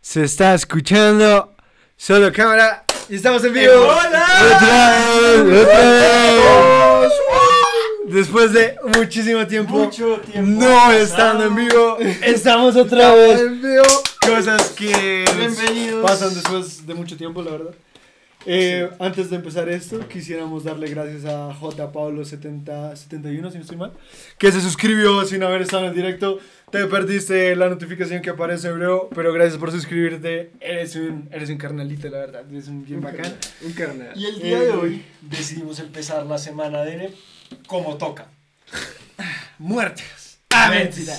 Se está escuchando. Solo cámara. Y estamos en vivo. ¡Hola! Otra vez, otra vez. Después de muchísimo tiempo. Mucho tiempo No estando en vivo. Estamos otra vez. en vivo. Cosas que Bienvenidos. pasan después de mucho tiempo, la verdad. Eh, Antes de empezar esto, quisiéramos darle gracias a J. Pablo 70, 71, si no estoy mal, que se suscribió sin haber estado en el directo. Te perdiste la notificación que aparece, bro, pero gracias por suscribirte. Eres un, eres un carnalito, la verdad. Eres un bien bacán. Un carnal. Y el día de hoy decidimos empezar la semana de como toca. Muertes. Ah, mentira.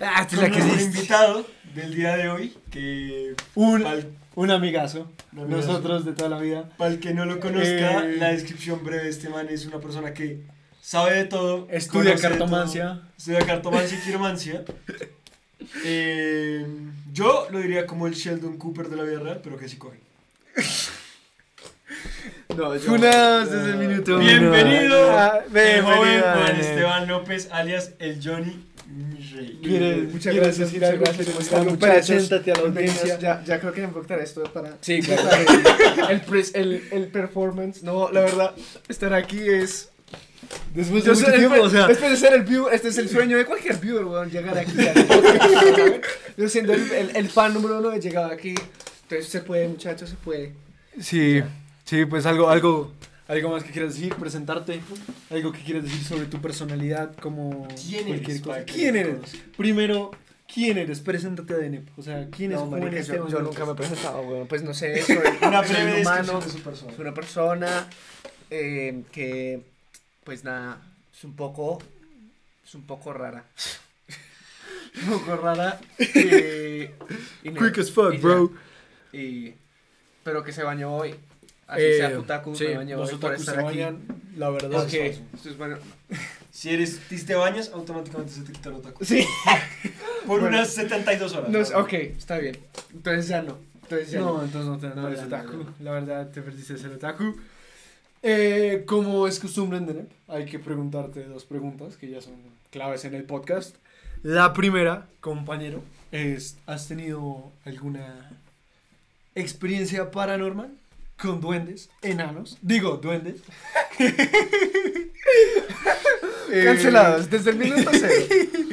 Ah, Con nuestro invitado del día de hoy, que Un, pal- un amigazo. Un amigazo. Nosotros de toda la vida. para el que no lo conozca, Eh. la descripción breve de este man es una persona que sabe de todo. Estudia cartomancia. todo, Estudia cartomancia y quiromancia. Eh, yo lo diría como el Sheldon Cooper de la vida real, pero que sí coge. No, yo- Funados desde el minuto uno. Bienvenido, Ah, el joven bienvenido, Juan. Esteban López, alias el Johnny Rey. ¿Quieres, Muchas ¿quieres gracias, decir muchas algo? gracias. ¿Quieres Muchas algo? gracias. Preséntate a la audiencia. Ya, ya creo que esto para. Sí, claro. para el, pres- el, el performance. No, la verdad, estar aquí es. Después de mucho soy- tiempo, o sea. Después de ser el viewer, este es el sueño de cualquier viewer, weón, llegar aquí. Yo siendo el, el, el fan número uno he llegado aquí. Entonces se puede, muchachos, se puede. Sí, sí, pues algo, algo, algo más que quieras decir, presentarte, algo que quieras decir sobre tu personalidad, como ¿Quién cualquier eres, cosa. ¿Quién eres? Primero, ¿quién eres? Preséntate a. O sea, ¿quién es No, Juan marica, yo, nunca me he presentado, weón. Pues no sé, soy, Una soy un humano, de su persona. soy una persona eh, que, pues nada, es un poco, es un poco rara. un poco rara. Y no- Quick as fuck, y ya. bro. Y, pero que se bañó hoy. Así Eh, sea Kutaku, sí, me bañó los otakus se estar aquí. bañan, la verdad. Porque, falso. esto es bueno. Si eres, si te bañas, automáticamente se te quita el otaku. Sí. Por Bueno. unas 72 horas. No, es- ok, está bien. Entonces ya no. Entonces ya No, no. entonces no te no eres otaku. La verdad, te perdiste de ser otaku. Eh, como es costumbre en Denep, hay que preguntarte dos preguntas que ya son claves en el podcast. La primera, compañero, es: ¿has tenido alguna experiencia paranormal con duendes, enanos? Digo, duendes. Cancelados desde el minuto cero.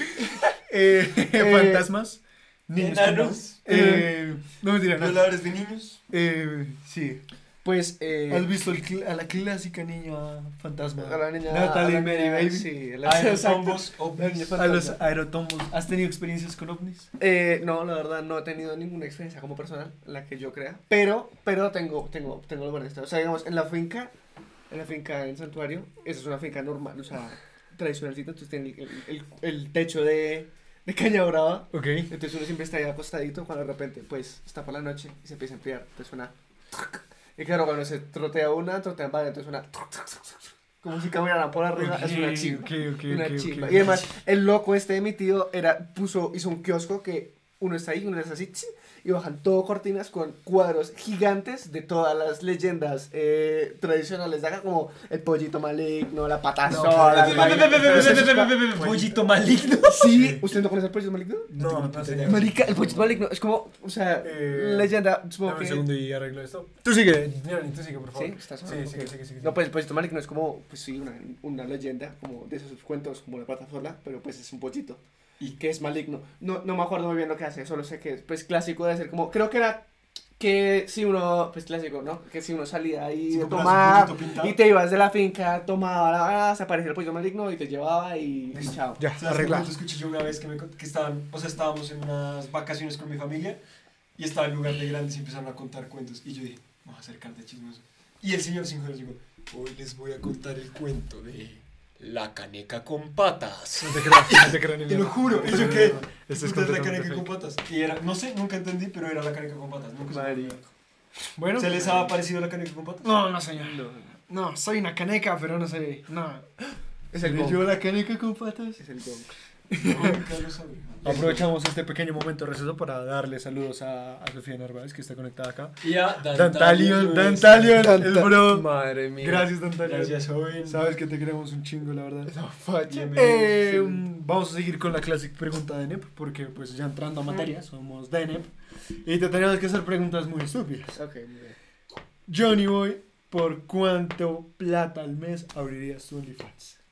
eh, Eh, fantasmas. Niños enanos. Eh, no mentira, no. Violadores de niños. Eh, sí. Pues, eh. ¿Has visto el a la clásica niña fantasma? A la niña. Natalie Mary Baby. Sí, Aerotombos, ovnis. A los aerotombos. ¿Has tenido experiencias con ovnis? Eh, no, la verdad no he tenido ninguna experiencia como personal, la que yo crea. Pero, pero tengo, tengo, tengo buenas historias. O sea, digamos, en la finca, en la finca en Santuario, esa es una finca normal, o sea, tradicionalcita, entonces tiene el, el, el techo de, de caña brava. Ok. Entonces uno siempre está ahí acostadito cuando de repente, pues, está por la noche y se empieza a enfriar. Entonces suena... Y claro, cuando se trotea una, trotean varias, entonces suena... Como si caminaran por arriba, es una chimba. Una chimba. Y además, el loco este de mi tío era, puso, hizo un kiosco que uno está ahí, uno es así, y bajan todo cortinas con cuadros gigantes de todas las leyendas eh, tradicionales de acá, como el pollito maligno, la pata No, sola, espérate, el espérate, vaina- espérate, todos esos Pollito maligno. Sí, ¿usted no conoce el pollito maligno? No, no sé. Marica, el pollito maligno es como, o sea, Eh, leyenda, Dame un segundo y arreglo esto. Tú sigue, tú sigue, por favor. Sí, estás Sí, sigue, sigue, sigue. No, pues el pollito maligno es como, pues sí, una, una leyenda, como de esos cuentos, como la pata sola, pero pues es un pollito. Y que es maligno. No, no me acuerdo muy bien lo que hace, solo sé que es pues clásico de ser como, creo que era que si uno, pues clásico, ¿no? Que si uno salía ahí compras tomar y te ibas de la finca, tomaba la se aparecía el pollo maligno y te llevaba y, y chao. Ya, ¿Sabes qué arregla. cuento escuché yo una vez que, me, que estaban, o sea, estábamos en unas vacaciones con mi familia y estaba en lugar de grandes y empezaron a contar cuentos y yo dije, vamos a acercarte chismoso. Y el señor sin joder dijo, hoy les voy a contar el cuento de la caneca con patas. No te creas, no te creas ni Te lo juro, No mierda. Esto es la caneca con patas. Y era, no sé, nunca entendí, pero era la caneca con patas. Nunca. Marico. Bueno. ¿Se les ha parecido la caneca con patas? No, no, señor. No, soy una caneca, pero no sé. No. Es el ¿Seré gong. yo la caneca con patas? Es el gong. Nunca lo sabía. Aprovechamos este pequeño momento de receso para darle saludos a, a Sofía Narváez, que está conectada acá. Y a Dantalion, Dantalion. Dantalion, el bro. Madre mía. Gracias, Dantalion. Gracias, joven. Sabes que te queremos un chingo, la verdad. No, facha. Eh, vamos a seguir con la clásica pregunta de NEP, porque pues ya entrando a materia, somos de NEP. Y te tenemos que hacer preguntas muy estúpidas. Ok, muy bien. Johnny Boy, ¿por cuánto plata al mes abrirías tu OnlyFans?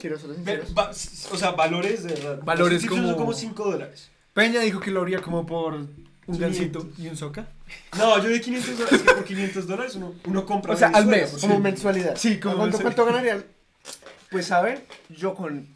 Quiero ser Ve- va- o sea, valores de verdad. Valores Los como- son como 5 dólares. Peña dijo que lo haría como por un 500. gancito y un soca. No, yo de 500 dólares, que por 500 dólares uno, uno compra O sea, al Venezuela, mes, como sí. mensualidad. Sí, como ¿Cuánto, mensualidad. ¿Cuánto ganaría? Pues a ver, yo con.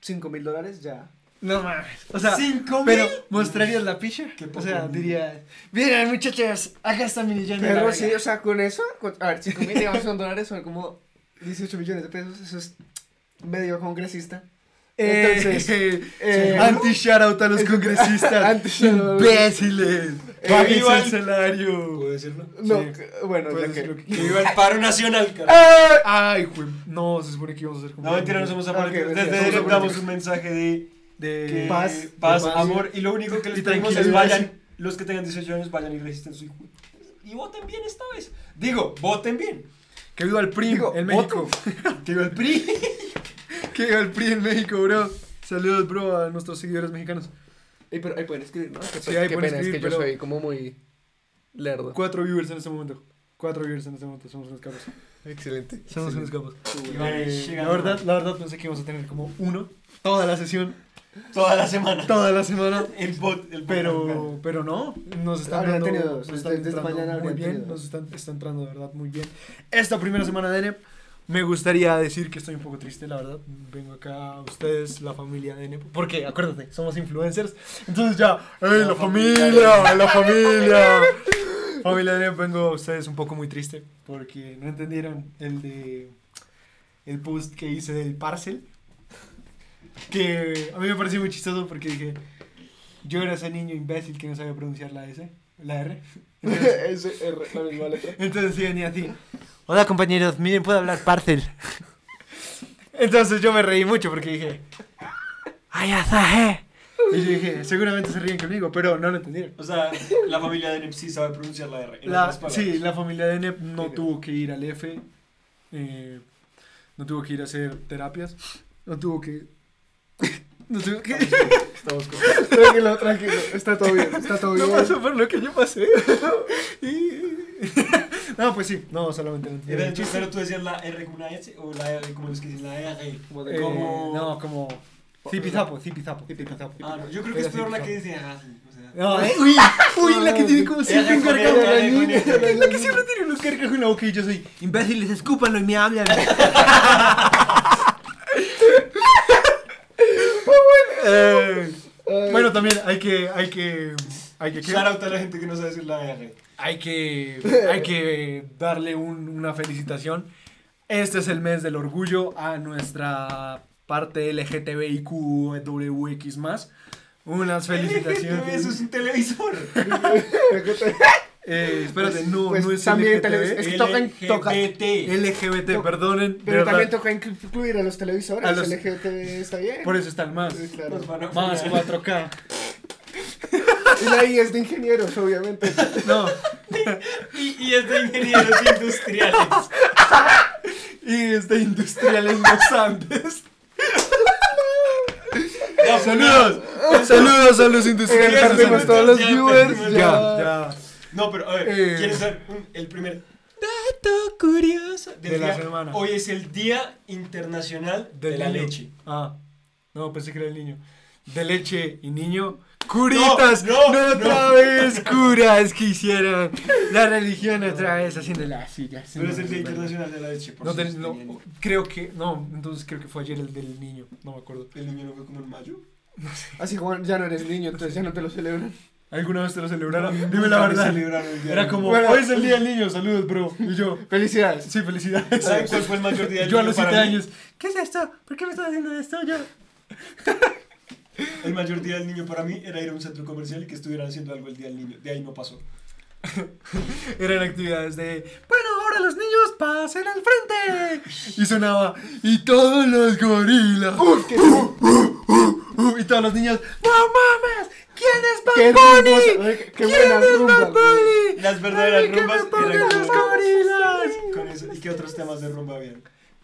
5 mil dólares ya. No mames. O sea, ¿Cinco pero mil? ¿mostrarías la picha? Qué O sea, dirías, miren muchachos, acá está mi millón de Pero sí, verga". o sea, con eso, con- a ver, 5 mil, digamos, son dólares, son como 18 millones de pesos. Eso es medio congresista. Eh, Entonces, eh, eh, anti-shoutout a los congresistas. Anti-shoutout. Imbéciles. Eh, viva el salario. ¿Puedo decirlo? No, Sí. que- bueno, ya que. lo que Que viva el paro nacional, cara. ¡Ah! Ay, güey. No, se supone que íbamos a hacer como. No, mentira, nos hemos Ok, aparecido. mentira, Desde damos un mensaje de De que Paz, paz, de paz. amor. Y lo único que les pedimos es vayan, los que tengan 18 años, vayan y registren su hijo. Y voten bien esta vez. Digo, voten bien. Que viva el PRI Digo, en México. Que viva el PRI. que viva el PRI en México, bro. Saludos, bro, a nuestros seguidores mexicanos. Ey, pero ahí pueden escribir, ¿no? Qué, Sí, ahí qué pueden pena, es escribir, que pero- yo soy como muy lerdo. Cuatro viewers en este momento. Cuatro viewers en este momento. Somos unos capos. Excelente. Somos unos capos. Y van Eh, la verdad, la verdad pensé que íbamos a tener como uno toda la sesión, Toda la semana. toda la semana. El bot. El bot Pero, pero no, nos están dando, tenido nos están entrando mañana muy bien, tenido nos están, está entrando de verdad muy bien. Esta primera semana de NEP, me gustaría decir que estoy un poco triste, la verdad. Vengo acá a ustedes, la familia de NEP, porque acuérdate, somos influencers, entonces ya, ¡ey, la, familia! ¡La familia! familia de NEP, vengo a ustedes un poco muy triste, porque no entendieron el de el post que hice del parcel. Que a mí me pareció muy chistoso porque dije, yo era ese niño imbécil que no sabía pronunciar la S, la R. Entonces, Ese R, la misma letra. entonces sí venía así. Hola compañeros, miren, puedo hablar parcel. Entonces yo me reí mucho porque dije, ¡ay, azaje! Y yo dije, seguramente se ríen conmigo, pero no lo entendieron. O sea, la familia de Nepsi sabe pronunciar la R. en La, sí, la familia de NEP no tuvo que ir al F, eh, no tuvo que ir a hacer terapias, no tuvo que... No tuvo que... Estamos con... Tranquilo, tranquilo. Está todo bien, está todo No bien. pasó por lo que yo pasé. Y- No, pues sí, no, solamente no entonces, chiste. pero tú decías la R con una S o la R como los que dicen la R. Como Eh, de como- No, como... Zipizapo, zipizapo, zipizapo. Ah, no, yo creo que es peor la que dice sea, No, eh, uy, uy, la que tiene como siempre un con carcaj. ella, La con ella. que, la que siempre tiene unos carcajos en la boca y yo soy imbéciles, escúpanlo y me hablan. Eh, bueno, también hay que, hay que, hay que. Shout out a la gente que no sabe decir la R. hay que, hay que darle un- una felicitación. Este es el mes del orgullo a nuestra parte LGTBIQWX más. Unas felicitaciones. es un televisor. Eh, espérate, no, Pues no es también LGTB. es que toca- toca- LGBT. LGBT, To- perdonen. Pero también toca incluir a los televisores. A los- LGBT está bien. Por eso está el más. Sí, claro. Más funar. 4K. Y la I es de ingenieros, obviamente. No. Y, y es de ingenieros industriales. Y es de Industriales Los Andes. No, Saludos. Saludos a los industriales Ya de Los perdimos Andes. todos los Ya viewers. perdimos. Ya, Ya. No, pero a ver, Eh. ¿quieres saber un- el primer dato curioso del De la día? semana. Hoy es el Día Internacional de Del la niño. Leche. Ah. No, pensé que era el niño. De leche y niño. Curitas, No, no, no, otra no. vez, curas que hicieron la religión otra vez haciendo la silla. Pero es el Día Internacional de la Leche. por No, si ten- no, creo que, no, entonces creo que fue ayer el del niño, no me acuerdo. ¿El niño no fue como en mayo? Así como ya no eres niño, entonces ya no te lo celebran. ¿Alguna vez te lo celebraron? Dime la verdad. celebraron el día Era como. Bueno. hoy es el día del niño, saludos, bro. Y yo, Felicidades. sí, felicidades. ¿Saben cuál fue el mayor día del Yo a los para 7 mí? años, ¿qué es esto? ¿Por qué me estás haciendo esto? Yo, El mayor día del niño para mí era ir a un centro comercial y que estuvieran haciendo algo el día del niño. De ahí no pasó. eran actividades de, bueno, ahora los niños pasen al frente. Y sonaba, y todos los gorilas. Uf, qué, Uh, y todos los niños, no mames, ¿quién es Bad qué ¿Quién es rumba. Bad Bunny? Las verdaderas Ay, que rumbas me eran los gorilas. con eso. ¿Y qué otros temas de rumba habían?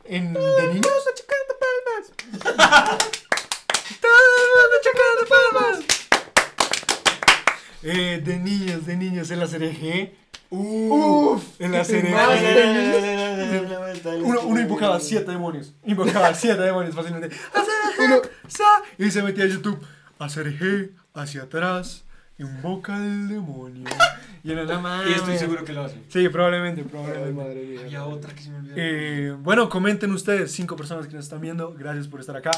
en de niños. Todo el mundo chocando palmas. Eh, de niños, de niños en la serie G. Uf. En la serie niños. Uno, uno invocaba siete demonios. Invocaba siete demonios fácilmente. Hacer y se metía a YouTube. Hacer G hacia atrás. Invoca al demonio. Y era la madre. Y estoy seguro que lo hacen. Sí, probablemente, Ay, probablemente. madre mía. Había otra que se me olvidó. Eh, bueno, comenten ustedes, cinco personas que nos están viendo. Gracias por estar acá.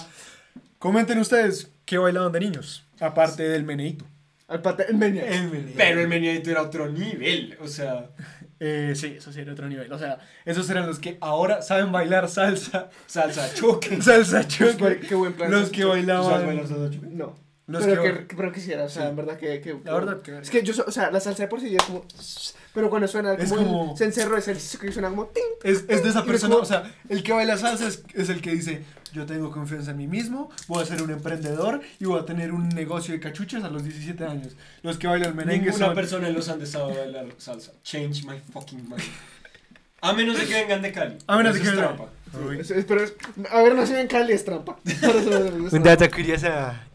Comenten ustedes qué bailaban de niños. Aparte del meneíto. Al pata, el meña. El meneíto. Pero el meneadito era otro nivel. O sea, Eh, sí, eso sí era otro nivel. O sea, esos eran los que ahora saben bailar salsa. salsa choque. Salsa choque. buen- qué buen plan. Los que ¿Tú sabes bailar bailaban. salsa choque? No. Los pero, que- que, pero quisiera, o sea, Sí. en verdad que, que- La verdad que- Es que yo, o sea, la salsa de por sí ya es como... Pero cuando suena Es como... el- como- se encerró, es el que suena como... ting. Es, es de esa es persona, como- o sea, el que baila salsa es, es el que dice, yo tengo confianza en mí mismo, voy a ser un emprendedor y voy a tener un negocio de cachuchas a los 17 años. Los que bailan merengue Ninguna son... persona en los Andes sabe bailar salsa. Change my fucking mind. A menos de que vengan de Cali. A menos de que es vengan. Uy. Es- es- pero es- haber nacido en Cali es trampa. Eso. Un dato curioso.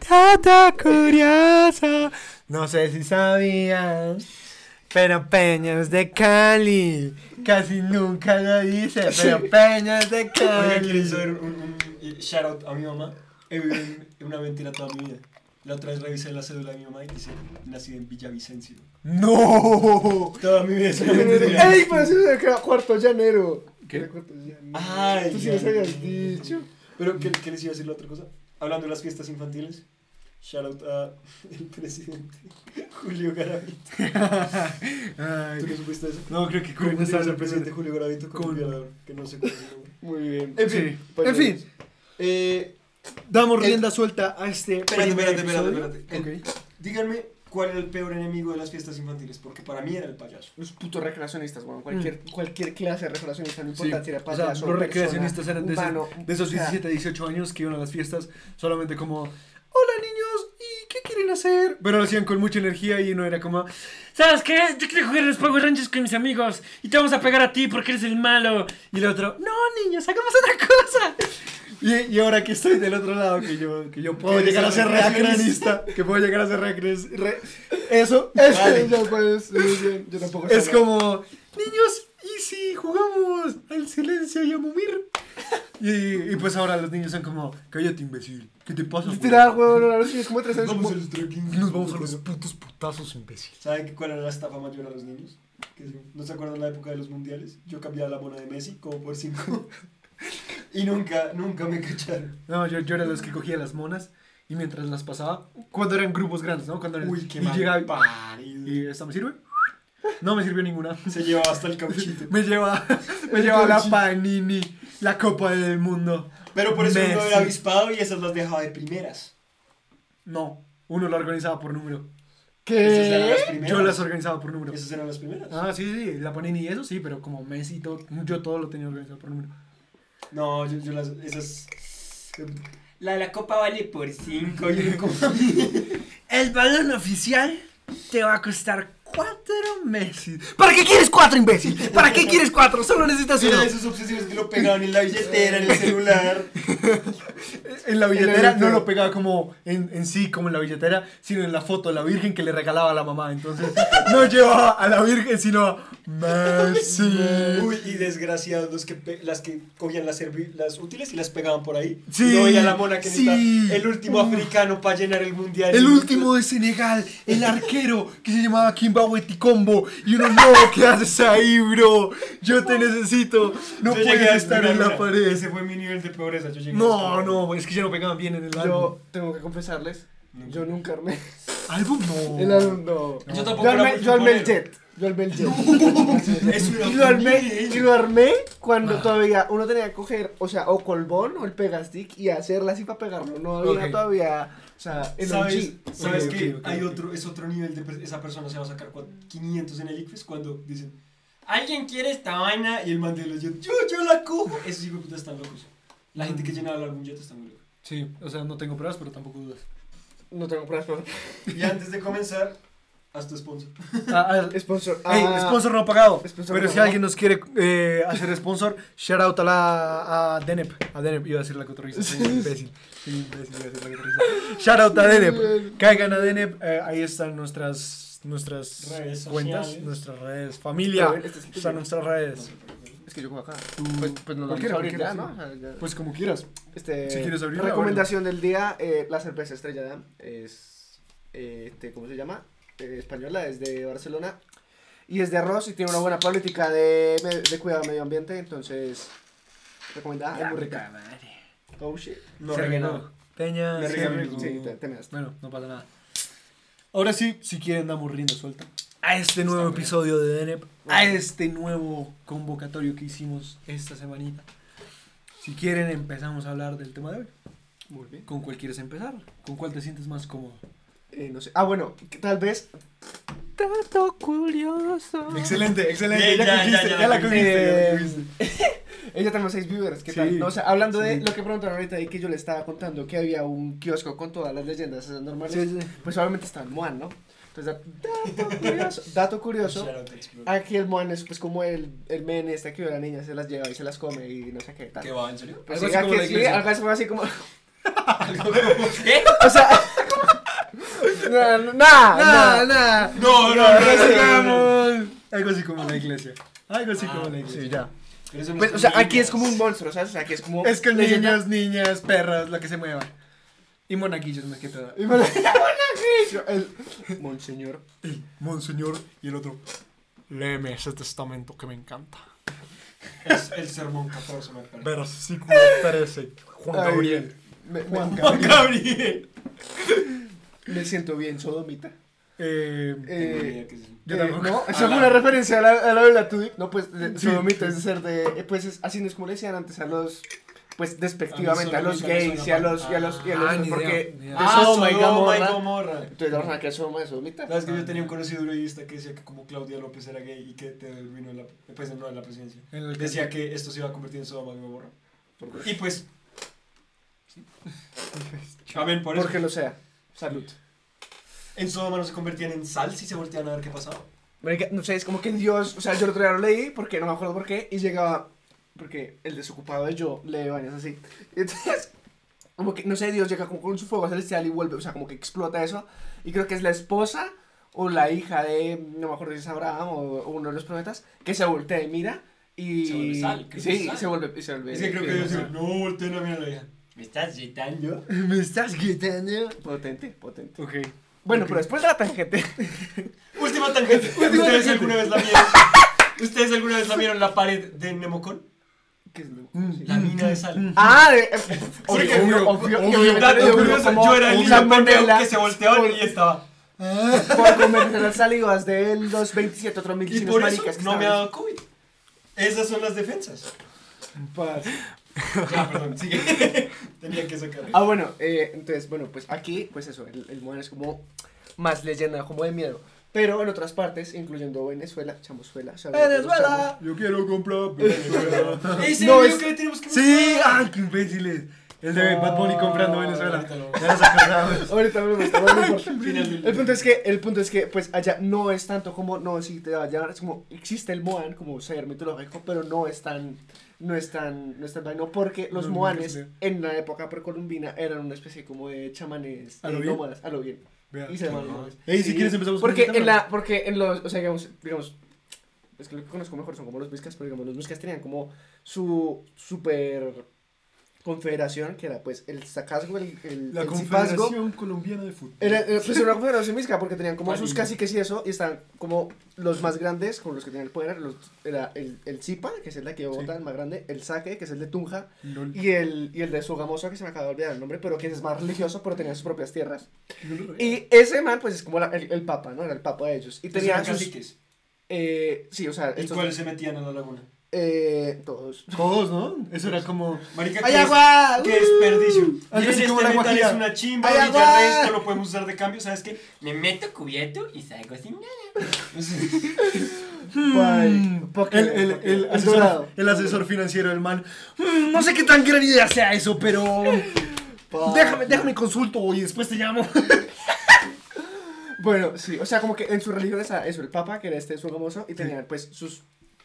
Dato curioso. No sé si sabían. Pero Peñas de Cali. Casi nunca lo dice. Pero Peñas de Cali. quiero saber un, un, un shout out a mi mamá. He vivido en una mentira toda mi vida. La otra vez revisé la cédula de mi mamá y dice, nací en Villavicencio. No. Toda mi vida es una mentira. ¡Ey! Pero si no era cuarto llanero. ¿Qué? Ay, Tú sí nos habías dicho. Pero, ¿qué, qué les iba a decir la otra cosa? Hablando de las fiestas infantiles, shout out a el presidente Julio Garavito. Ay, ¿Tú no supiste eso? no, creo que ¿Cómo con se el presidente Julio Garavito con Con- un violador? Que no sé es nombre. Muy bien. En Sí. fin, En fin, eh, damos El- rienda suelta a este. espérate, espérate, espérate, espérate. Díganme cuál era el peor enemigo de las fiestas infantiles, porque para mí era el payaso. Los putos recreacionistas, bueno, cualquier, cualquier clase de recreacionista, no Mm. Sí, importa si era o sea, payaso, los recreacionistas eran de, esos- de esos o sea, 17, 18 años que iban a las fiestas solamente como, hola niños, ¿y qué quieren hacer? Pero lo hacían con mucha energía y no era como, ¿sabes qué? Yo quiero jugar a los Power Rangers con mis amigos y te vamos a pegar a ti porque eres el malo. Y el otro, no niños, hagamos otra cosa. Y, y ahora que estoy del otro lado, que yo, que yo puedo llegar a ser recreacionista, que puedo llegar a ser recreacionista, re- eso, Es Vale. ya pues, bien, yo tampoco es como, niños, ¿y si jugamos al silencio y a mumir? Y, y pues ahora los niños son como, cállate imbécil, ¿qué te pasa? Literal, weón, ahora sí es como tres años. Vamos como- a los trekking. Nos vamos a los putos putazos, imbécil. ¿Saben qué- cuál era la estafa mayor a los niños? ¿No se acuerdan la época de los mundiales? Yo cambiaba la mona de Messi como por cinco. y nunca, nunca me cacharon. No, yo, yo era los que cogía las monas y mientras las pasaba, cuando eran grupos grandes, ¿no? Cuando eran, Uy, qué y mal llegaba y- parido. y ¿esta me sirve? No me sirvió ninguna. Se llevaba hasta el cauchito. Me lleva, me El lleva la coche. Panini, la Copa del Mundo. Pero por eso uno Messi. era avispado y esas las dejaba de primeras. No, uno lo organizaba por número. Esas eran las ¿Qué? primeras. Yo las organizaba por número. Esas eran las primeras. Ah, sí, sí, la Panini y eso sí, pero como Messi y todo, yo todo lo tenía organizado por número. No, yo, yo las. Esas. La de la copa vale por cinco. Yo no como El balón oficial te va a costar cuatro meses. ¿Para qué quieres cuatro, imbécil? ¿Para qué quieres cuatro? Solo necesitas uno. Era de esas obsesiones que lo pegaban en la billetera, en el celular. En la En la billetera no billetera. lo pegaba como en, en sí, como en la billetera, sino en la foto de la Virgen que le regalaba a la mamá. Entonces, no llevaba a la Virgen, sino a Messi. Uy, y desgraciados los que las que cogían las, las útiles y las pegaban por ahí. Sí, Y no veía la mona que sí. el último africano para llenar el mundial. El último de Senegal, el arquero que se llamaba Kimbawe Tikombo. Y uno, no, ¿qué haces ahí, bro? Yo te necesito. No Yo puedes estar mira, en la mira, pared. Ese fue mi nivel de pobreza. Yo llegué No, no, es que ya no pegaban bien en el álbum. Yo tengo que confesarles, No. yo nunca armé. ¿Álbum? No. El álbum no. Yo tampoco Yo armé, yo armé el jet. Yo armé el jet. Era Y lo armé, y lo armé Ah. cuando todavía uno tenía que coger, o sea, o colbón o el pegastick y hacerla así para pegarlo. No había Ok. todavía, o sea, el ¿Sabes, OG. ¿sabes Ok, que ok, ok, hay otro, es otro nivel de esa persona se va a sacar cua- 500 en el ICFES cuando dicen ¿Alguien quiere esta vaina? Y el man de los jet, yo, yo la cojo. Esos hijos de puta están locos. La gente que llenaba el álbum jet está muy loca. Sí, o sea, no tengo pruebas, pero tampoco dudas. No tengo pruebas, pero... Y antes de comenzar, Haz tu sponsor. Ah, ah, Sponsor. Ey, ah, sponsor no pagado. Sponsor Pero no si pagado. alguien nos quiere eh, hacer sponsor, shout out a la a Denep. A Denep, iba a decir la cotorriza. Soy un imbécil. Soy un imbécil, iba a decir la cotorriza. Shout out a Denep. Caigan a Denep. eh, ahí están nuestras, nuestras Redes cuentas, sociales. nuestras redes. Familia. Pero, este es. Están nuestras redes. Es que yo como acá. Tú- Pues, pues nos vamos cualquiera, a abrir ya, cualquiera, ¿no? ya. Pues como quieras. Este, Si quieres abrirla, recomendación del día, eh, la cerveza Estrella es, eh, este, ¿cómo se llama? Eh, española, es de Barcelona y es de arroz y tiene una buena política de, de cuidado del medio ambiente, entonces recomendada, es muy rica. Oh shit. No Se nada. Peña. Me se regó. Sí, te, te. Bueno, no pasa nada. Ahora sí, si quieren damos rienda suelta a este nuevo episodio de DNEP, a este nuevo convocatorio que hicimos esta semanita. Si quieren empezamos a hablar del tema de hoy. Muy bien. ¿Con cuál quieres empezar? ¿Con cuál te sientes más cómodo? Eh, no sé. Ah, bueno, que tal vez. Tanto curioso. Excelente, excelente. Ya, ya, cogiste, ya, ya, ya la cogiste, ya la Eh, cogiste. Ella tenemos seis viewers, ¿qué Sí, tal? No, o sea, hablando de lo que preguntaron ahorita y que yo le estaba contando que había un kiosco con todas las leyendas esas normales, Sí, sí. pues obviamente está el Moan, ¿no? Entonces, dato curioso, dato curioso, aquí el Moan es pues como el, el men este que la niña se las lleva y se las come y no sé qué tal. ¿Qué va, en serio? Pues Algo sí, así como así como- ¿Qué? o sea, Nah, nah, nah. nah. No, no, No, no, no, sigamos. Algo así como la iglesia. Algo así como la iglesia. Sí, ya. Pues, es o sea, aquí es como un monstruo, ¿sabes? O sea, aquí es como... Es que leyenda- niños, niñas, perras, lo que se mueva. Y monaguillos más que todo. Y lo- el monseñor. El monseñor y el otro. Léeme ese testamento que me encanta. Es el sermón 14, me parece. Versículo 13. Juan Ay, Gabriel. Me, me- Juan Juan Gabriel. Me siento bien, sodomita. Eh, Eh, Yo eh, tampoco. no, eso A es la- una referencia a la, a la Biblia Tudip. No, pues, de- Sí. sodomita es de ser de. eh, Pues es, así no es como le decían antes a los. Pues despectivamente a los gays y a los. Y a los, y a Ah, los idea, porque. de Ah, Sodoma y Gomorra. Gomorra. Entonces la persona que es Sodoma es sodomita. ¿Sabes que yo tenía un conocido periodista que decía que como Claudia López era gay y que te vino en la, pues, no en la presidencia? en el Decía que esto se iba a convertir en Sodoma y Gomorra. Y pues... Amén, por eso. Porque lo sea. Salud. En Sodoma se convertían en sal si se volteaban a ver qué pasaba. Marica, No sé, es como que Dios. O sea, yo el otro día lo leí porque no me acuerdo por qué. Y llegaba. Porque el desocupado de yo lee vainas así. Y entonces. Como que, no sé, Dios llega como con su fuego celestial y vuelve. O sea, como que explota eso. Y creo que es la esposa o la hija de. No me acuerdo si es Abraham o, o uno de los profetas. Que se voltea y mira. Y. Se vuelve sal, creo que es Sí, sal. se vuelve. y se vuelve Es que creo que Dios sí. dijo, no volteen a mirar a la hija. ¿Me estás gritando? Me estás gritando. Potente, potente. Ok. Bueno, Ok. pero después de la tangente. Última tangente. Última ¿Ustedes tangente. alguna vez la vieron? ¿Ustedes alguna vez la vieron la pared de Nemocon? ¿Qué es lo- sí. La mina de sal. Ah, de, Porque, obvio, obvio, obvio, Dato curioso, yo era el niño pendejo que se por- y estaba. por comerse las salivas de los 27 otros mil Y chinos por eso no me ha dado COVID. Esas son las defensas. Parce. Ya, perdón, sigue. Tenía que sacar. Ah, bueno, eh, entonces, bueno, pues aquí, pues eso, el, el Moan es como más leyenda, como de miedo. Pero en otras partes, incluyendo Venezuela, Chamozuela, ¿sabes? Venezuela. Yo quiero comprar Venezuela. Ese No, es- que tenemos que Sí, ay, qué imbéciles. El de Bad Bunny comprando Venezuela. ahorita lo-. Ahorita me del- El punto es que, el punto es que, pues allá no es tanto como, no, si te va a llamar, es como, existe el Moan como ser mitológico, pero no es tan, no es tan, no es tan vaino, porque los No, Moanes no en la época precolombina eran una especie como de chamanes ¿A lo eh, bien? nómadas, a lo bien. Vea. Y se llaman nómadas. Ey, si Sí, quieres empezamos con Porque este en la, porque en los, o sea, digamos, digamos, es que lo que conozco mejor son como los Vizcas, pero digamos, los Vizcas tenían como su super confederación, que era pues el sacazgo, el, el, La el cipazgo, Confederación Colombiana de Fútbol. era, era, pues era una confederación mística porque tenían como sus caciques y eso, y estaban como los más grandes, como los que tenían el poder, los, era el, el Zipa, que es el de aquí de Bogotá, Sí. el más grande, el Saque, que es el de Tunja, Lol. y el, y el de Sogamoso, que se me acaba de olvidar el nombre, pero que es más religioso, pero tenía sus propias tierras. Y ese man, pues es como la- el, el papa, ¿no? Era el papa de ellos. Y Esos tenía eran sus... caciques. Eh, sí, o sea, ¿Y estos... cuáles se metían a la laguna? Eh, todos. Todos, ¿no? Eso era como. Marica, ¡Ay, ¿qué, es- agua! qué desperdicio? Algo así como este metal guajira. es una chimba ¡Ay, y agua! ya resto lo podemos usar de cambio, ¿sabes qué? Me meto cubierto y salgo sin nada. Porque- El, el, el, el asesor, dorado. el asesor financiero del man. "Mm, No sé qué tan gran idea sea eso, pero. Déjame, déjame consulto y después te llamo. Bueno, sí, o sea, como que en su religión eso, el papa, que era este sogamoso, y tenían pues sus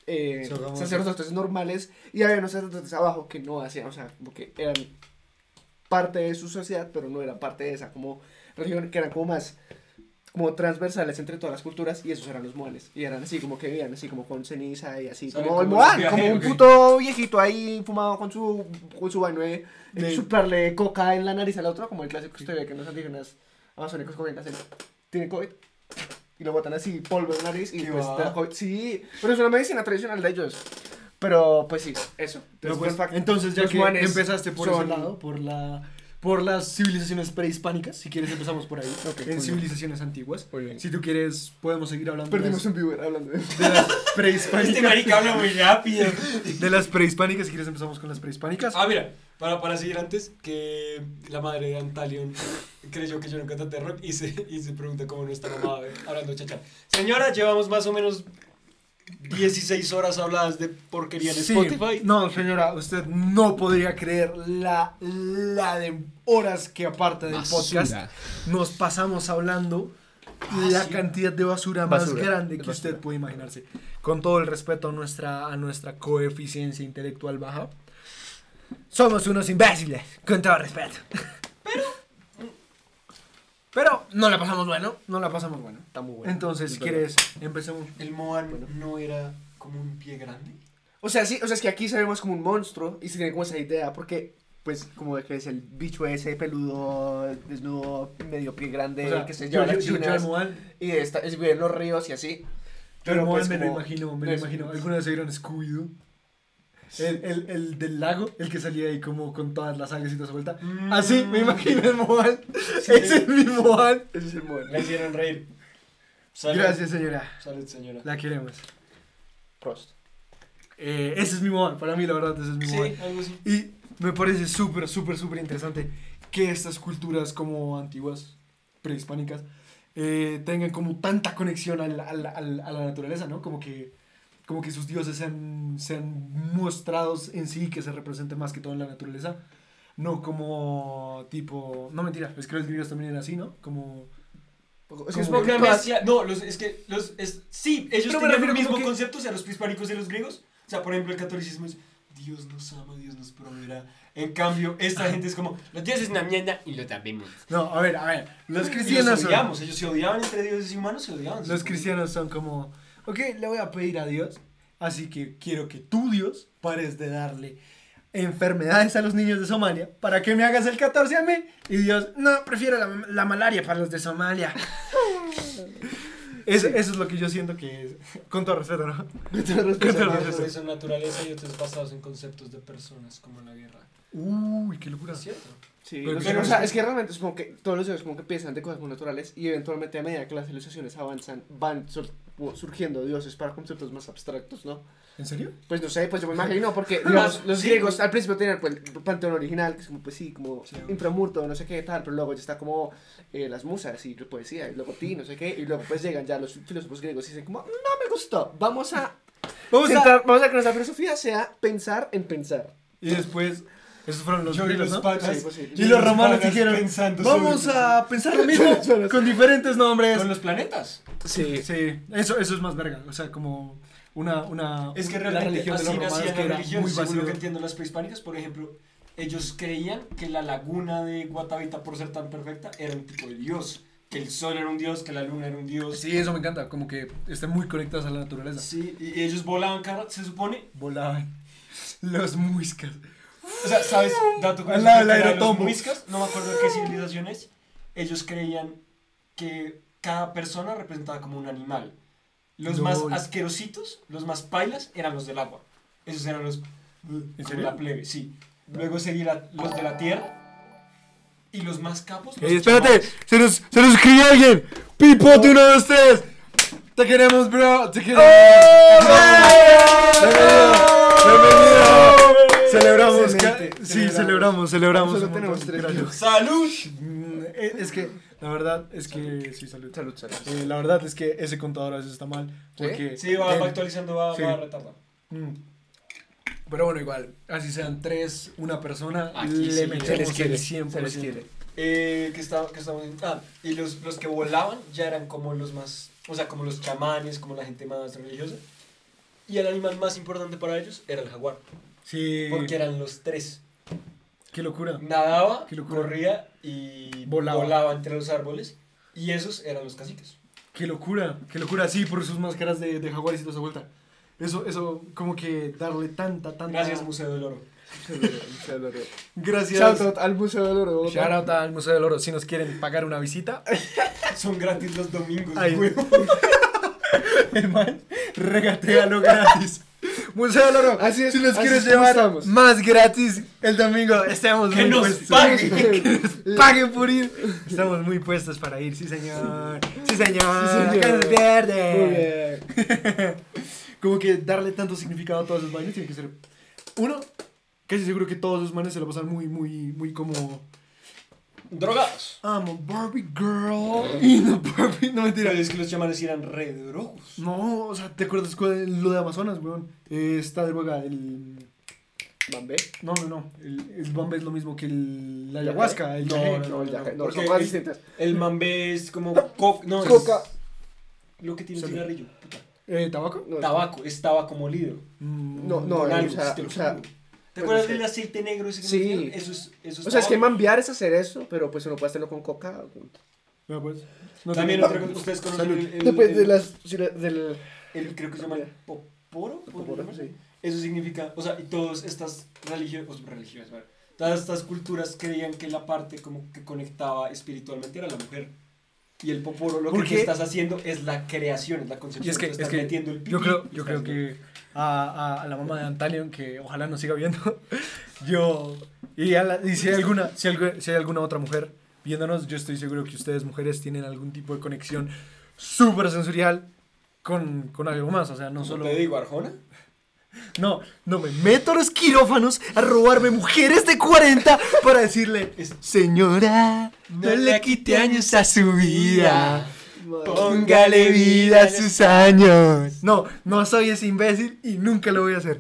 eh, sacerdotes normales, y había unos sacerdotes abajo que no hacían, o sea, como que eran parte de su sociedad, pero no eran parte de esa como religión, que eran como más como transversales entre todas las culturas, y esos eran los moanes, y eran así como que vivían así como con ceniza y así, como el como moan, los como un puto viejito ahí fumado con su, con su baño de, de chuparle coca en la nariz al otro, como el clásico ve que los indígenas amazónicos comen, hacen, tiene COVID, y lo botan así, polvo en la nariz, y ¿Qué pues te. Sí, pero es una medicina tradicional de ellos. Pero, pues sí, eso. Entonces, pues, fun fact, entonces, ya los que empezaste por ese lado, por la por las civilizaciones prehispánicas, si quieres empezamos por ahí, en bien. civilizaciones antiguas. Muy bien. Si tú quieres, podemos seguir hablando Perdimos un viewer hablando de de las Este prehispánicas. marica habla muy rápido. de las prehispánicas, si quieres empezamos con las prehispánicas. Ah, mira, para, para seguir antes, que la madre de Antalion creyó que yo era un cantante de rock y se, y se pregunta cómo no está mamá eh, hablando chacha. Señora, llevamos más o menos 16 horas habladas de porquería en Sí, Spotify. No, señora, usted no podría creer la, la de horas que aparte del podcast nos pasamos hablando la sí. cantidad de basura, más Basura, grande de que basura. usted puede imaginarse. Con todo el respeto a nuestra, a nuestra coeficiencia intelectual baja. Somos unos imbéciles, con todo respeto. Pero no la pasamos bueno, no la pasamos bueno. Está muy bueno. Entonces, Es si quieres, empecemos. El Moan Bueno. no era como un pie grande. O sea, sí, o sea, es que aquí sabemos como un monstruo y se tiene como esa idea, porque, pues, como de que es el bicho ese peludo, desnudo, medio pie grande, O sea, que se yo, lleva yo, las yo, yo chinas al Moan, y está, es, en los ríos y así. yo Pero, Moan pues, me lo como- imagino, me lo es- imagino. ¿Alguna vez vieron Scooby-Doo? El, el, el del lago, el que salía ahí como con todas las algas y toda esa vuelta. Mm. Así, me imagino el Moan. Sí. Ese es mi. Ese es el. Me hicieron reír. Salud. Gracias, señora. Salud, señora. La queremos. Prost. Eh, ese es mi Moan. Para mí, la verdad, ese es mi. Sí, algo así. Y me parece súper, súper, súper interesante que estas culturas como antiguas, prehispánicas, eh, tengan como tanta conexión al- al- al- a la naturaleza, ¿no? Como que, como que sus dioses sean, sean mostrados en sí, que se represente más que todo en la naturaleza. No como tipo... No, mentira, es que los griegos también eran así, ¿no? Como... Es que es Como Una mezcla- No, los, es que los. Es, sí, ellos Pero tenían el mismo que- concepto, o sea, los prehispánicos y los griegos. O sea, por ejemplo, el catolicismo es Dios nos ama, Dios nos proveerá. En cambio, esta gente es como los dioses es una mierda y lo sabemos. No, a ver, a ver. Los Y los cristianos son... odiamos, ellos se odiaban entre dioses y humanos, se odiaban. Los cristianos son como, ok, le voy a pedir a Dios, así que quiero que tú, Dios, pares de darle enfermedades a los niños de Somalia para que me hagas el 14 a mí. Y Dios, no, prefiero la, la malaria para los de Somalia. Eso, eso es lo que yo siento que es, con todo respeto, ¿no? Con todo respeto. Con todo Unos respeto. que son naturaleza y otros basados en conceptos de personas, como la guerra. Uy, qué locura. ¿Es cierto? Sí, Pero o sea, es que realmente es como que todos los dioses como que piensan de cosas muy naturales y eventualmente a medida que las civilizaciones avanzan van surgiendo dioses para conceptos más abstractos, ¿no? ¿En serio? Pues no sé, pues yo me imagino porque los Sí, griegos al principio tenían pues, el panteón original, que es como pues sí, como Sí. inframurto, no sé qué tal, pero luego ya está como eh, las musas y la poesía y luego ti, no sé qué, y luego pues llegan ya los filósofos griegos y dicen como, no me gustó, vamos a Vamos a... vamos a que nuestra filosofía sea pensar en pensar. Y después, esos fueron los Yo y griegos, los ¿no? pagas. Sí, pues sí. Y los romanos dijeron, vamos sobre- a pensar lo mismo con diferentes nombres. Con los planetas. Sí. Sí, eso, eso es más verga. O sea, como una. una Es que la realmente religión de los romanos que la era religión, muy según lo que entiendo las prehispánicas, por ejemplo, ellos creían que la laguna de Guatavita, por ser tan perfecta, era un tipo de dios, que el sol era un dios, que la luna era un dios. Sí, eso me encanta. Como que están muy conectados a la naturaleza. Sí, y ellos volaban se supone. Volaban los muiscas. O sea, ¿sabes? Dato curioso, que del eran aerotombo. los muiscas, no me acuerdo de qué civilizaciones, ellos creían que cada persona representaba como un animal. Los más Lol. asquerositos, los más pailas, eran los del agua. Esos eran los... serio? la plebe, sí. Luego seguían los de la tierra. Y los más capos... los Ey, espérate, chamanes. se nos, se nos escribió alguien. Pipote, uno, dos, tres. Te queremos, bro. Te queremos. Bienvenido. Bienvenido. Celebramos. Excelente. Sí, celebramos, celebramos. Solo tenemos tres. ¡Salud! Mm, eh, Es que, la verdad es que. Sí, salud. Salud, salud. Eh, la verdad es que ese contador a veces está mal. ¿Sí? Porque Sí, va, va actualizando, va, Sí. va retardar. Mm. Pero bueno, igual, así sean tres, una persona, Aquí le sí, metemos se les quiere, el 100%. se les quiere. Eh, que estaba, que estaba, ah, y los, los que volaban ya eran como los más, o sea, como los chamanes, como la gente más religiosa. Y el animal más importante para ellos era el jaguar, Sí. porque eran los tres. Qué locura. Nadaba, Qué locura. corría y Volaba. volaba. entre los árboles. Y esos eran los caciques. Qué locura. Qué locura. Sí, por sus máscaras de, de jaguares y toda esa vuelta. Eso, eso, como que darle tanta, tanta. Gracias, Museo del Oro. Gracias. Shout out al Museo del Oro. Bogotá. Shout out al Museo del Oro. Si nos quieren pagar una visita, Son gratis los domingos, Ay. el man regatealo gratis. Museo del Oro. Así es, si nos así quieres llevar estamos. más gratis el domingo, estamos Que muy nos puestos. paguen. Paguen por ir. Estamos muy puestos para ir, sí señor. Sí señor. Sí, señor. Pierde. Muy bien. Como que darle tanto significado a todas esas vainas tiene que ser. Uno, casi seguro que todos los manes se lo pasan muy, muy, muy como. Drogados. I'm a Barbie girl. Y no Barbie. No mentira. Pero es que los chamanes eran re drogos. No, o sea, ¿te acuerdas cuál- lo de Amazonas, weón? Eh, esta droga, el. Bambé. No, no, no. El, el Bombay es lo mismo que el, la ayahuasca. El No, no, No, el yaje. No, son más distintas. El mambé es como coca. No, es Coca. lo que tiene un cigarrillo. puta. Eh, ¿Tabaco? No, Tabaco, es tabaco molido. Mm, No, no, Con o algo, sea, te lo o sea. ¿Te pues, acuerdas es que- del aceite negro ese que Sí. Eso es, eso es O sea, es que mambear es hacer eso, pero pues uno puede hacerlo con coca. o con- Ya, pues. No También otra cosa, ustedes conocen el, el, Depende de las. del. el- creo que se llama el poporo. ¿podría Poporo, sí. Eso significa, o sea, y todas estas religiones, religiosas, ¿vale? todas estas culturas creían que la parte como que conectaba espiritualmente era la mujer. Y el poporo lo que estás haciendo es la creación, es la concepción. Y es que, es estás que metiendo el yo pipí creo, y yo creo que a, a, a la mamá de Antalion, que ojalá nos siga viendo, yo, y, a la- y si, hay alguna, si, hay alguna otra mujer viéndonos, yo estoy seguro que ustedes mujeres tienen algún tipo de conexión súper sensorial con, con algo más, o sea, no ¿Cómo solo... te digo, Arjona? No, no me meto a los quirófanos a robarme mujeres de 40 para decirle, señora, no le quite años a su vida. Póngale vida a sus años. No, no soy ese imbécil y nunca lo voy a hacer.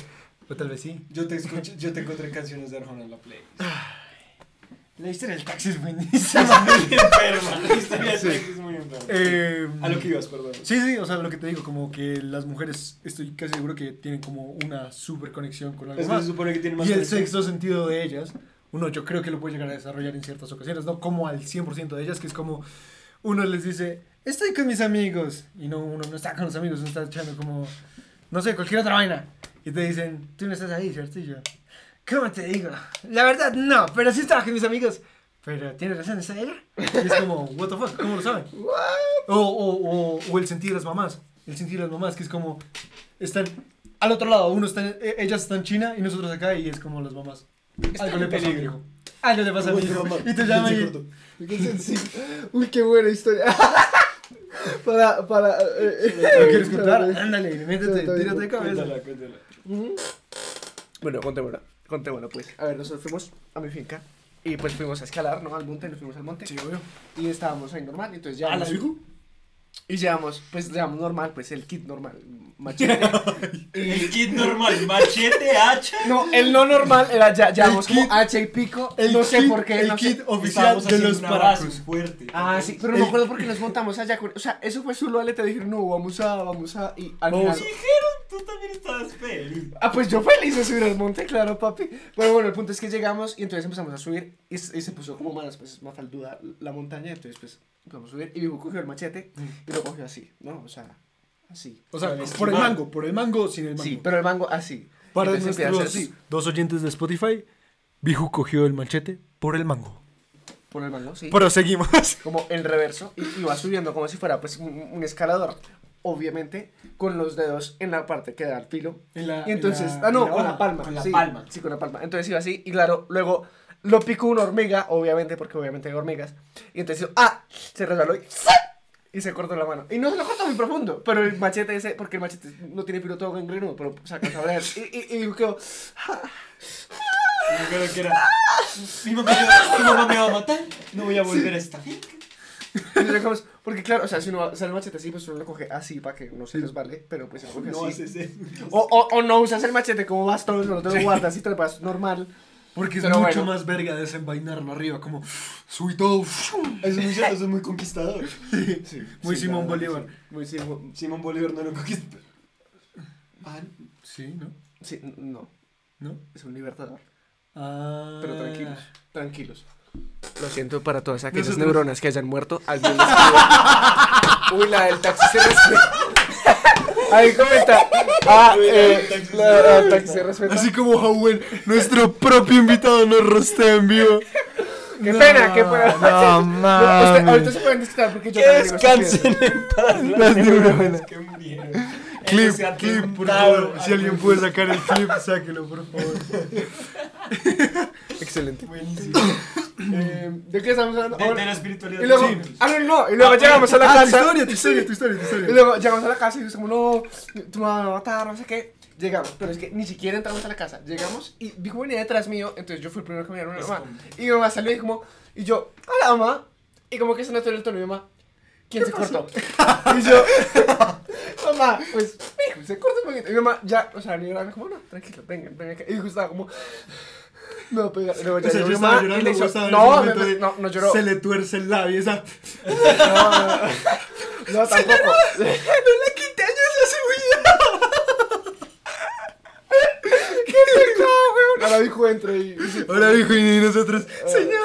O tal vez sí. Yo te, escucho, yo te encontré canciones de Arjona en la play. La historia del taxi es buenísima. muy enferma, la historia de Sí. Drake es muy enferma. Eh, A lo que ibas, perdón. Sí, sí, o sea, lo que te digo, como que las mujeres, estoy casi seguro que tienen como una super conexión con algo Es más. se supone que tiene más Y el sexto sentido de ellas, uno yo creo que lo puede llegar a desarrollar en ciertas ocasiones, no como al 100% de ellas, que es como uno les dice, estoy con mis amigos, y no, uno no está con los amigos, uno está echando como, no sé, cualquier otra vaina, y te dicen, tú no estás ahí, ¿cierto? Y yo, ¿cómo te digo? La verdad, no, pero sí estaba con mis amigos. Pero tienes razón, ¿está ella? Y es como, what the fuck, ¿cómo lo saben? O, o, o, o el sentir de las mamás. El sentir de las mamás, que es como. Están al otro lado. Uno está, eh, ellas están en China y nosotros acá, y es como las mamás. Algo le pasa a mi peligro. hijo. Algo le pasa a mi hijo. Y te llama Se y. Uy, qué buena historia. para, para. eh, ¿Lo quieres contar? Ándale, métete, tírate de cabeza. Cuéntala, cuéntala. Bueno, contémosla. Contémosla, pues. A ver, nosotros fuimos a mi finca y pues fuimos a escalar, ¿no? Al monte, nos fuimos al monte. Sí, obvio. Y estábamos ahí normal, entonces ¿A la? Y llevamos, pues llevamos normal, pues el kit normal, machete. El kit normal, machete, hacha. No, el no normal era ya, llevamos El como kit- H y pico. El no sé kit- por qué. El no sé. kit oficial de los paracos. fuerte. Ah, sí, pero no me acuerdo porque nos montamos allá. con- O sea, eso fue su le te dijeron, no, vamos a, vamos a. Y al Vamos. final. Tú también estabas feliz. Ah, pues yo feliz de subir al monte, claro, papi. Pero bueno, el punto es que llegamos y entonces empezamos a subir y, y se puso como más, pues, más falduda la montaña. Entonces, pues, empezamos a subir y Vivo cogió el machete y lo cogió así, ¿no? O sea, así. O sea, por el mango, por el mango sin el mango. Sí, pero el mango así. Para Entonces nuestros hacer dos oyentes de Spotify, Biju cogió el machete por el mango. Por el mango, sí. Proseguimos. Como en reverso y, y va subiendo como si fuera, pues, un, un escalador. Obviamente, con los dedos en la parte que da el filo. En la- Y entonces, en la- ah, no, en la con la palma. con la sí, palma. Sí, con la palma. Entonces iba así, y claro, luego lo picó una hormiga, obviamente, porque obviamente hay hormigas. Y entonces, ah, se resbaló y, ¡za! y se cortó la mano. Y no se lo cortó muy profundo, pero el machete ese, porque el machete no tiene filo todo engrenudo, pero se alcanza a ver. Y, y, y quedó, Yo creo que era. Mi mamá, me- mi mamá me va a matar. No voy a volver a esta finca. dejamos, porque claro, o sea, si uno sale el machete así, pues uno lo coge así para que no se resbale, pero pues se lo coge No así. haces eso. O, o, o no usas el machete como bastón, no te lo guardas y te lo pasas normal. Porque es Pero mucho bueno. más verga desenvainarlo arriba, como subí todo. Eso es muy, eso es muy conquistador. Sí, Muy sí, Simón Bolívar. sí. Muy Simón. Simón Bolívar no lo conquistó. Ah, Sí, ¿no? Sí, no. ¿No? Es un libertador. Ah. Pero tranquilos, tranquilos. Lo siento para todas aquellas Nosotros- neuronas que hayan muerto. Alguien les escribe, Uy, la del taxi se respeta. Ahí comenta. Ah, eh, la taxi respeta. Así como Howell, nuestro propio invitado nos rostea en vivo. Qué pena, qué pena. No, No, usted- mames. ahorita se pueden desquitar porque yo descansen en paz Las neuronas. que murieron. Clip, clip, por favor. Si al alguien puede sacar el clip, sáquelo, por favor. Excelente. Buenísimo. Eh, ¿De qué estamos hablando? De, de la espiritualidad. y luego, Sí. ah, no, no, y luego Ah, llegamos a la Ah, tu casa. historia, tu historia, tu historia, tu Y historia. luego llegamos a la casa y es como, no, tu mamá me va a matar, no sé qué. Llegamos, pero es que ni siquiera entramos a la casa. Llegamos y dijo venía detrás mío, entonces yo fui el primero que me dieron a mi mamá. Y mi mamá salió y como, y yo, hola mamá. Y como que se notó el tono de mi mamá. ¿Quién se cortó? y yo, mamá, pues, hijo, se cortó un poquito. Y mi mamá ya, o sea, ni lloraba, como, no, tranquilo, venga, venga. acá". Y dijo, estaba como, me va a pegar. Y luego ya O sea, yo mi estaba mamá y llorando, le hizo, no, me- de- no, no lloró. Se le tuerce el labio, esa. No, no, no. No, tampoco. No le quité años a su vida. ¡Qué pecado, weón! Ahora dijo entre y... y- Ahora dijo y nosotros, señora.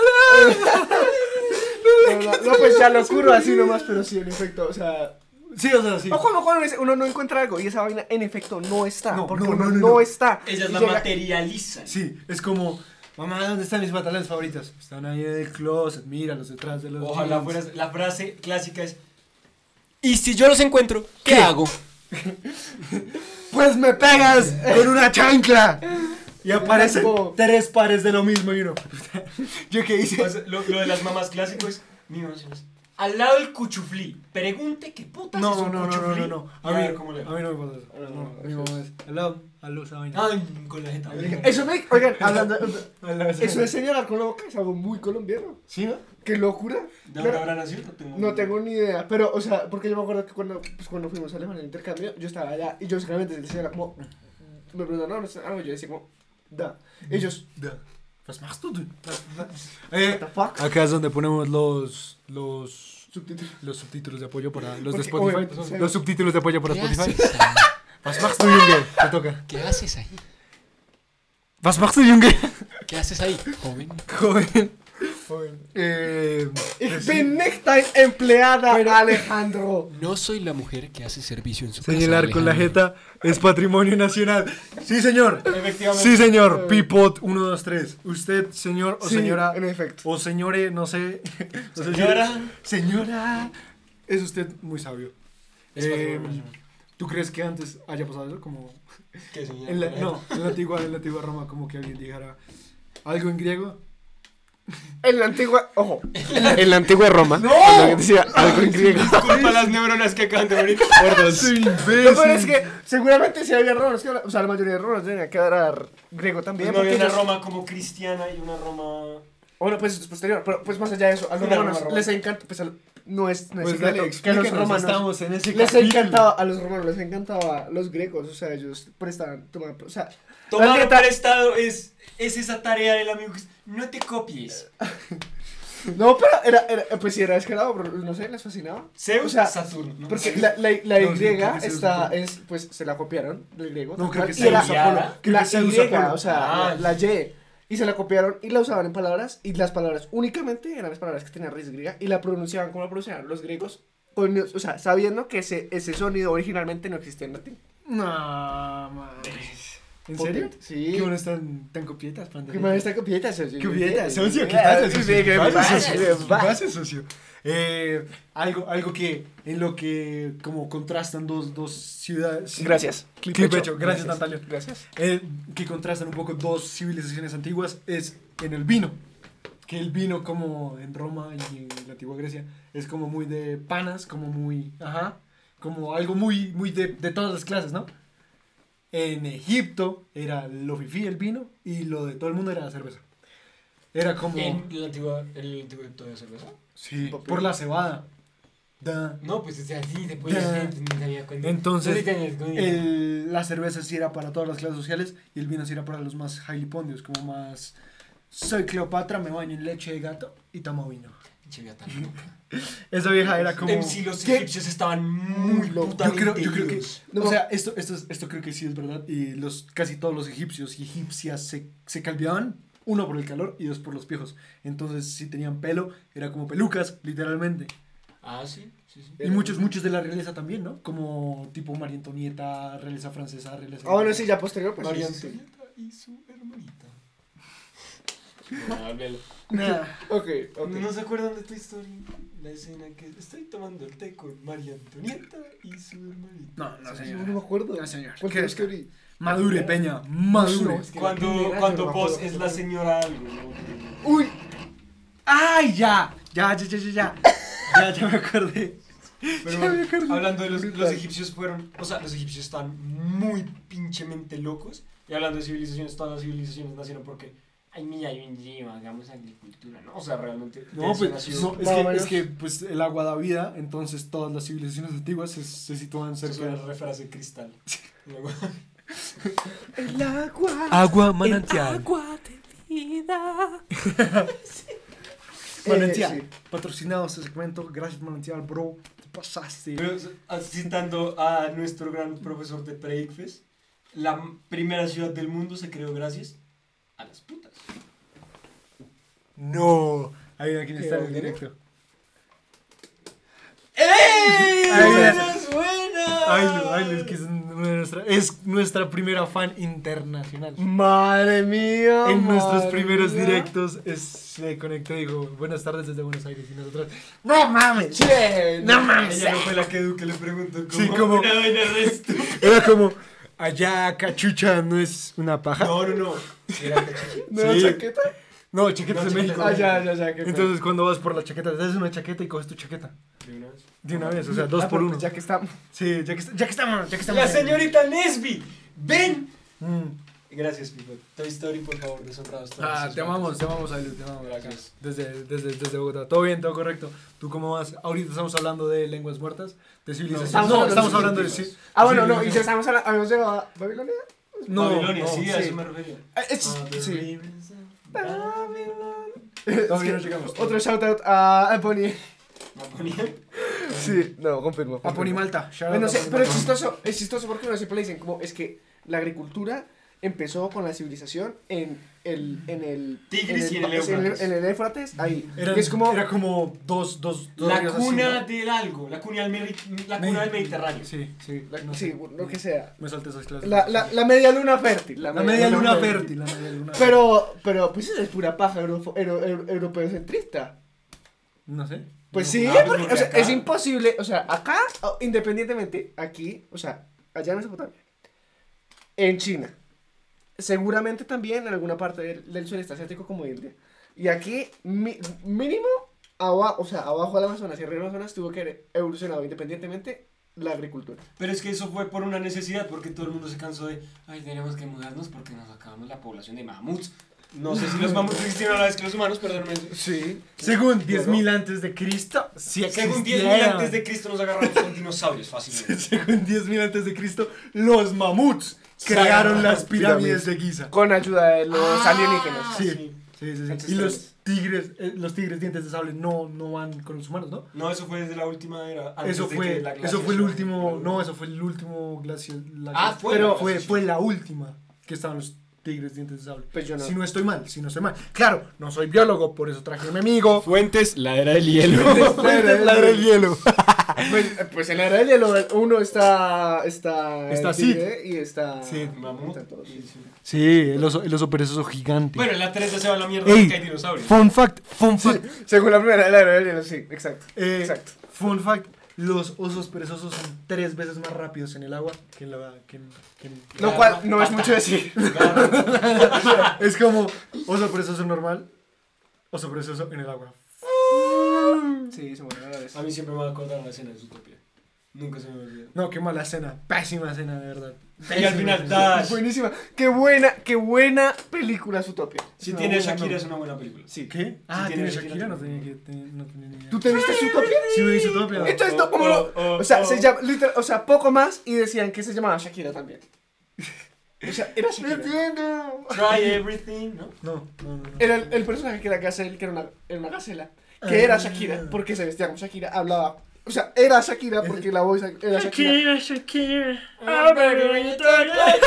No, no, no, pues ya lo curro así nomás, pero sí, en efecto, o sea... Sí, o sea, sí. O cuando, cuando uno- uno no encuentra algo y esa vaina en efecto no está, No, porque no, uno no, no, está. Ellas la llega- materializan. Sí, es como, mamá, ¿dónde están mis pantalones favoritos? Están ahí en el closet, míralos detrás de los Ojalá jeans. fuera la frase clásica es y si yo los encuentro, ¿qué, hago? Pues me pegas con una chancla. Y aparecen Como- tres pares de lo mismo y uno. ¿Yo qué hice? Pues, lo, lo de las mamás clásico es mi mamá se al lado del cuchuflí. Pregunte qué putas es No, un no, no, no, cuchuflí. no, no. A a mí, ver cómo le a mí no me pasa eso. No, No, no, mi eso mamá es. Hello, hello, esa vaina. Ay, con la jeta. Eso me... Oigan, hablando... Eso de señalar con la boca es algo muy colombiano. ¿Sí, no? ¡Qué locura! ¿De dónde habrá nacido? No tengo No tengo ni idea, pero, o sea, porque yo me acuerdo que cuando, pues, cuando fuimos a Alemania en intercambio, yo estaba allá y yo seguramente decía como, me preguntaron, no, no sé, algo, yo decía como, da. Ellos, Da. Was machst du? du? Eh, what the fuck? acá es donde ponemos los los Subtítulos. los subtítulos de apoyo para los Porque, de Spotify. oye, sea, los subtítulos de apoyo para ¿Qué Spotify. Was machst du, Junge? Te toca. ¿Qué haces ahí? Was machst du, Junge? ¿Qué haces ahí, joven? Joven. Eh, Ich bin nicht dein empleada, Alejandro. No soy la mujer que hace servicio en su casa. señalar con la jeta es patrimonio nacional. Sí, señor. Efectivamente. Sí, señor. Pipot 1, 2, 3. Usted, señor o Sí, señora. en efecto. O señore, no sé. Señora. Señora. Es usted muy sabio. Es Eh. ¿Tú crees que antes haya pasado eso? Como ¿Qué señora? en la, no, en la antigua, en la antigua Roma, como que alguien dijera algo en griego. En la antigua, ojo, en la antigua Roma, ¡No! cuando decía algo en griego. Disculpa las neuronas que acaban de. Soy Lo imbécil. peor es que seguramente si había romanos, que habla- o sea, la mayoría de romanos tenían que hablar griego también. no había porque una ellos- Roma como cristiana y una Roma. Bueno, pues es posterior, pero pues más allá de eso, a los Una romanos Roma, les encanta, pues al- no es, no es Pues secreto dale, que a los explícanos, romanos estamos en ese les capítulo. encantaba, a los romanos les encantaba los griegos, o sea, ellos prestaban, tomaban, o sea, Tomar neta- prestado es, es esa tarea del amigo que es, no te copies. no, pero era, era pues sí era descarado, pero no sé, les fascinaba. Zeus, O sea, Saturno. ¿no? Porque la, la, la No, Y está, es, pues se la copiaron del griego. No, creo que Zeus Apolo. La Y, Apolo. o sea, Ah. la, la Y. Y se la copiaron y la usaban en palabras. Y las palabras únicamente eran las palabras que tenían raíz griega. Y la pronunciaban como la pronunciaban los griegos. con- o sea, sabiendo que ese, ese sonido originalmente no existía en latín. No, madre. ¿En serio? Sí. ¿Qué bueno están tan copietas, panda? ¿Qué más está copieta, socio? ¿Qué copietas, socio? ¿Qué pasa, socio? ¿Qué ¿Qué pasa, pasa, socio? ¿Qué ¿Qué pasa? socio? Eh, algo, algo que, en lo que como contrastan dos, dos ciudades. Gracias. Clip Clip hecho. hecho. Gracias, Gracias. Natalio. Gracias. Eh, que contrastan un poco dos civilizaciones antiguas es en el vino. Que el vino como en Roma y en la antigua Grecia es como muy de panas, como muy, ajá, como algo muy, muy de, de todas las clases, ¿no? En Egipto era lo fifí el vino y lo de todo el mundo era la cerveza. Era como... En la antigua, el antiguo Egipto de cerveza. Sí, por la cebada. Da. No, pues es así, te puedes Ya. hacer, no cuenta. Entonces. El, la cerveza sí era para todas las clases sociales y el vino sí era para los más highly pondios, como más soy Cleopatra, me baño en leche de gato y tomo vino. Che, tan loca. Esa vieja era como... Em, sí, los ¿Qué? egipcios estaban muy Loco. Yo putamente creo, yo creo que... No, o sea, esto, esto, es- esto creo que sí es verdad. Y los, casi todos los egipcios y egipcias se, se calviaban, uno por el calor y dos por los piojos. Entonces, si tenían pelo, era como pelucas, literalmente. Ah, sí, sí, sí. Y muchos, muchos de la realeza también, ¿no? Como tipo María Antonieta, realeza francesa, realeza... Ah, bueno, sí, ya posterior, pues. María. Antonieta y su hermanita. Ah. Nah. Ok, ok. ¿No se acuerdan de tu historia? La escena que estoy tomando el té con María Antonieta y su hermanita. No, no, No, señor. me acuerdo. No, señor. ¿Cuál ¿Qué fue la es? story? Madure, Peña, madure. No, es Cuando, cuando no vos es la señora algo, ¿no? Uy, ¡Ay, ya! Ya, ya, ya, ya, ya. Ya, ya me acordé. Pero Ya me acordé. hablando de los, los egipcios fueron, o sea, los egipcios están muy pinchemente locos. Y hablando de civilizaciones, todas las civilizaciones nacieron porque, ay, mira, hay un río, hagamos agricultura, ¿no? O sea, realmente. No, pues, no, es, que, menos. es que pues, el agua da vida, entonces todas las civilizaciones antiguas se, se Eso cerca es de... una frase cristal. Luego- el agua. Agua manantial. Agua de vida. Manantial, Eh, sí. patrocinado este segmento, gracias Manantial, bro, te pasaste. Pero citando a nuestro gran profesor de Preicfes, la primera ciudad del mundo se creó gracias a las putas. No, ahí aquí ¿Qué está en el directo. ¡Ey! Ay, ¡Buena, es buena! Ay, no, ay, no, es que es, una de nuestra, es nuestra primera fan internacional. Madre mía. En nuestros primeros mía. directos es- se conectó y dijo, buenas tardes desde Buenos Aires y nosotros, no mames. Che, No mames. Ella no fue la que Duque le preguntó cómo Sí, como- una. Era como, allá cachucha no es una paja. No, no, no. Era cachichi. ¿No Sí. chaqueta? No, chaqueta No, es de México. Ah, ya, ya, ya. qué Entonces cuando vas por la chaqueta, te das una chaqueta y coges tu chaqueta. De una vez. De una vez, o sea, dos Ah, por uno. pues Ya que estamos. Sí, ya que, ya que estamos, ya que estamos. La señorita Nesby. ¡Ven! Mm. Gracias, Pipo. Toy Story, por favor, deshonrados todos. Ah, te amamos, te amamos, Ailu, te amamos. Gracias. Desde, desde, desde Bogotá. Todo bien, todo correcto. ¿Tú cómo vas? Ahorita estamos hablando de lenguas muertas, de civilización. estamos No, hablando de estamos hablando de... civilizaciones. ci- Ah, bueno, no, y ya civilización. estamos hablando. ¿Habíamos llegado a Babilonia? No, Babilonia, no, sí, a sí. eso me refería. Ah, es- Ah, sí. Babylon. No llegamos. Otro shoutout a Aponi. ¿Me ponía? Sí, no, confirmo. A Ponimalta. shout out Bueno, a sí, Pony pero es Malta. chistoso, es chistoso porque uno siempre le dicen como es que la agricultura empezó con la civilización en el en el Tigris y en el en Éufrates. en el Éufrates, ahí. Y es como Era como dos, dos, dos La ríos así, cuna ¿no? del algo, la cuna del, la cuna del Mediterráneo. Sí, sí. la- no sí, sé. lo que sea. Me salté esas clases. La, la, la media luna fértil. La media luna fértil. La media luna Pero, pero, pues eso es pura paja euro, euro- euro- europeocentrista. No sé. Pues No. sí, pues porque, porque o sea, acá- es imposible, o sea, acá, independientemente, aquí, o sea, allá en Mesopotamia, en China, seguramente también en alguna parte del, del sureste asiático como India, y aquí, mi- mínimo, abajo, o sea, abajo del Amazonas y arriba del Amazonas tuvo que haber evolucionado independientemente la agricultura. Pero es que eso fue por una necesidad, porque todo el mundo se cansó de, ay, tenemos que mudarnos porque nos acabamos la población de mamuts. No sé si los mamuts existieron a la vez que los humanos, perdónenme. Sí. Según 10.000 antes de Cristo, sí Según 10.000 existieron. antes de Cristo nos agarramos con dinosaurios fácilmente. Según 10.000 antes de Cristo, los mamuts crearon las pirámides pirámides. de Giza. Con ayuda de los Ah, alienígenas. Sí, sí. sí, sí, sí. Y los tigres, eh, los tigres dientes de sable no, no van con los humanos, ¿no? No, eso fue desde la última era. antes Eso de fue, que la eso fue el último, no, eso fue el último glacial. la- Ah, fue pero la fue, fue la última que estaban los tigres dientes de sable. Pues yo no. Si no estoy mal, si no estoy mal. Claro, no soy biólogo, por eso traje a mi amigo. Fuentes, la era del hielo. Fuentes, la del hielo. Pues, pues en la del hielo uno está está Está el tigre y está Sí. Mamut. Sí, el oso, el oso perezoso gigante. Bueno, en la 3 ya se va a la mierda Ey. porque hay dinosaurios. Fun fact, fun Sí, fact. según la primera la era del hielo, sí, exacto. Eh, Exacto. Fun fact, los osos perezosos son tres veces más rápidos en el agua que en la... Que en- que en- Lo cual no es mucho decir. es como oso perezoso normal, oso perezoso en el agua. Sí, se muere a la vez. A mí siempre me va a acordar la escena de Zootopia. Nunca se me olvida. No, qué mala escena, pésima escena, de verdad. Y al final, Dash. Buenísima. Qué buena, qué buena película Zootopia. Si Es tiene Shakira novela. es una buena película. Sí. ¿Qué? Ah, tiene tiene Shakira, Shakira, no tenía, que, te- no tenía ni idea. ¿Tú te viste Zootopia? Sí me hizo Topia. Entonces, no, como Oh, lo- oh, O sea, oh. se llama, literal, o sea, poco más y decían que se llamaba Shakira también. O sea, era Shakira. entiendo! Try everything, ¿no? No, no, no. no. Era el, el personaje que era que era una, era una gacela. Que era Shakira, porque se vestía como Shakira, hablaba. O sea, era Shakira porque la voz era Shakira. Shakira. Oh, baby, when you talk like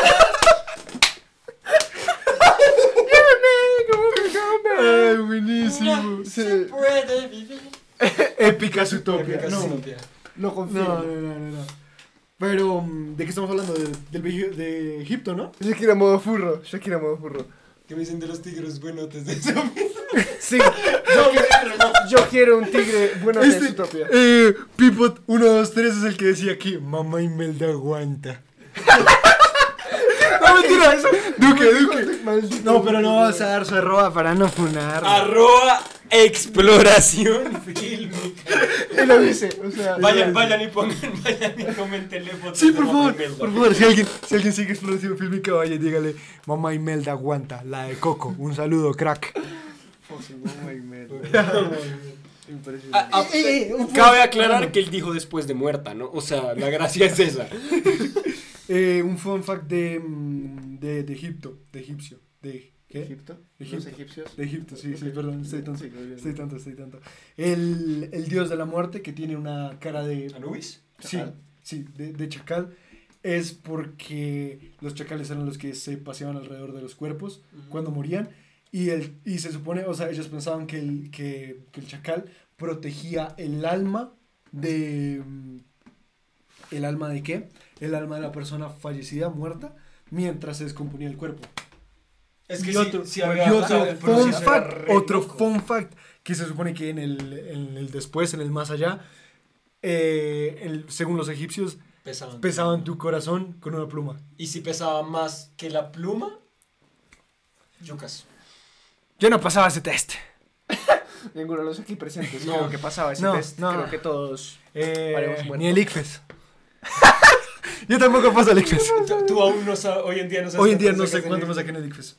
Ay, buenísimo. that, se puede vivir. Épica Zootopia. Épica No. Lo no, confirmo. no, no, no, no. Pero, mm, ¿de qué estamos hablando? De, del Vegi- de Egipto, ¿no? Shakira modo furro, Shakira modo furro. ¿Qué me dicen de los tigres buenotes de eso? Sí, yo, yo quiero un tigre bueno de Este- Zootopia. Eh, Pipot 1, 2, 3 es el que decía aquí, mamá Imelda aguanta. no, mentira, eso. Duque, Duque. No, pero no vas a dar su arroba para no funar. Arroba exploración fílmica. Él lo dice, o sea. Vayan, vayan y pongan, vayan y comentenle fotos Sí, por Mamá favor, Imelda. por favor, si alguien, si alguien sigue exploración fílmica, vaya y dígale, mamá Imelda aguanta, la de Coco. Un saludo, crack. Impresionante. Ah, ah, Eh, eh, un Cabe aclarar que él dijo después de muerta, ¿no? O sea, la gracia es esa. Eh, un fun fact de, mm, de, de Egipto, de egipcio, de, ¿qué? ¿Egipto? Egipto. Los egipcios. De Egipto, sí, sí, perdón, estoy tonto. Sí. Estoy tonto, estoy tonto. El, el dios de la muerte que tiene una cara de... ¿Anubis? Sí, Chacal. sí, de, de chacal. Es porque los chacales eran los que se paseaban alrededor de los cuerpos cuando morían. Y, el, y se supone, o sea, ellos pensaban que el, que, que el chacal protegía el alma de... mm, ¿El alma de qué? El alma de la persona fallecida, muerta, mientras se descomponía el cuerpo. Es que y otro, sí y había- otro fun fact, otro fun fact, que se supone que en el, en el después, en el más allá, eh, el- según los egipcios, Pesaban. pesaban tu corazón con una pluma. Y si pesaba más que la pluma, yucas. Yo no pasaba ese test. Ninguno de los aquí presentes No. creo que pasaba ese No, test. no. Creo que todos. Eh, ni el ICFES. Yo tampoco paso el ICFES. Tú, aún no sabes, hoy en día no sabes. Hoy en día no sé cuánto me saqué en el ICFES.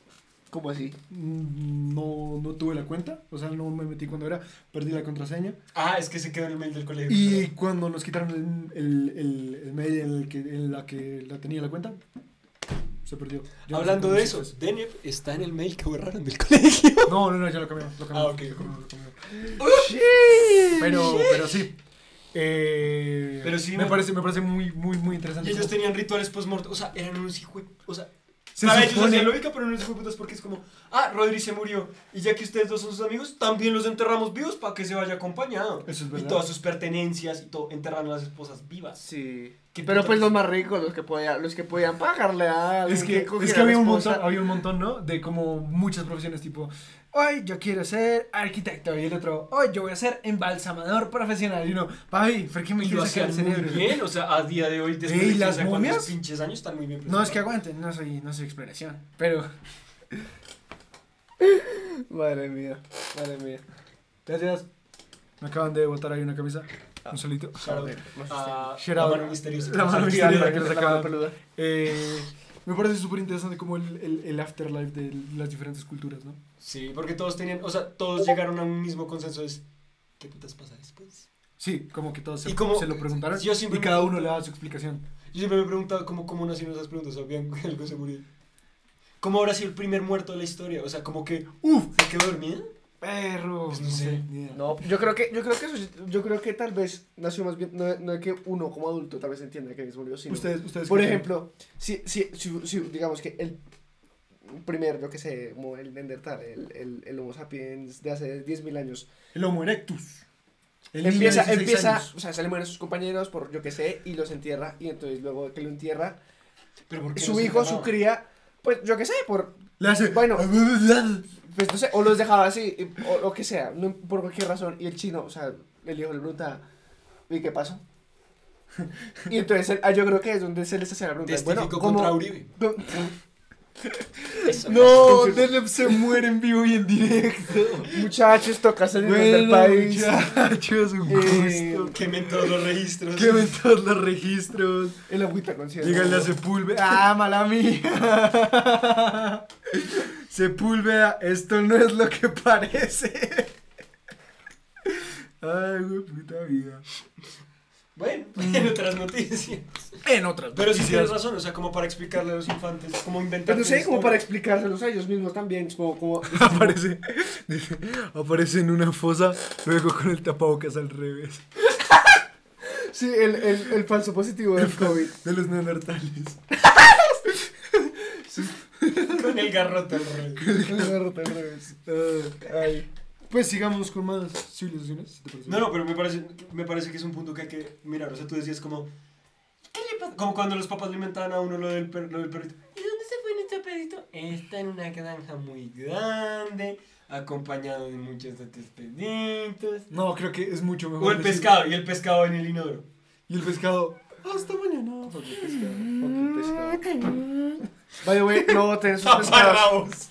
¿Cómo así? Mm, No, no tuve la cuenta, o sea, no me metí cuando era, perdí la contraseña. Ah, es que se quedó en el mail del colegio. Y cuando nos quitaron el, el, el, el mail en, el que, en la que la tenía la cuenta, se perdió. Ya no sé Hablando de eso, hace. Denep está en el mail que borraron del colegio. No, no, no, ya lo cambiamos. Lo cambiamos Ah, ok. lo cambiamos, lo cambiamos. Pero, pero sí. Eh, Pero sí, me me- parece, me parece muy, muy, muy Y interesante. ellos tenían rituales post-mortem. O sea, eran unos hijos. O sea, Se para ellos supone- hacían lógica, pero no les putas porque es como, ah, Rodri se murió. Y ya que ustedes dos son sus amigos, también los enterramos vivos para que se vaya acompañado. Eso es Y verdad. todas sus pertenencias y todo, enterran a las esposas vivas. Sí. ¿Qué Pero pues los más ricos, los que podían, los que podían pagarle a alguien Es que, es que había un montón, había un montón, ¿no? De como muchas profesiones, tipo, hoy yo quiero ser arquitecto, y el otro, hoy yo voy a ser embalsamador profesional, y uno, papi, ¿por qué me Y lo quieres sacar el muy cerebro? bien, o sea, a día de hoy, después Ey, de ¿las momias? pinches años, están muy bien No, es que aguanten, no soy, no soy exploración, pero, Madre mía, madre mía. gracias. Me acaban de botar ahí una camisa, un solito. Shout out a Shout mano misteriosa. La mano misteriosa que nos acaba-. Eh, me parece súper interesante como el, el, el afterlife de las diferentes culturas, ¿no? Sí, porque todos tenían, o sea, todos llegaron a un mismo consenso, es, ¿qué putas pasa después? Sí, como que todos se, Y como- se lo preguntaron yo siempre y me cada uno le daba su explicación. Yo siempre me he preguntado cómo, cómo nacieron esas preguntas, ¿sabían que algo se murió? ¿Cómo habrá sido el primer muerto de la historia? O sea, como que, ¡Uf! ¿se quedó dormido? Perro. Pues no sé. ni idea. No, yo creo que, yo creo que eso, yo creo que tal vez nació más bien, no, no es que uno como adulto tal vez entienda que se murió, sino, Ustedes, ustedes por ejemplo, si, si, si, si, digamos que el primer, yo que sé, el Neandertal, el, el, el Homo sapiens de hace 10.000 años, El Homo erectus. El empieza, de 16 empieza, años. o sea, se le mueren sus compañeros por yo que sé, y los entierra, y entonces luego que lo entierra, ¿Pero por qué su no hijo, su cría, pues yo que sé, por, Le hace. Bueno. pues no sé, o los dejaba así, y- o lo que sea, no, por cualquier razón, y el chino, o sea, el hijo le pregunta, ¿y qué pasó? Y entonces ah, yo creo que es donde se les hace la pregunta, Testificó bueno, ¿cómo- contra Uribe. no- No, se muere en vivo y en directo. muchachos, toca salir del Bueno, país. muchachos, un Eh, gusto. Quemen todos los registros. Quemen todos los registros. El agüita con cielo. Díganle a Sepúlveda. ¡Ah, mala mía! Sepúlveda, esto no es lo que parece. Ay, güey, puta vida. Bueno, en otras noticias. En otras Pero sí tienes razón, o sea, como para explicarle a los infantes, como inventar. Pues no sé, como para explicárselos a ellos mismos también. Como, como, Aparece, dice, aparece en una fosa, luego con el tapabocas al revés. sí, el, el, el falso positivo del COVID. De los neandertales. Con el garrote al revés. El garrote al revés. Ah, ay. Pues sigamos con más civilizaciones. si te parece. No, no, pero me parece, me parece que es un punto que hay que mirar. O sea, tú decías como. ¿Qué le pasa? Como cuando los papás le inventaban a uno lo del, per- lo del perrito. ¿Y dónde se fue nuestro perrito? Está en una granja muy grande, acompañado de muchos otros perritos. No, creo que es mucho mejor. O el decir- pescado, y el pescado en el inodoro. Y el pescado. Hasta mañana. El el. By the way, no voten sus pescados. Taparrabos.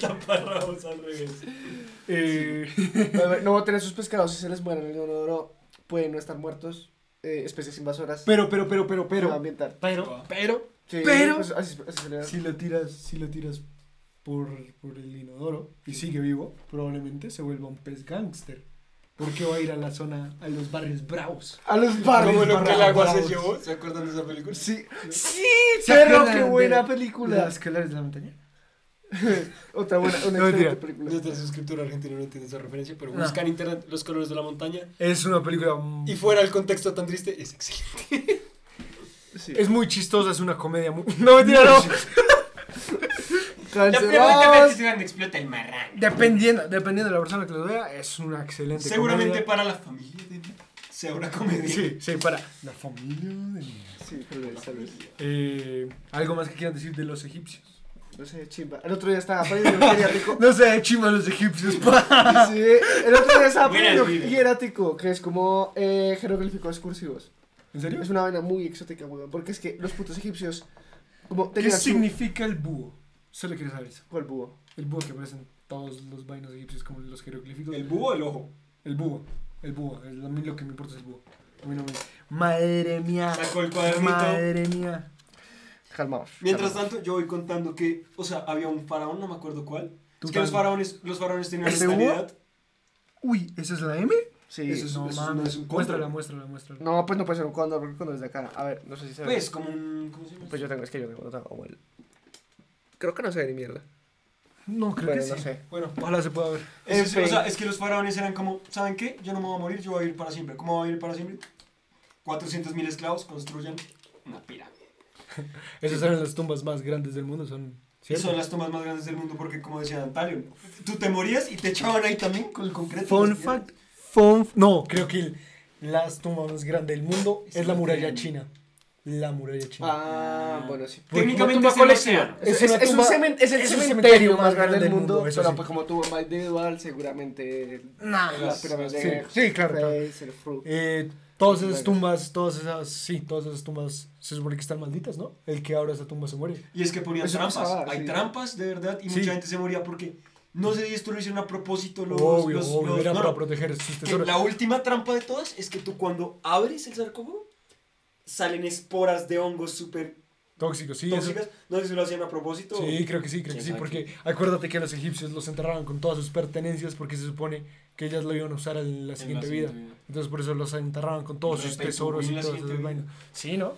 Taparrabos al revés. Eh, way, No voten sus pescados si se les mueren en el inodoro. Pueden no estar muertos. Eh, especies invasoras. pero, pero, pero, pero, pero. ambiental. Pero, pero. Sí, Pero- pues, así, así. Si lo tiras, si lo tiras por, por el inodoro y sigue vivo, probablemente se vuelva un pez gángster. Porque va a ir a la zona, a los barrios bravos. A los Como barrios. lo que el agua se llevó. ¿Se acuerdan de esa película? Sí, sí, ¿Se pero qué de buena película. Las escaleras de la montaña. Otra buena, una No, excelente película. Nuestro suscriptor argentino no entiende esa referencia, pero No. busca en internet los colores de la montaña. Es una película. Y fuera el contexto tan triste, es excelente. Sí. Es muy chistosa, es una comedia muy. No, mentira, no. Cancelados. donde explota el marrano. Dependiendo, dependiendo de la persona que lo vea, es una excelente Seguramente comedia. para la familia de sea una comedia. Sí, sí, para la familia de. Sí, tal vez, tal vez. Eh, ¿Algo más que quieran decir de los egipcios? No sé, chimba. El otro día estaba aprendiendo geriátrico. No sé, chima los egipcios, pa. Sí, el otro día estaba aprendiendo hierático, que es como eh, jeroglíficos excursivos. ¿En serio? Es una vaina muy exótica, weón. Porque es que los putos egipcios, como ¿Qué tenían su- significa el búho? Solo quiero saber eso. ¿Cuál búho? El búho que aparece en todos los vainos egipcios como los jeroglíficos. El búho o el ojo. El búho. El búho. El- a mí lo que me importa es el búho. A mí no me... Madre mía. Sacó el cuadernito. Madre mía. Calmaos. Mientras calmaos. tanto, yo voy contando que, o sea, había un faraón, no me acuerdo cuál. Es que los faraones, los faraones tenían ¿Ese una búho? mentalidad. Uy, ¿esa es la M? Sí. Eso es- no eso no mames. es un cóndor. muéstrala, muéstrala, muéstrala. No, pues no puede ser un cóndor, porque el cóndor es de acá. A ver, no sé si se ve. Pues, como un. ¿Cómo se llama? Pues yo tengo, es que yo tengo, no tengo como el... Creo que no se ve ni mierda. No, creo Bueno, que no sí. sé. Bueno, Ojalá se pueda ver. es, o sea, es que los faraones eran como, ¿saben qué? Yo no me voy a morir, yo voy a vivir para siempre. ¿Cómo voy a vivir para siempre? 400.000 esclavos construyan una pirámide. Esas eran las tumbas más grandes del mundo, son... ¿cierto? son las tomas más grandes del mundo porque, como decía Antalio, tú te morías y te echaban ahí también con el concreto. Fun fact. Fun... No, creo que el- las tumbas más grandes del mundo Es es la la muralla china. La muralla china. Ah, bueno, sí. Técnicamente es océano. Es, Es es- es un tumba- cemen- es el es un cementerio más grande del mundo, eso pero sí. pues como tuvo más individual, seguramente Nah, las- sí, de sí, claro, claro. Eh, todas esas tumbas, todas esas, sí, todas esas tumbas se supone que están malditas, ¿no? El que abra esa tumba se muere. Y es que ponían Eso trampas. pasaba, Hay sí. trampas, de verdad, y Sí. mucha gente se moría porque no sé si esto lo hicieron a propósito los. obvio, los, obvio, los- era no, para proteger sus tesoros. la última trampa de todas es que tú cuando abres el sarcófago salen esporas de hongos súper Tóxicos, sí, eso- tóxicas. No sé si lo hacían a propósito. Sí, creo que sí, creo que ¿Quién sí, porque acuérdate que los egipcios los enterraban con todas sus pertenencias porque se supone que ellas lo iban a usar en la En siguiente la vida. siguiente vida. Entonces por eso los enterraban con todos sus tesoros y todas esas vainas. Sí, ¿no?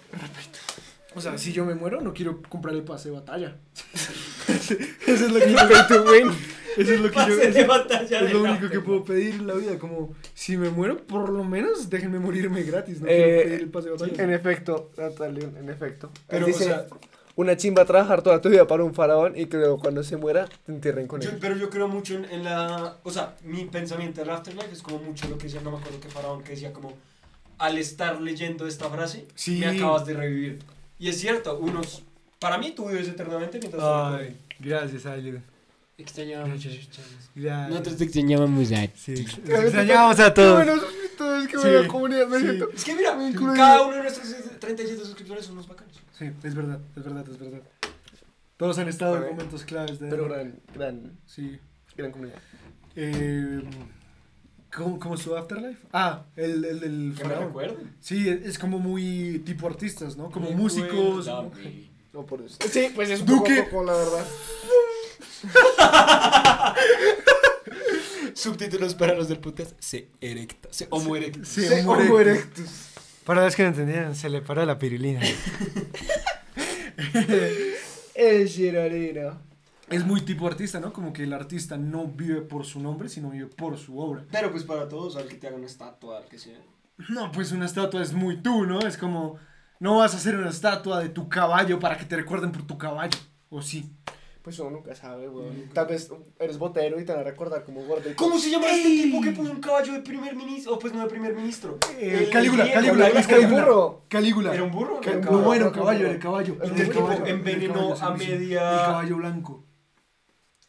O sea, si yo me muero, no quiero comprar el pase de batalla. eso es lo que yo pay to win. Eso es lo que yo eso batalla es de lo único que puedo pedir en la vida, como si me muero, por lo menos déjenme morirme gratis, no Eh, quiero pedir el pase de batalla. En efecto, Natalio, en efecto. Pero, Dice, o sea, una chimba trabajar toda tu vida para un faraón y que luego cuando se muera te entierren con yo- él. pero yo creo mucho en, en la. O sea, mi pensamiento del afterlife es como mucho lo que decía, no me acuerdo qué faraón, que decía como. Al estar leyendo esta frase, Sí. me acabas de revivir. Y es cierto, unos. Para mí tú vives eternamente mientras. Ay, gracias, Ailey. Extrañábamos. Gracias. Nosotros te extrañábamos a Sí, ex- extrañamos a todos. Qué bueno, todos, qué Sí, buena comunidad, me sí. siento. Es que mira, cada uno de nuestros 37 suscriptores son unos bacanos. Sí, es verdad, es verdad, es verdad. Todos han estado en momentos claves de... Pero gran, gran, Sí. gran comunidad. Eh, ¿cómo, ¿Cómo su afterlife? Ah, el, el del Que me recuerden. Sí, es, es como muy tipo artistas, ¿no? Como músicos. No, por eso. Sí, pues es un Duque. poco, poco, la verdad. Subtítulos para los del podcast. Se erecta. Se homo erecta. Sí, Sí, Homo Homo erectus. erectus. Para los que no entendieron, se le paró la pirulina. El Girolino. Es muy tipo artista, ¿no? Como que el artista no vive por su nombre, sino vive por su obra. Pero pues para todos, al que te haga una estatua, al que sea. No, pues una estatua es muy tú, ¿no? Es como, no vas a hacer una estatua de tu caballo para que te recuerden por tu caballo. ¿O sí? Pues uno nunca sabe, weón. Tal vez eres botero y te van a recordar como gordo. ¿Cómo se llama este tipo que puso un caballo de primer ministro? O pues no de primer ministro. Eh, El Calígula, Calígula, la- es ¿El Calígula. burro? Calígula. ¿Era un burro? No, bueno, no, caballo, no. el caballo. El tipo envenenó a media- El caballo blanco.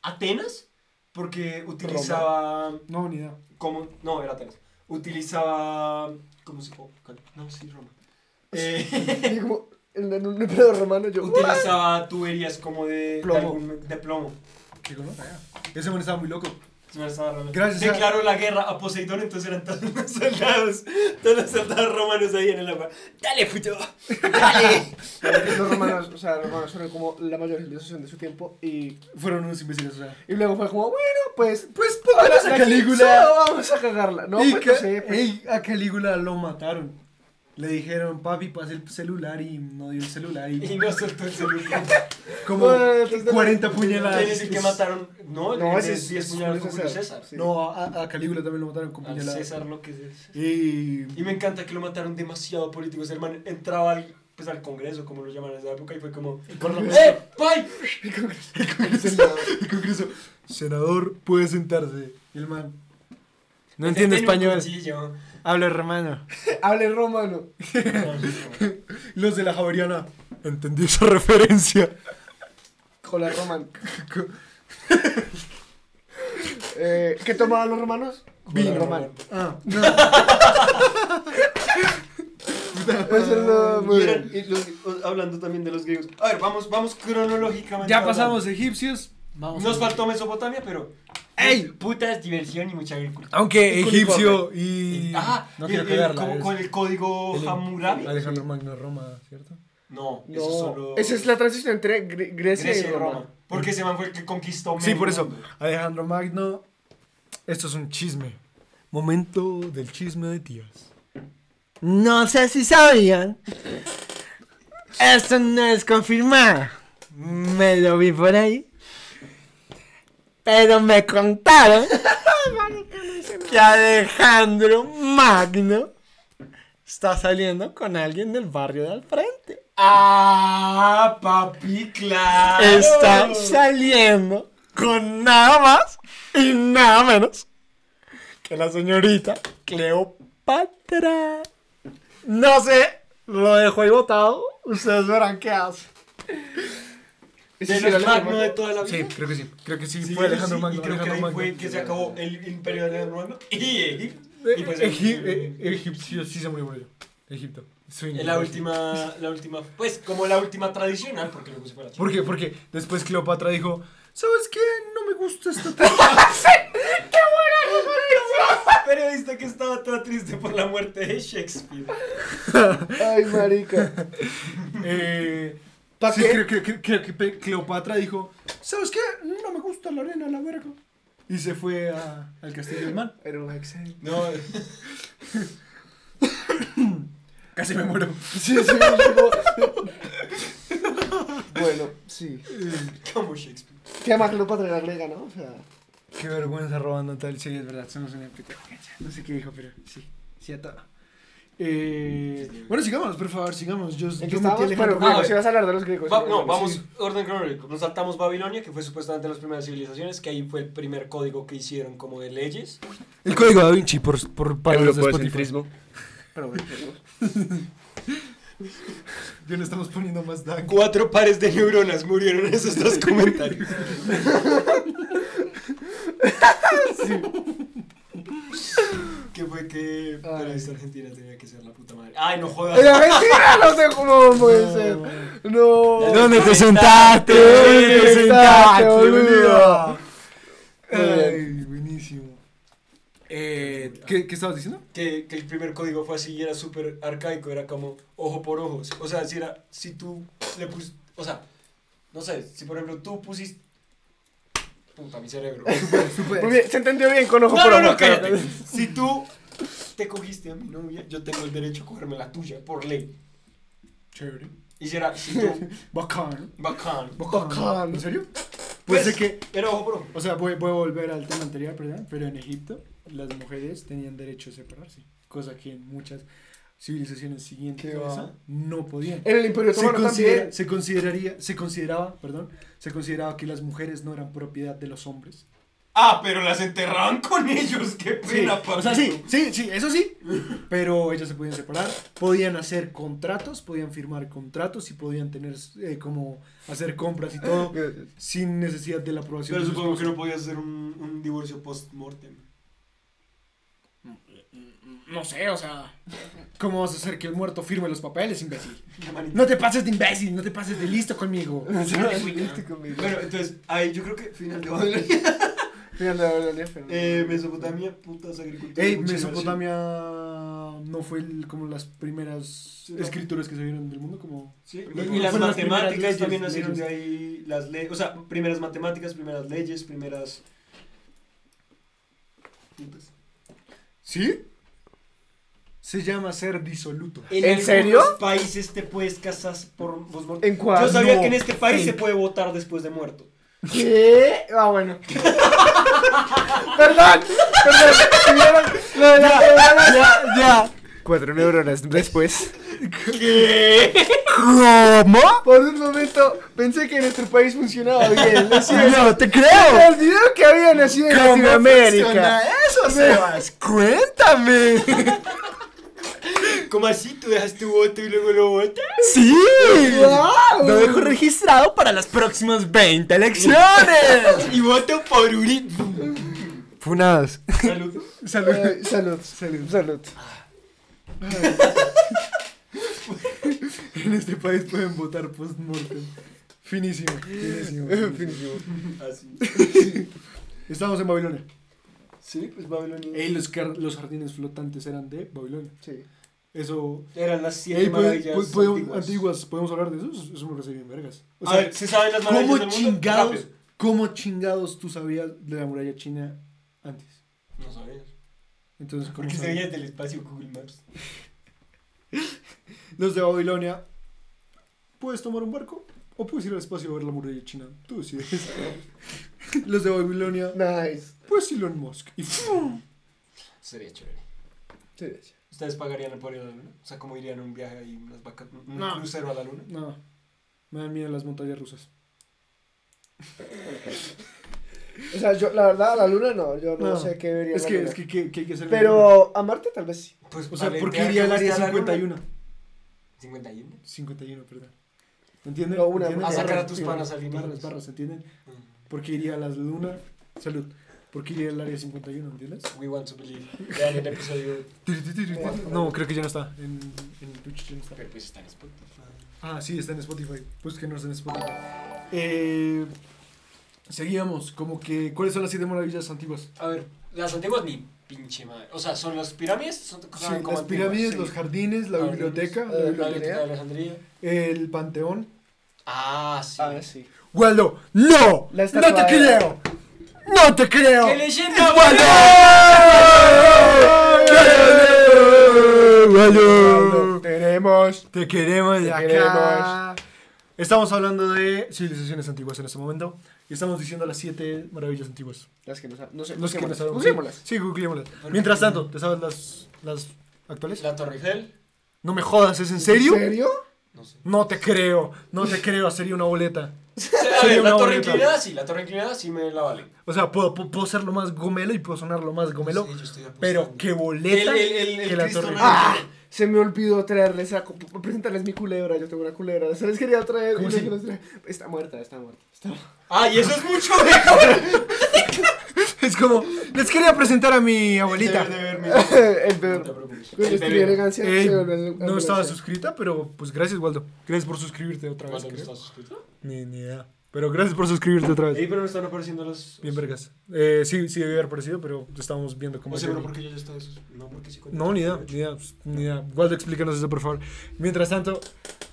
¿Atenas? Porque utilizaba... No, ni idea. como No, era Atenas. Utilizaba... ¿Cómo se llama? No, sí, Roma. Eh, Y como en en un emperador romano yo. utilizaba tuberías como de de Plomo. algún- de plomo. ¿Qué conoce? Ese man estaba muy loco. Gracias a- Declaró la guerra a Poseidón, entonces eran todos los soldados, todos los soldados romanos ahí en el agua. Dale, puto, dale. Los romanos, o sea, los romanos fueron como la mayor civilización de su tiempo y, Fueron unos imbéciles, o sea. y luego fue como, bueno, pues, Pues pónganos a Calígula. vamos a cagarla. No, y pues no sé, pues, ey, a Calígula lo mataron. Le dijeron, papi, pasa el celular y no dio el celular y Y no soltó el celular. como Bueno, entonces- 40 ¿Quién es puñaladas. el que mataron? No, No, el ese es- 10 es puñaladas Julio César. César. Sí. No, a, a Calígula también lo mataron con Al puñaladas. César lo que es. Y... Y me encanta que lo mataron demasiado políticos. El man entraba al, pues, al Congreso, como lo llaman en esa época, y fue como... ¡Eh, pai! El Congreso, senador, puede sentarse. Y el man, no entiende un español. Habla romano. hable romano. Los de la Javeriana, entendí esa referencia. Jola roman. eh, ¿Qué tomaban los romanos? Vino romano. Ah, no. Eso muy bien. y los- o- hablando también de los griegos. A ver, vamos, vamos cronológicamente. Ya hablando. pasamos egipcios. Vamos Nos a- faltó Mesopotamia, pero. ¡Ey! Putas, diversión y mucha agricultura. Aunque Y con egipcio y... Ah, no quiero cagarla. como es- con el código el- Hammurabi. Alejandro Magno Roma, ¿cierto? No, No, eso solo. esa es la transición entre Gre- Grecia, Grecia y Roma. Porque ese man fue el que conquistó. Sí, por eso. mundo. Alejandro Magno. Esto es un chisme. Momento del chisme de tías. No sé si sabían. Esto no es confirmado. Me lo vi por ahí. Pero me contaron que Alejandro Magno está saliendo con alguien del barrio de al frente. Ah, papi, claro. Está saliendo con nada más y nada menos que la señorita Cleopatra. No sé, lo dejo ahí botado. Ustedes verán qué hace. Ese De los Magno de toda la vida. Sí, creo que sí. Creo que sí, Sí, fue Alejandro sí, Magno. Y creo que ahí Magno. fue que se acabó el imperio de Alejandro Magno y Egipto. Y pues, Egi- eh, eh, Egipcio sí se murió por ello. Egipto. En la última, la última, pues como la última tradicional, porque luego se fue la ¿Por qué? Porque después Cleopatra dijo, ¿sabes qué? No me gusta esta Periodista que estaba toda triste por la muerte de Shakespeare. Ay, marica. Eh, ¿Pa' sí, qué? creo, que- creo- creo que Pe- Cleopatra dijo, ¿sabes qué? No me gusta la arena, la verga. Y se fue a- al castillo del. Era un Excel. No, Casi me muero. Sí, sí, digo- Bueno, sí. como Shakespeare. Que además Cleopatra era griega, ¿no? O sea, Qué vergüenza robando tal. Sí, es verdad, somos una. No sé qué dijo, pero sí, sí a todo. Eh, bueno, sigamos, por favor, sigamos. Yo, ¿en yo metí Ah, no, si vas a hablar de los griegos. Va- sí, no, vamos, sí. orden cronológico. Nos saltamos Babilonia, que fue supuestamente las primeras civilizaciones, que ahí fue el primer código que hicieron como de leyes. El código da Vinci por, por para los de. Pero bueno. Ya le estamos poniendo más dan. Cuatro pares de neuronas murieron en esos dos comentarios. Que fue que para esta Argentina tenía que ser la puta madre. Ay, no jodas. En Argentina no sé cómo puede ser. No. ¿Dónde te sentaste? ¿Dónde te sentaste, boludo? Ay, buenísimo. Eh, ¿qué, ¿Qué estabas diciendo? que, que el primer código fue así y era súper arcaico, era como ojo por ojo. O sea, si era, si tú le pusiste, o sea, no sé, si por ejemplo tú pusiste, puta, mi cerebro. Muy bien, se entendió bien con ojo No, por no, no, cállate. Si tú te cogiste a mi novia, yo tengo el derecho a cogerme la tuya, por ley. Chévere. Y será, si tú, Bacán. bacán. Bacán. ¿En serio? Pues, Pues que, Pero ojo, bro. o sea, voy, voy a volver al tema anterior, ¿verdad? Pero en Egipto las mujeres tenían derecho a separarse, cosa que en muchas civilizaciones siguientes ¿Qué a esa no podían. En el Imperio Se, Otomano considera- también. se consideraría, se consideraba, perdón, se consideraba que las mujeres no eran propiedad de los hombres. Ah, pero las enterraban con ellos, qué Sí, pena, o sea, sí, sí, sí, eso sí. Pero ellas se podían separar, podían hacer contratos, podían firmar contratos y podían tener eh, como hacer compras y todo sin necesidad de la aprobación. Pero de supongo que no podías hacer un, un divorcio post-mortem. No sé, o sea, ¿cómo vas a hacer que el muerto firme los papeles, imbécil? No te pases de imbécil, no te pases de listo conmigo. Listo conmigo. Bueno, entonces, ahí yo creo que final de Babilonia. Final de Babilonia, Eh. Mesopotamia, putas agricultura. Ey, Mesopotamia no fue el- como las primeras Sí, no. escrituras que se vieron del mundo, como... Sí, y, y las matemáticas también nacieron de ahí, las leyes, o sea, primeras matemáticas, primeras leyes, primeras... Putas. ¿Sí? Se llama ser disoluto. ¿En algunos serio? países te puedes casar por vos. ¿En cuál? Yo sabía No, que en este país se fake. puede votar después de muerto. ¿Qué? Ah, bueno. perdón, perdón. ¿Vieron Lo de las neuronas. Ya, ya. Cuatro neuronas después. ¿Cómo? Por un momento pensé que en nuestro país funcionaba bien. ¿no? No, te Me creo. olvidó que había nacido en ¿Cómo funciona Latinoamérica. eso, Sebas? Cuéntame. ¿Cómo así? ¿Tú dejas tu voto y luego lo votas? Sí. ¡Guau! Lo dejo registrado para las próximas 20 elecciones. Y voto por Uri. Funadas. Salud. Salud. Ay, salud, salud, salud. En este país pueden votar post-mortem. Finísimo. Finísimo. Finísimo. Así. Estamos en Babilonia. Sí, pues Babilonia. Ey, los, los jardines flotantes eran de Babilonia. Sí. Eso. Eran las siete Ey, maravillas podemos- antiguas. antiguas. ¿Podemos hablar de eso? Eso me parece bien, vergas. O sea, ver, ¿se saben las maravillas ¿cómo del mundo? chingados, Rápido. ¿cómo chingados tú sabías de la muralla china antes? No sabías. Entonces, ¿cómo Porque se sabías? veía del espacio Google Maps. Los de Babilonia, puedes tomar un barco o puedes ir al espacio a ver la muralla china. Tú decides. Los de Babilonia, Nice. pues Elon Musk. Y ¡fum! Sería chévere. Sí, ¿Ustedes pagarían por ir a la luna? O sea, ¿cómo irían a un viaje ahí, unas vacas, un No. crucero a la luna? No, me dan miedo las montañas rusas. O sea, yo, la verdad, a la luna no. Yo no, No. sé qué vería. Es la que, luna. es que, ¿qué, qué hay que hacer? Pero a Marte tal vez sí. Pues, O sea, ¿por qué ¿te iría al área a la luna? 51? 51. 51, perdón. ¿Entienden? No, una- ¿Entienden? a sacar a tus panas alienígenas. Barras, barras, ¿entienden? ¿Por qué iría a la luna? Salud. ¿Por qué iría al área 51? ¿Entiendes? We want to believe. Vean el episodio. No, creo que ya no está. En, en Twitch ya no está. Pero pues está en Spotify. Ah, sí, está en Spotify. Búsquenos en Spotify. Eh, seguíamos, como que, ¿cuáles son las siete maravillas antiguas? A ver, las antiguas ni pinche madre. O sea, son las pirámides. Son, Sí, las antiguas? pirámides, Sí. los jardines, la biblioteca, eh, la La biblioteca, biblioteca de Alejandría. el panteón. Ah, sí. Ah, sí. Waldo, no, La no te creo, no te creo. ¡Qué leyenda, Waldo! Waldo, Tenemos. te queremos de Te acá. queremos. Estamos hablando de civilizaciones antiguas en este momento y estamos diciendo las siete maravillas antiguas. Las que no sabemos. No sé. Los que no sabemos. Busquémoslas. Sí, googleémoslas. Mientras tanto, ¿te sabes las, las actuales? La Torre Eiffel. No me jodas, ¿es en serio? ¿En serio? No sé. No te creo, no te creo, sería una boleta. A Sería ver, una la Torre boleta. Inclinada sí. La Torre Inclinada sí me la vale. O sea, puedo, puedo, puedo ser lo más gomelo y puedo sonar lo más gomelo, Sí, yo estoy pero qué boleta El- el- el- el que la Cristo torre. Ah, se me olvidó traerles a presentarles mi culebra. Yo tengo una culebra. Se les quería traer. Se los traje. Está muerta, está muerta. Está Ah, y eso es mucho mejor. Es como, les quería presentar a mi abuelita. Deber el el- no estaba suscrita, pero pues gracias, Waldo. Gracias por suscribirte otra vez. ¿Cuándo no estás suscrito? Ni, ni idea. Pero gracias por suscribirte otra vez. Ey, pero no están apareciendo los. Bien, vergas. Eh, sí, sí debe haber parecido, pero estamos viendo cómo No sé, pero porque yo ya estaba. No, porque sí. No, ni idea, ni idea, pues, ni idea. Waldo, explícanos eso, por favor. Mientras tanto,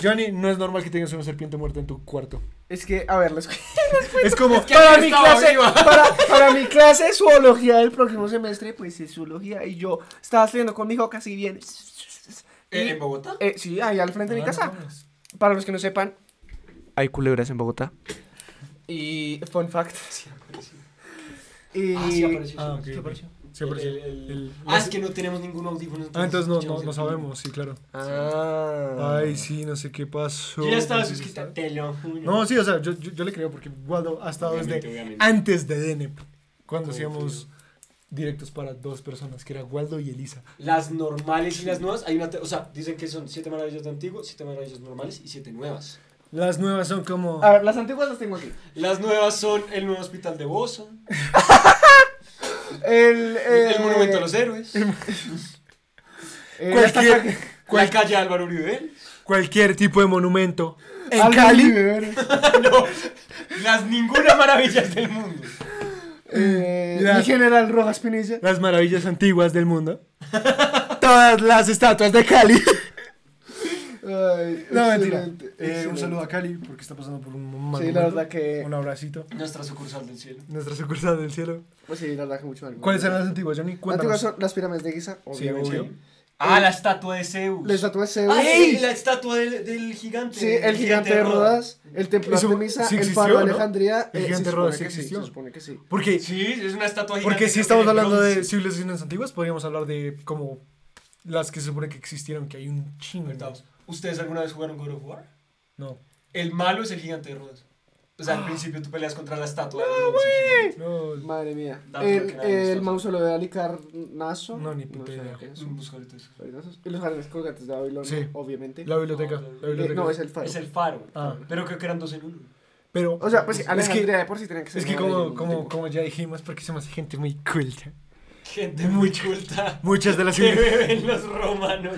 Johnny, no es normal que tengas una serpiente muerta en tu cuarto. Es que, a ver, les Es como... para mi clase, para, para mi clase de zoología del próximo semestre, pues es zoología y yo estaba estudiando con mi hijo casi bien. Y, ¿En Bogotá? eh, sí, ahí al frente de mi Ah, casa. Para los que no sepan, hay culebras en Bogotá. Y fun fact. Sí, apareció. Y Ah, sí, apareció. Ah, sí, apareció. Sí, apareció. El- el- El- Ah, es que no tenemos ningún audífono. Ah, entonces no, no, no sabemos, sí, claro. Ah. Ay, sí, no sé qué pasó. Yo ya estaba qué suscrita, te lo juro. No, sí, o sea, yo, yo, yo le creo porque Waldo ha estado Obviamente, desde obviamente. antes de DNEP, cuando hacíamos directos para dos personas, que era Waldo y Elisa. Las normales y las nuevas, hay una, te- o sea, dicen que son siete maravillas de antiguo, siete maravillas normales y siete nuevas. Las nuevas son como... A ver, las antiguas las tengo aquí. Las nuevas son el nuevo hospital de Bosa, El, eh, el monumento a los héroes, eh, Cualquier- la la calle Álvaro Uribe, Cualquier tipo de monumento en Álvaro Cali. Uribe, no, las ninguna maravillas del mundo. eh, Las- mi general Rojas Pinilla. Las maravillas antiguas del mundo. Todas las estatuas de Cali. Ay, No, mentira. Eh, un saludo a Cali porque está pasando por un mal Sí, la verdad que. Un abracito. Nuestra sucursal del cielo. Nuestra sucursal del cielo. Pues sí, la verdad que mucho mal. ¿Cuáles eran las antiguas, Johnny? Las antiguas son las pirámides de Giza, Sí, obviamente. obvio. Ah, la estatua de Zeus. La estatua de Zeus. ¡Ay! La estatua del, del gigante. Sí, el gigante de Rodas, el templo de Artemisa, sí el faro de ¿no? Alejandría. El eh, gigante de Rodas sí que existió. se supone que sí. Porque, Sí, es una estatua gigante. porque si estamos hablando de civilizaciones antiguas, podríamos hablar de como las que se supone que existieron, que hay un chingo. ¿Ustedes alguna vez jugaron God of War? No. El malo es el gigante de Rodas. O sea, al principio tú peleas contra la estatua de bronce. No, Madre mía. Dato El, el mausoleo de Alicarnaso. No, ni puta idea. Y los jardines colgantes de Babilonia, Sí. obviamente. la biblioteca. No, la Eh, biblioteca. no, es el faro. Es el faro. Ah. Pero creo que eran dos en uno. Pero, O sea, pues sí, es que, de por sí tenía que ser. es que como, como, como ya dijimos, porque somos gente muy culta. Gente muy culta. Muchas de las Que beben los romanos.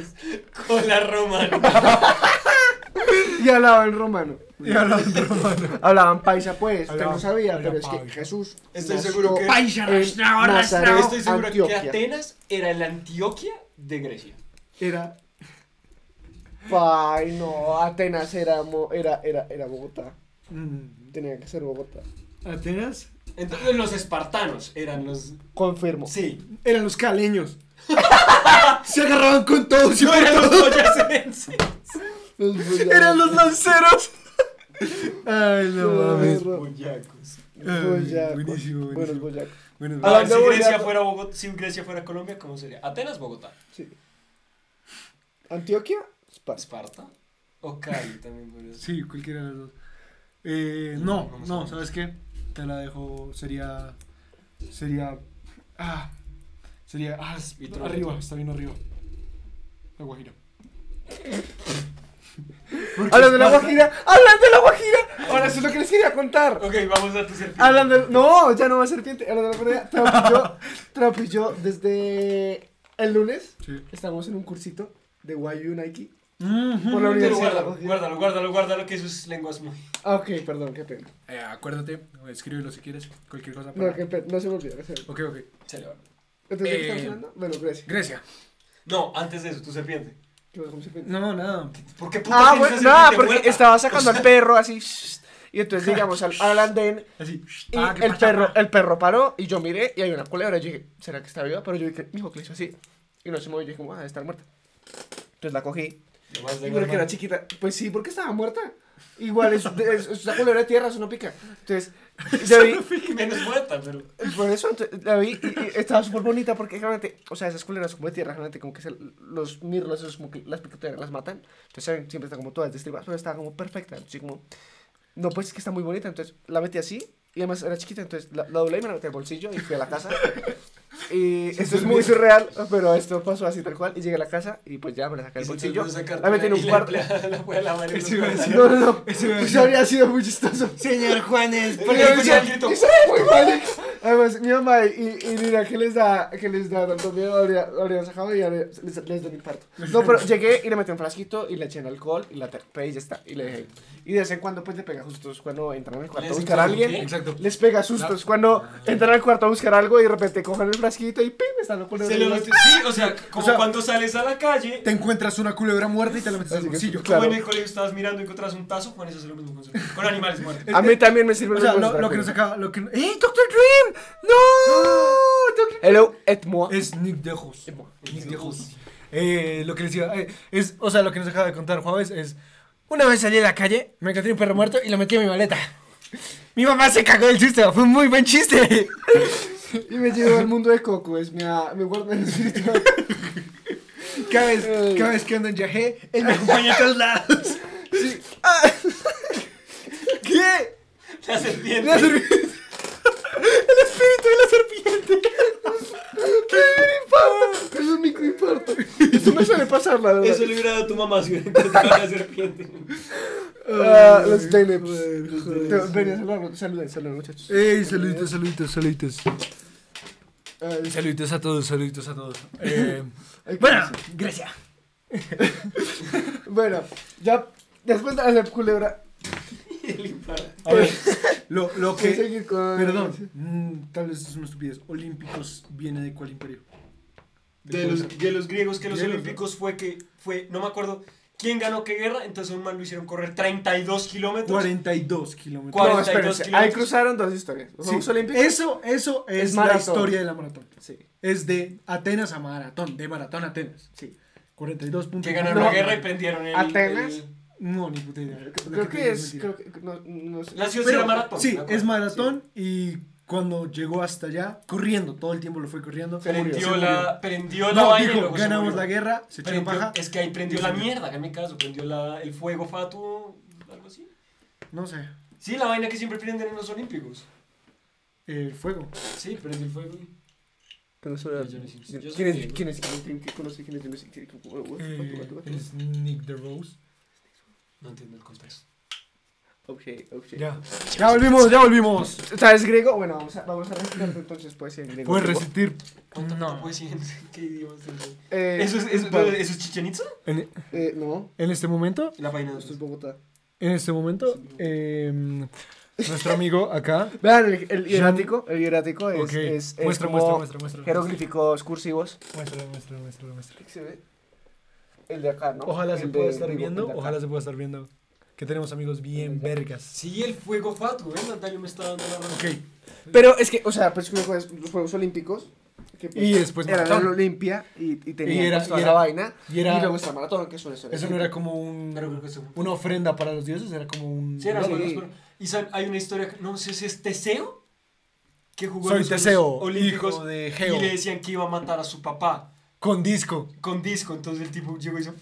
Cola romana. Y hablaban romano. Y hablaban romano. Hablaban paisa, pues. Usted no sabía, pero es que. Jesús. Estoy seguro que- Paisa, arrastrado, arrastrado. Estoy seguro Antioquia. que Atenas era la Antioquia de Grecia. Era. Ay, no. Atenas era, mo- era, era, era Bogotá. Mm. Tenía que ser Bogotá. Atenas Entonces los espartanos eran los... Confirmo. Sí. eran los caleños. Se agarraban con todos y No por eran los todos. boyacenses. Los boyacos. Eran los lanceros. Ay, no mames. ro- Boyacos. Boyacos. buenísimo, Buenos buenísimo. boyacos. Buenos- A ver, Hablando si Grecia boyaco- fuera Bogotá, si Grecia fuera Colombia, ¿cómo sería? Atenas, Bogotá. Sí. Antioquia, Esparta. Esparta. O Cali también podría ser. Sí, cualquiera de las dos. Eh, No, no, no no, sabemos. ¿sabes qué? Te la dejo, sería, sería, ah, sería, ah, arriba, está bien arriba. La Guajira. Hablando de la Guajira, hablando de la Guajira. Ahora eso es lo que les quería contar. Ok, vamos a tu serpiente. Hablando de, no, ya no va serpiente. Hablando de la Guajira, Trump y yo, Trump y yo desde el lunes Sí. estamos en un cursito de YU Nike. Por Por la Universidad guárdalo, guárdalo, guárdalo, guárdalo, que eso es lenguas muy... Ah, ok, perdón, qué pena. Eh, acuérdate, escríbelo si quieres, cualquier cosa. No, para- qué pena, no se me olvida. no se me. Ok, ok. Se le va. Entonces, ¿de qué Eh, estamos hablando? Bueno, Grecia. Grecia. No, antes de eso, tu serpiente. ¿Qué con serpiente? No, nada. ¿Por qué puta Ah, bueno, nada, porque muerta? estaba sacando al perro así. Y entonces llegamos al, al andén Así. y Ah, ¿qué el perro, el perro paró y yo miré y hay una culebra. Y yo dije, ¿será que está viva? Pero yo dije, mijo, que le hizo así. Y no se movió. Yo dije, como, ah, debe estar muerta. Entonces la cogí. Lo más de Y porque era chiquita. Pues sí, porque estaba muerta. Igual es, es, es una culebra de tierra, eso no pica. Entonces, yo vi, Menos muerta, pero... por eso entonces, la vi y, y estaba súper bonita porque realmente, o sea, esas culeras como de tierra, realmente como que se- los mirlos, esos como que las picoteras las matan. Entonces saben, siempre están como todas destribadas, pero estaba como perfecta. Así como, no, pues es que está muy bonita. Entonces la metí así y además era chiquita, entonces la, la doblé y me la metí al bolsillo y fui a la casa. Y esto es muy surreal, pero esto pasó así tal cual. Y llegué a la casa y pues ya me la saqué del bolsillo. La metí en un cuarto. No, no, no. Eso decir. habría sido muy chistoso. Señor Juanes, el grito. Fue, Alex. Además, mi mamá y, y mira que les da, que les da tanto miedo, habría- habrían sacado y ya les, les, da un infarto. No, pero llegué y le metí un frasquito y le eché en alcohol y la tapé y ya está. Y le dejé. Y de vez en cuando pues le pega sustos cuando entran al cuarto a ¿Les buscar a alguien. qué? Exacto. Les pega sustos cuando entran al cuarto a buscar algo y de repente cogen el frasquito y ¡pim! Están lo Se lo metió- Sí, o sea, como O sea, cuando sales a la calle, Te encuentras una culebra muerta y te la metes Así al que- bolsillo. claro. como en el colegio estabas mirando y encontrras un tazo, Juan, eso es lo mismo con, con animales muertos. A mí también me sirve O sea, lo, lo que nos acaba. Lo que, ¡Eh, Doctor Dream! ¡No! Doctor- Hello, et moi. Es Nick Dejos. Nick Dejos. Eh, lo que les decía, eh, es, o sea, lo que nos acaba de contar Juárez es. Una vez salí a la calle, me encontré un perro muerto y lo metí en mi maleta. Mi mamá se cagó del susto, fue un muy buen chiste. Y me llevo al mundo de Coco, es mi, a- mi guardián espiritual. Cada vez, cada vez que ando en viaje, él me acompaña a todos lados. Sí. Ah. ¿Qué? La serpiente. La serpiente. El espíritu de la serpiente. ¿Qué infarto? Es un microinfarto. Eso me suele pasar, la verdad. Eso le hubiera dado a tu mamá si hubiera encontrado a la serpiente. Ah, los Zeynep. Ven saluden, saluden, muchachos. Ey, saluditos, saluditos, saluditos. Ay, Saluditos a todos, saluditos a todos. Eh, bueno, gracias. Bueno, ya después de la culebra. A ver, lo, lo que. con. Perdón, mm, tal vez es una estupidez. Olímpicos viene de cuál imperio? De los, de los griegos que los Griegos, olímpicos fue que fue, no me acuerdo quién ganó qué guerra, entonces a un man lo hicieron correr 32 kilómetros. 42 kilómetros. No, 42 espérense, ahí kilómetros. cruzaron dos historias. Los Sí, Juegos Olímpicos. Eso, eso es, Es la maratón. historia de la maratón. Sí, Es de Atenas a maratón, de maratón a Atenas. sí. 42 puntos. Que ganaron No. la guerra y prendieron el. Atenas. el- No, ni puta idea. Creo que es. Creo que. No, no sé. La ciudad Pero, era maratón. Sí, es maratón y cuando llegó hasta allá, corriendo, todo el tiempo lo fue corriendo. Murió. Prendió la, prendió la No, vaina dijo, ganamos la guerra, se echó Prendió- paja. es que ahí prendió la mierda, que en mi caso, prendió la, el fuego fatuo, algo así. No sé, Sí, la vaina que siempre prenden en los olímpicos. el fuego. Sí, prendió el fuego. Yo soy ¿Quién es? ¿Quién es? ¿Quién es? ¿Conoce quién es? ¿Quién es? ¿Quién es? es Nick DeRose. No entiendo el contexto. Ok, ok. Ya. Ya volvimos, ya volvimos. ¿Sabes griego? Bueno, vamos a, vamos a recitar entonces poesía en griego. Puedes resistir. ¿Cuánto No. poesía en qué idioma es eso? Eh, ¿Eso es, eso, vale. ¿Eso es Chichen Itza? En, Eh, no, en este momento, La página de esto es Bogotá. en este momento, eh, nuestro amigo acá. Vean, el, el hierático, el hierático es, Ok, es, es muestra, como muestra, muestra, muestra. jeroglíficos cursivos. Muéstralo, muéstralo, muéstralo, muéstralo. ¿Qué se ve? El de acá, ¿no? Ojalá El se pueda estar griego, viendo, ojalá se pueda estar viendo. Que tenemos amigos bien vergas. Sí, el fuego fatuo, ¿ves? Natalia me está dando la razón. Ok. Pero es que, o sea, pues los Juegos, los Juegos Olímpicos. Que, pues, Y después era maratón. la Olimpia y, y tenía Y era- pues, toda y la era- vaina. y era- luego está el maratón, que es una historia. Eso no era como un, una ofrenda para los dioses, era como un... Sí, era Sí. Pero- Y saben, hay una historia, no sé si es Teseo, que jugó en Soy los Juegos Teseo, Olímpicos hijo de y Geo. le decían que iba a matar a su papá Con disco. con disco. Entonces el tipo llegó y hizo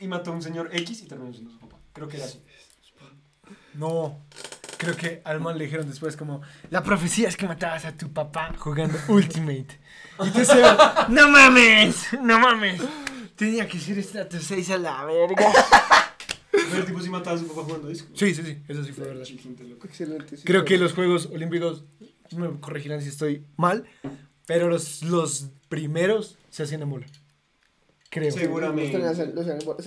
y mató a un señor X y terminó siendo su papá. Creo que era así. No. Creo que al man le dijeron después como... La profecía es que matabas a tu papá jugando Ultimate. Y te decía, no mames, no mames. Tenía que ser estrato 6 a la verga. Pero el tipo sí mataba a su papá jugando disco. Sí, sí, sí, eso sí fue verdad. Excelente. sí, Creo sí. que los Juegos Olímpicos, me corregirán si estoy mal, pero los, los primeros se hacían en bola. Creo. Sí. Seguramente.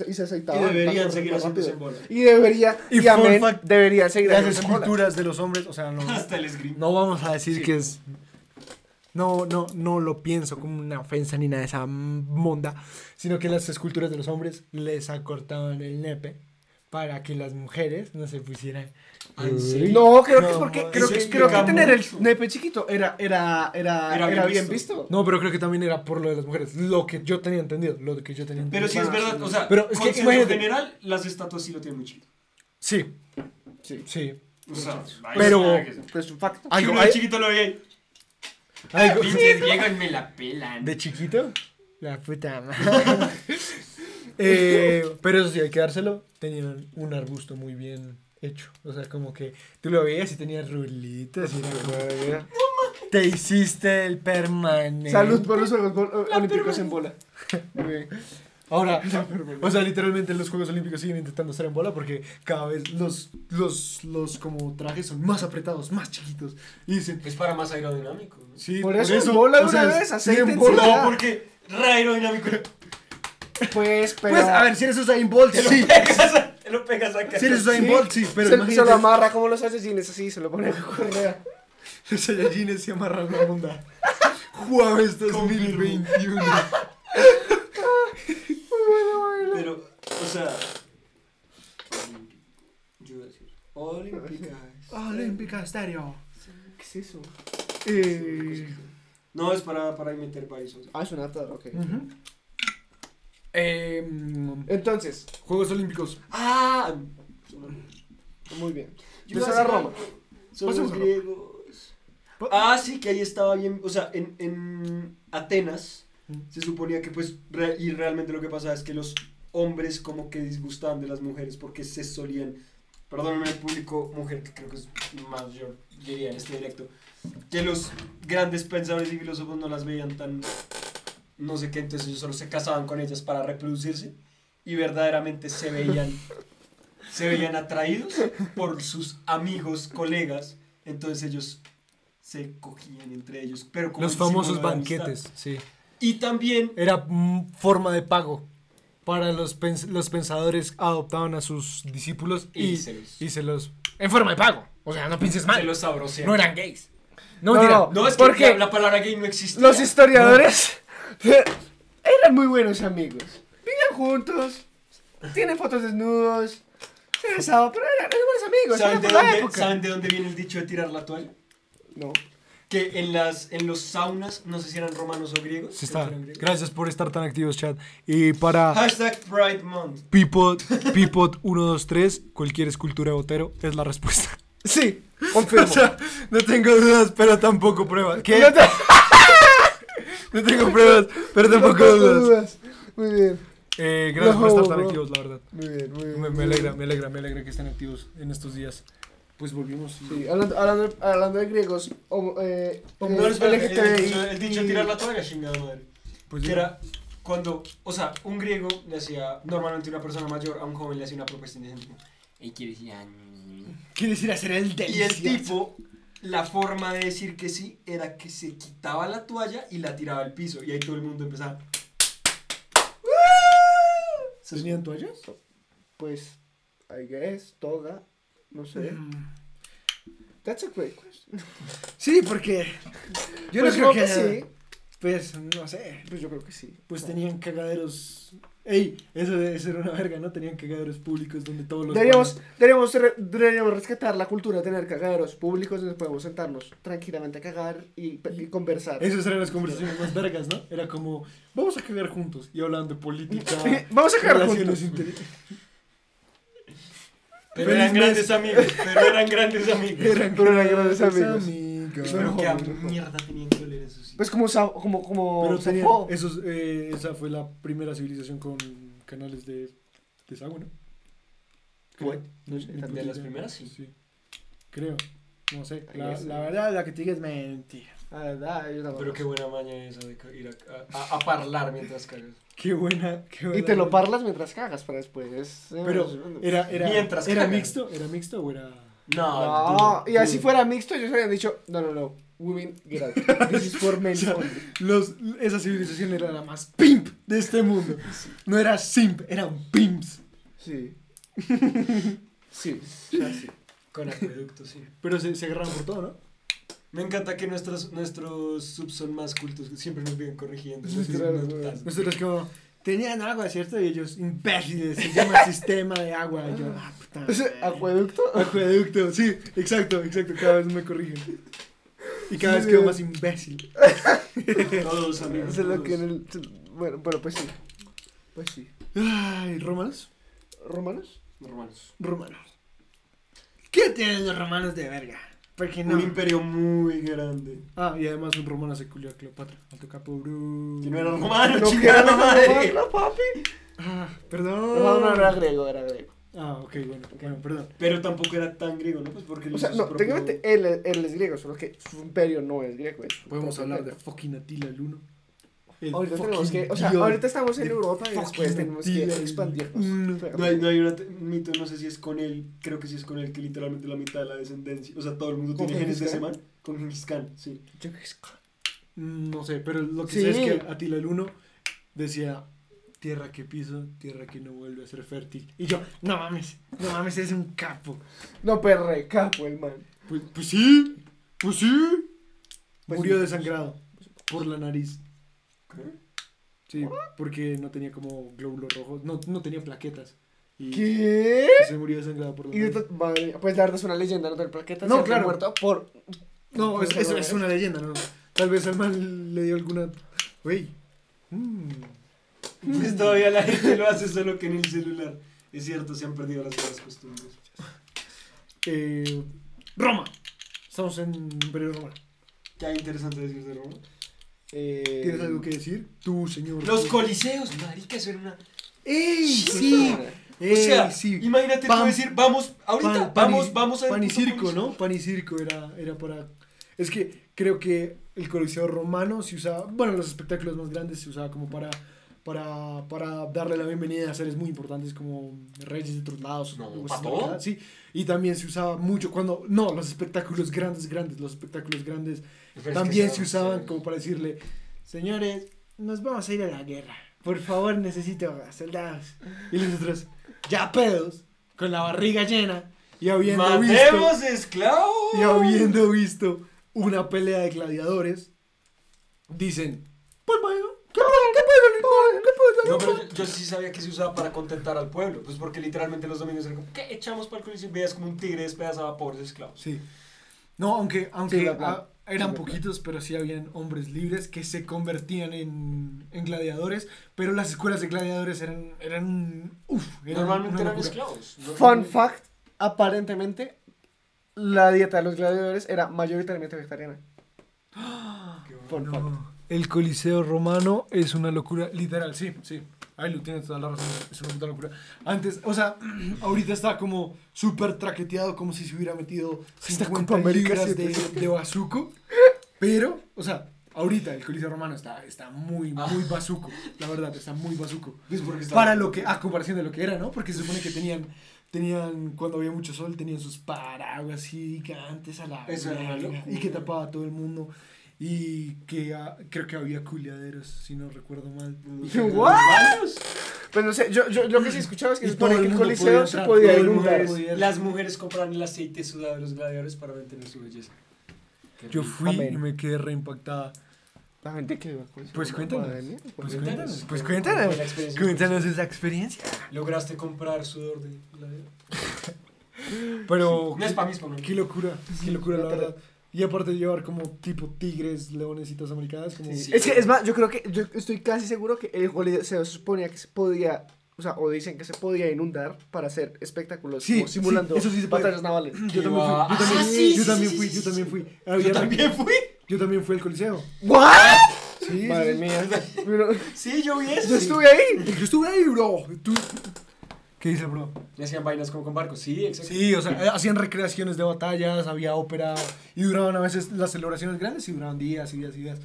Y se Y aceitaban. deberían para seguir haciéndose en bola. Y debería, Y y, amén, fact, deberían seguir Las haciéndose en bola. esculturas de los hombres, o sea, no, Hasta el esgrima. no vamos a decir Sí. que es... No, no, no lo pienso como una ofensa ni nada de esa monda, sino que las esculturas de los hombres les acortaban el nepe para que las mujeres no se pusieran... ¿en? No, creo que es porque creo que, creo que tener el nepe chiquito era, era, era, Era era, bien bien visto. visto. No, pero creo que también era por lo de las mujeres, lo que yo tenía entendido, lo que yo tenía Pero entendido. sí es verdad, o sea, Pero es que imagínate- general, las estatuas sí lo tienen muy chiquito. Sí, Sí. sí. O sea, Pero- Pues es un facto. Si Algo, uno de chiquito lo algo- y me la pelan. ¿De chiquito? La puta madre. Eh, pero eso sí, hay que dárselo. Tenían un arbusto muy bien hecho. O sea, como que tú lo veías y tenía rulitas y era como, Te hiciste el permanente. Salud por los Juegos Olímpicos en bola. Ahora, o sea, literalmente los Juegos Olímpicos siguen intentando estar en bola porque cada vez los, los, los como trajes son más apretados, más chiquitos. Y dicen, Es para más aerodinamico. ¿no? sí, Por eso en bola o una sea, vez, aceite en bola. bola. No, porque re aerodinámico. Pues, pero. Pues, a ver, si eres Usain Bolt, sí. pegas, lo pegas acá. Si eres Usain Sí, Bolt, sí, pero se, imagínate. se lo amarra como los asesinos, así, se lo pone a correa. Los Saiyajines se amarran la bunda. Jueves 2021. Pero, o sea. Yo iba a decir. Olímpicas. Olímpica Stereo. ¿Qué es eso? Eh, No, es para, para meter varios. Ah, es un atado, ok. ujú. Em, Entonces, Juegos Olímpicos. Ah, muy bien. yo iba a decir Roma. algo Son Pasemos los a Roma. griegos. Ah, sí, que ahí estaba bien. O sea, en, en Atenas se suponía que, pues, re- y realmente lo que pasaba es que los hombres como que disgustaban de las mujeres porque se solían. Perdónenme el público mujer, que creo que es más yo diría en este directo. Que los grandes pensadores y filósofos no las veían tan. No sé qué, entonces ellos solo se casaban con ellas para reproducirse y verdaderamente se veían. se veían atraídos por sus amigos, colegas. Entonces ellos se cogían entre ellos. Pero como Los famosos banquetes, sí. Y también Era forma de pago. Para los, pens- los pensadores adoptaban a sus discípulos y, Y se los- y se los... En forma de pago. O sea, no pienses mal. se los sabrosean. No eran gays. No, No, mentira. No, es que ¿Por qué? la, la palabra gay no existe. Los historiadores eran muy buenos amigos. Vivían juntos, tienen fotos desnudos, se besaban, pero eran, eran buenos amigos. ¿Saben era de, por la dónde, época. ¿Saben de dónde viene el dicho de tirar la toalla? No. Que en, las, en los saunas, no sé si eran romanos o griegos. Sí creo está. que eran griegos. Gracias por estar tan activos, chat. Y para Hashtag Pride Month. Pipot, Pipot 123, cualquier escultura de Botero es la respuesta. Sí, confirmo. O sea, no tengo dudas, pero tampoco pruebas. ¿Qué? No te- No tengo pruebas, pero tampoco no tengo dudas. dudas. Muy bien, Eh, gracias por No, estar tan bro. activos, la verdad. muy bien, muy bien. Me, me muy alegra, bien. me alegra, me alegra que estén activos en estos días. Pues volvimos. y- Sí, hablando, hablando, hablando de griegos, homo- eh, No, eh, espera, el, LGTBI, dicho, el dicho de tirar la toalla, chingada madre. Pues que era cuando, o sea, un griego le hacía, normalmente una persona mayor a un joven le hacía una propuesta indecente. ¿Y quieres ir a...? ¿Quieres ir a hacer el Y el tipo, la forma de decir que sí era que se quitaba la toalla y la tiraba al piso. Y ahí todo el mundo empezaba. ¿Tenían toallas? pues, I guess, toga, no sé. Mm. That's a great question. Sí, porque yo Pues no creo creo que, que sí. Pues no sé. Pues yo creo que sí. Pues tenían cagaderos. Ey, eso debe ser una verga, ¿no? Tenían cagaderos públicos donde todos los. Deberíamos, deberíamos, re- deberíamos rescatar la cultura de tener cagaderos públicos donde podemos sentarnos tranquilamente a cagar y, y conversar. Esas eran las conversaciones más vergas, ¿no? Era como, vamos a cagar juntos y hablando de política. Vamos a cagar juntos. inter- Pero Feliz eran mes. grandes amigos. Pero eran grandes amigos. Eran Pero eran grandes amigos. Pero qué mierda tenían que sí. Pues como, Sa- como, como Pero tenían, esos, eh, esa fue la primera civilización con canales de desagüe, ¿no? Bueno, No sé, de las primeras, sí. Creo. No sé. La, la verdad, la que te diga es mentira. Ah, verdad, yo tampoco. Pero qué buena maña esa de ir a, a, a parlar mientras cagas. Qué buena, qué buena. Y te lo parlas mientras cagas para después. Pero, ¿era, era, Mientras ¿era cagan. mixto? ¿Era mixto o era...? No, No, y así dude. fuera mixto, ellos habrían dicho, no, no, no, women, get out. This is for men O sea, only. Los, esa civilización era la más pimp de este mundo. No era simp, eran pimps. Sí. sí, sea, sí. Con acueducto, sí. Pero se, se agarraban por todo, ¿no? Me encanta que nuestros, nuestros subs son más cultos, que siempre nos vienen corrigiendo. Sí, claro. Nosotros como, tenían agua, ¿cierto? Y ellos, imbéciles, se llama sistema de agua. Y yo, ah, puta. Acueducto. Acueducto, sí, exacto, exacto, cada vez me corrigen. Y cada Sí, vez quedo más imbécil. Todos amigos. Eso es lo todos. que en el. Bueno, bueno, pues sí. Pues sí. Ay, ¿romanos? ¿Romanos? Romanos. Romanos. ¿Qué tienen los romanos de verga? Porque no. Un imperio muy grande. Ah, y además un romano se culió a Cleopatra. Alto capo, bro. Que no era romano, No, chingada era madre. romano, papi. Ah, perdón. Romano no era griego, era griego. Ah, ok, bueno, bueno, perdón. Pero tampoco era tan griego, ¿no? Pues porque O sea, hizo no, su propio- técnicamente él, él es griego, solo que su imperio no es griego. es un Podemos hablar de fucking Atila el Uno. El Ahorita tenemos que, o sea, dios ahorita estamos en Europa y después tenemos que expandirnos. No hay, no hay te- mito, no sé si es con él, creo que sí es con él, que literalmente la mitad de la descendencia, o sea, todo el mundo ¿Con tiene genes de ese man, con Gengis Khan, sí. No sé, pero lo que Sí. sé es que Atila el Uno decía tierra que piso, tierra que no vuelve a ser fértil. Y yo, no mames, no mames, es un capo. No, perre, capo el man. Pues, pues sí, pues sí. Pues Murió sí. desangrado por la nariz. ¿Qué? Sí, porque no tenía como glóbulos rojos, no, no tenía plaquetas. Y ¿Qué? se murió desangrado por la Y nariz. to- madre pues la verdad es una leyenda, no tener plaquetas. No, claro. muerto por... No, por es, es enfermedades. una leyenda, ¿no? Tal vez al man le dio alguna... Güey. mm, Pues todavía la gente lo hace solo que en el celular. Es cierto, se han perdido las buenas costumbres. eh, Roma. Estamos en Imperio Romano. ¿Qué hay interesante decir de Roma? Eh, ¿Tienes algo que decir? Tú, señor. Los coliseos, marica, eso era una... ¡Ey! sí. Sí. O sea, Ey, sí. imagínate Pan- tú decir, vamos, ahorita, Pan- pan y- vamos, vamos a... Pan y circo, coliseo. ¿no? Pan y circo era, era para... Es que creo que el coliseo romano se usaba... Bueno, los espectáculos más grandes se usaba como para... Para, para darle la bienvenida a seres muy importantes como reyes de otros lados. No, o y también se usaba mucho cuando... No, los espectáculos grandes, grandes, los espectáculos grandes Pero es también que se usaban sí. como para decirle, señores, nos vamos a ir a la guerra. Por favor, necesito soldados. Y nosotros, ya pedos, con la barriga llena, y habiendo visto, ¡Matemos esclavos! y habiendo visto una pelea de gladiadores, dicen, pues bueno, ¿qué pasa? ¿Qué. No, pero yo, yo sí sabía que se usaba para contentar al pueblo. Pues porque literalmente los domingos eran como, ¿qué echamos para el coliseo? Y Veías como un tigre despedazaba a pobres esclavos. Sí. No, aunque, aunque Sí, ah, eran sí, poquitos, pero sí habían hombres libres que se convertían en, en gladiadores, pero las escuelas de gladiadores eran, eran, uf, eran Normalmente eran locura. esclavos. ¿no? Fun fact, aparentemente la dieta de los gladiadores era mayoritariamente vegetariana. Qué bueno. Fun fact. El Coliseo romano es una locura, literal, sí, sí. Ahí lo tienes toda la razón, es una puta locura. Antes, o sea, ahorita está como súper traqueteado, como si se hubiera metido Esta 50 Copa América libras de, de bazuco. Pero, o sea, ahorita el Coliseo romano está, está muy, muy bazuco, la verdad, está muy bazuco. Para lo que, a comparación de lo que era, ¿no? Porque se supone que tenían, tenían, cuando había mucho sol, tenían sus paraguas gigantes a la Eso era y que tapaba a todo el mundo. Y que ah, creo que había culiaderos, si no recuerdo mal. ¿What? Pues no sé, yo, yo lo que sí escuchaba es que Y se supone todo que el mundo coliseo podía se entrar, podía todo el inundar. podía- Las mujeres compran el aceite sudado de los gladiadores para mantener su belleza. Qué Yo rico. fui Amén. y me quedé reimpactada. La gente que iba al coliseo Pues cuéntanos, madre mía, Pues cuéntanos. cuéntanos, pues ¿Cómo- cuéntanos. la experiencia? Cuéntanos esa experiencia. ¿Lograste comprar sudor de gladiador? Pero, No es para mí, es para mí. qué locura, qué locura, la- verdad. Y aparte de llevar como tipo tigres, leonesitos americanas, como... Sí. Es que es más, yo creo que yo estoy casi seguro que el coliseo se suponía que se podía, o sea, o dicen que se podía inundar para hacer espectáculos Sí, como simulando sí, eso sí se puede. batallas navales. Yo también fui, yo también, Ah, sí, yo sí, también sí, fui, yo también fui. Yo también fui. Yo también fui al coliseo. ¿What? Sí, Madre sí. mía. Sí, yo vi eso. yo estuve ahí. Yo estuve ahí, bro. ¿Tú? ¿Qué dice, bro? Y hacían vainas como con barcos. Sí, exacto. Sí, o sea, eh, hacían recreaciones de batallas, había ópera y duraban a veces las celebraciones grandes y duraban días y días y días.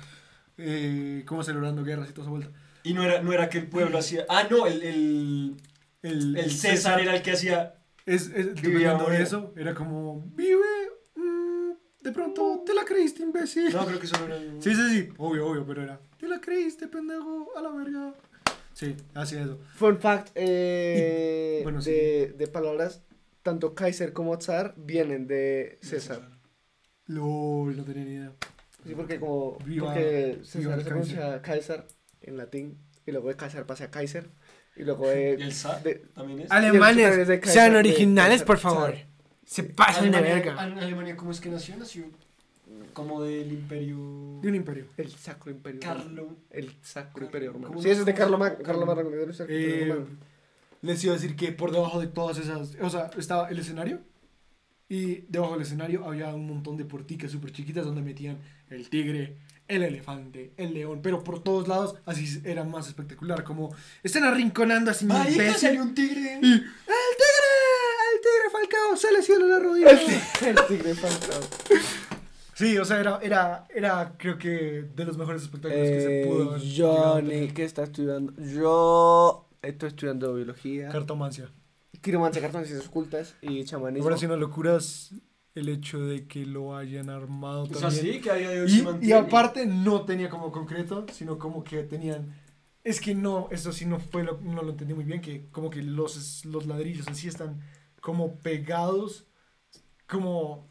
Eh, como celebrando guerras y toda esa vuelta. Y no era, no era que el pueblo hacía. Ah, no, el, el, El, el César era el que hacía. Es, es, dependiendo de eso, era como, vive, mm, de pronto, te la creíste, imbécil. No, creo que eso no era. Sí, sí, sí, obvio, obvio, pero era, te la creíste, pendejo, a la verga. Sí, hacía eso. Fun fact eh, Y- bueno, sí. de, de palabras, tanto Kaiser como Zar vienen de César. LOL, no tenía ni idea. Sí, porque como Viva- porque César se pronuncia Kaiser en latín y luego de Kaiser pasa a Kaiser y luego de, ¿Y el SAR de- también es? Alemanes, de Kaiser sean originales, de- por favor. Zar. Se pasan de Alemania, verga. An- Alemania, ¿cómo es que nació? Nació como del imperio. De un imperio. el Sacro Imperio Romano. Carlo. El Sacro Imperio Romano. ¿Cómo Sí, ese es de Carlo Magno. Carlo Magno del Sacro Imperio Eh, Romano. les iba a decir que por debajo de todas esas, o sea, estaba el escenario y debajo del escenario había un montón de puerticas súper chiquitas donde metían el tigre, el elefante, el león, pero por todos lados así era más espectacular, como están arrinconando así mi Marica, imbécil salió un tigre. y el tigre, el tigre Falcao se lesionó la rodilla. El tigre, el tigre Falcao. Sí, o sea, era, era, era creo que de los mejores espectáculos que se Eh, pudo haber Johnny. ¿qué está estudiando? Yo estoy estudiando biología, Cartomancia. quiromancia, cartones ciencias ocultas y chamanismo. parece una locura el hecho de que lo hayan armado O sea, también. sí, que a día de hoy se Y, y aparte no tenía como concreto, sino como que tenían... Es que no, eso sí no fue lo, no lo entendí muy bien, que como que los, los ladrillos en sí están como pegados, como,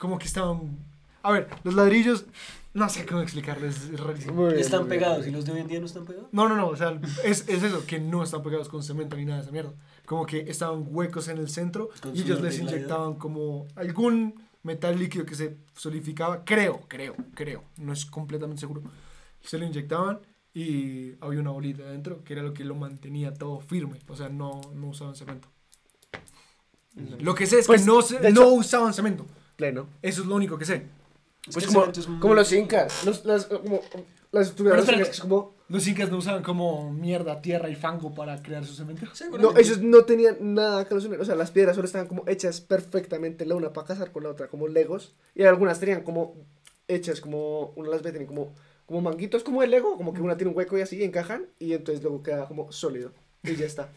como que estaban... A ver, los ladrillos, no sé cómo explicarles, es rarísimo. Bien, Están bien. pegados y los de hoy en día no están pegados. No, no, no, o sea, es, es eso, que no están pegados con cemento ni nada de esa mierda. Como que estaban huecos en el centro y ellos les inyectaban como algún metal líquido que se solidificaba, creo, creo, creo, no es completamente seguro. Se lo inyectaban y había una bolita adentro que era lo que lo mantenía todo firme, o sea, no, no usaban cemento. Lo que sé es Pues, que no, de no hecho- usaban cemento, Pleno. eso es lo único que sé. Es Pues como, muy- como los incas, los, las, como, las es como... Los incas no usaban como mierda, tierra y fango para crear su cemento. No, ellos no tenían nada que los unir. O sea, las piedras solo estaban como hechas perfectamente la una para casar con la otra, como legos. Y algunas tenían como hechas como, una las veces tenían como, como manguitos como el lego, como que una tiene un hueco y así encajan. Y entonces luego queda como sólido. Y ya está.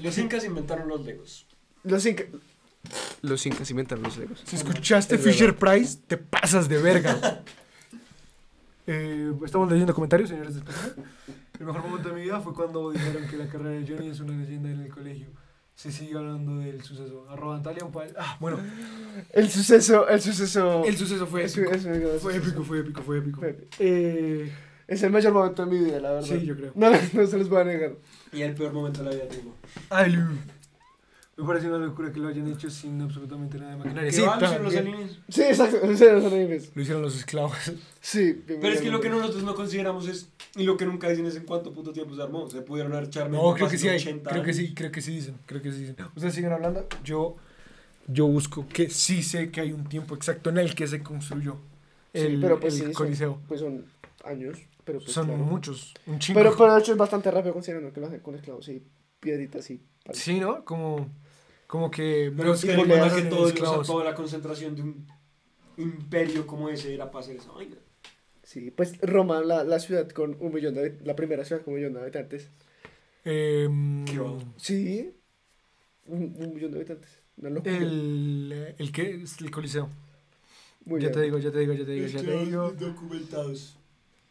Los incas inventaron los legos. Los incas... Los incas inventaron los legos. Si escuchaste Es Fisher Price, te pasas de verga. Eh, estamos leyendo comentarios, señores de Spotify. El mejor momento de mi vida fue cuando dijeron que la carrera de Johnny es una leyenda en el colegio. Se sigue hablando del suceso. Arroba Antalya, un pa- Ah, bueno, El suceso, el suceso... el suceso fue épico. es- es- Fue épico, fue épico, fue épico. Fue épico. Eh, es el mayor momento de mi vida, la verdad. sí, yo creo. No, no se los voy a negar. Y el peor momento de la vida tengo. Ay, Lu. Me parece una locura que lo hayan hecho sin absolutamente nada de maquinaria. ¿Qué Sí? ¿Lo hicieron los aliens? Sí, exacto. O sea, los animes. Lo hicieron los esclavos. Sí. Pero es que lo que nosotros no consideramos es, y lo que nunca dicen es en cuánto puto tiempo se armó. Se pudieron haber echado No, creo que sí hay. Creo que sí, creo que sí dicen. Creo que sí dicen. Ustedes siguen hablando. Yo, yo busco que sí sé que hay un tiempo exacto en el que se construyó Sí, el, pero pues el sí, son- Coliseo. Pues son años, pero pues Son claro. muchos, un chingo. Pero, pero de hecho es bastante rápido considerando que lo hacen con esclavos y piedritas y... Sí, ¿no? Como, como que... Pero es que recuerda hacen que todo, o sea, esclavos. toda la concentración de un imperio como ese era para hacer esa vaina. Sí, pues Roma, la, la ciudad con un millón de la primera ciudad con un millón de habitantes. Em, Qué. Sí, un, un millón de habitantes. Una locura. el, el que es el Coliseo. Muy ya bien. te digo, ya te digo, ya te digo, ya te digo. documentados.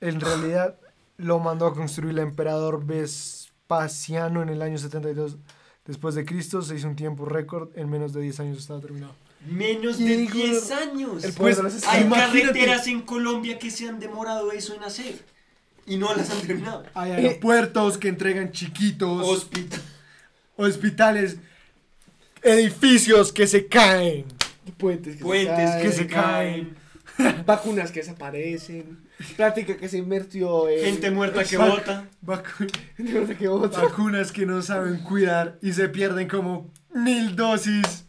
En realidad lo mandó a construir el emperador Vespasiano en el año 72 después de Cristo. Se hizo un tiempo récord. En menos de 10 años estaba terminado. Menos de digo, 10 años. el Pues, Hay imagínate- carreteras en Colombia que se han demorado eso en hacer. Y no las han terminado. Hay aeropuertos que entregan chiquitos, Hospital. hospitales, edificios que se caen. Puentes que Puentes se que se se caen. caen, vacunas que desaparecen, plática que se invirtió en... Gente muerta que vota. vacu- Gente muerta que vota. vacunas que no saben cuidar y se pierden como mil dosis.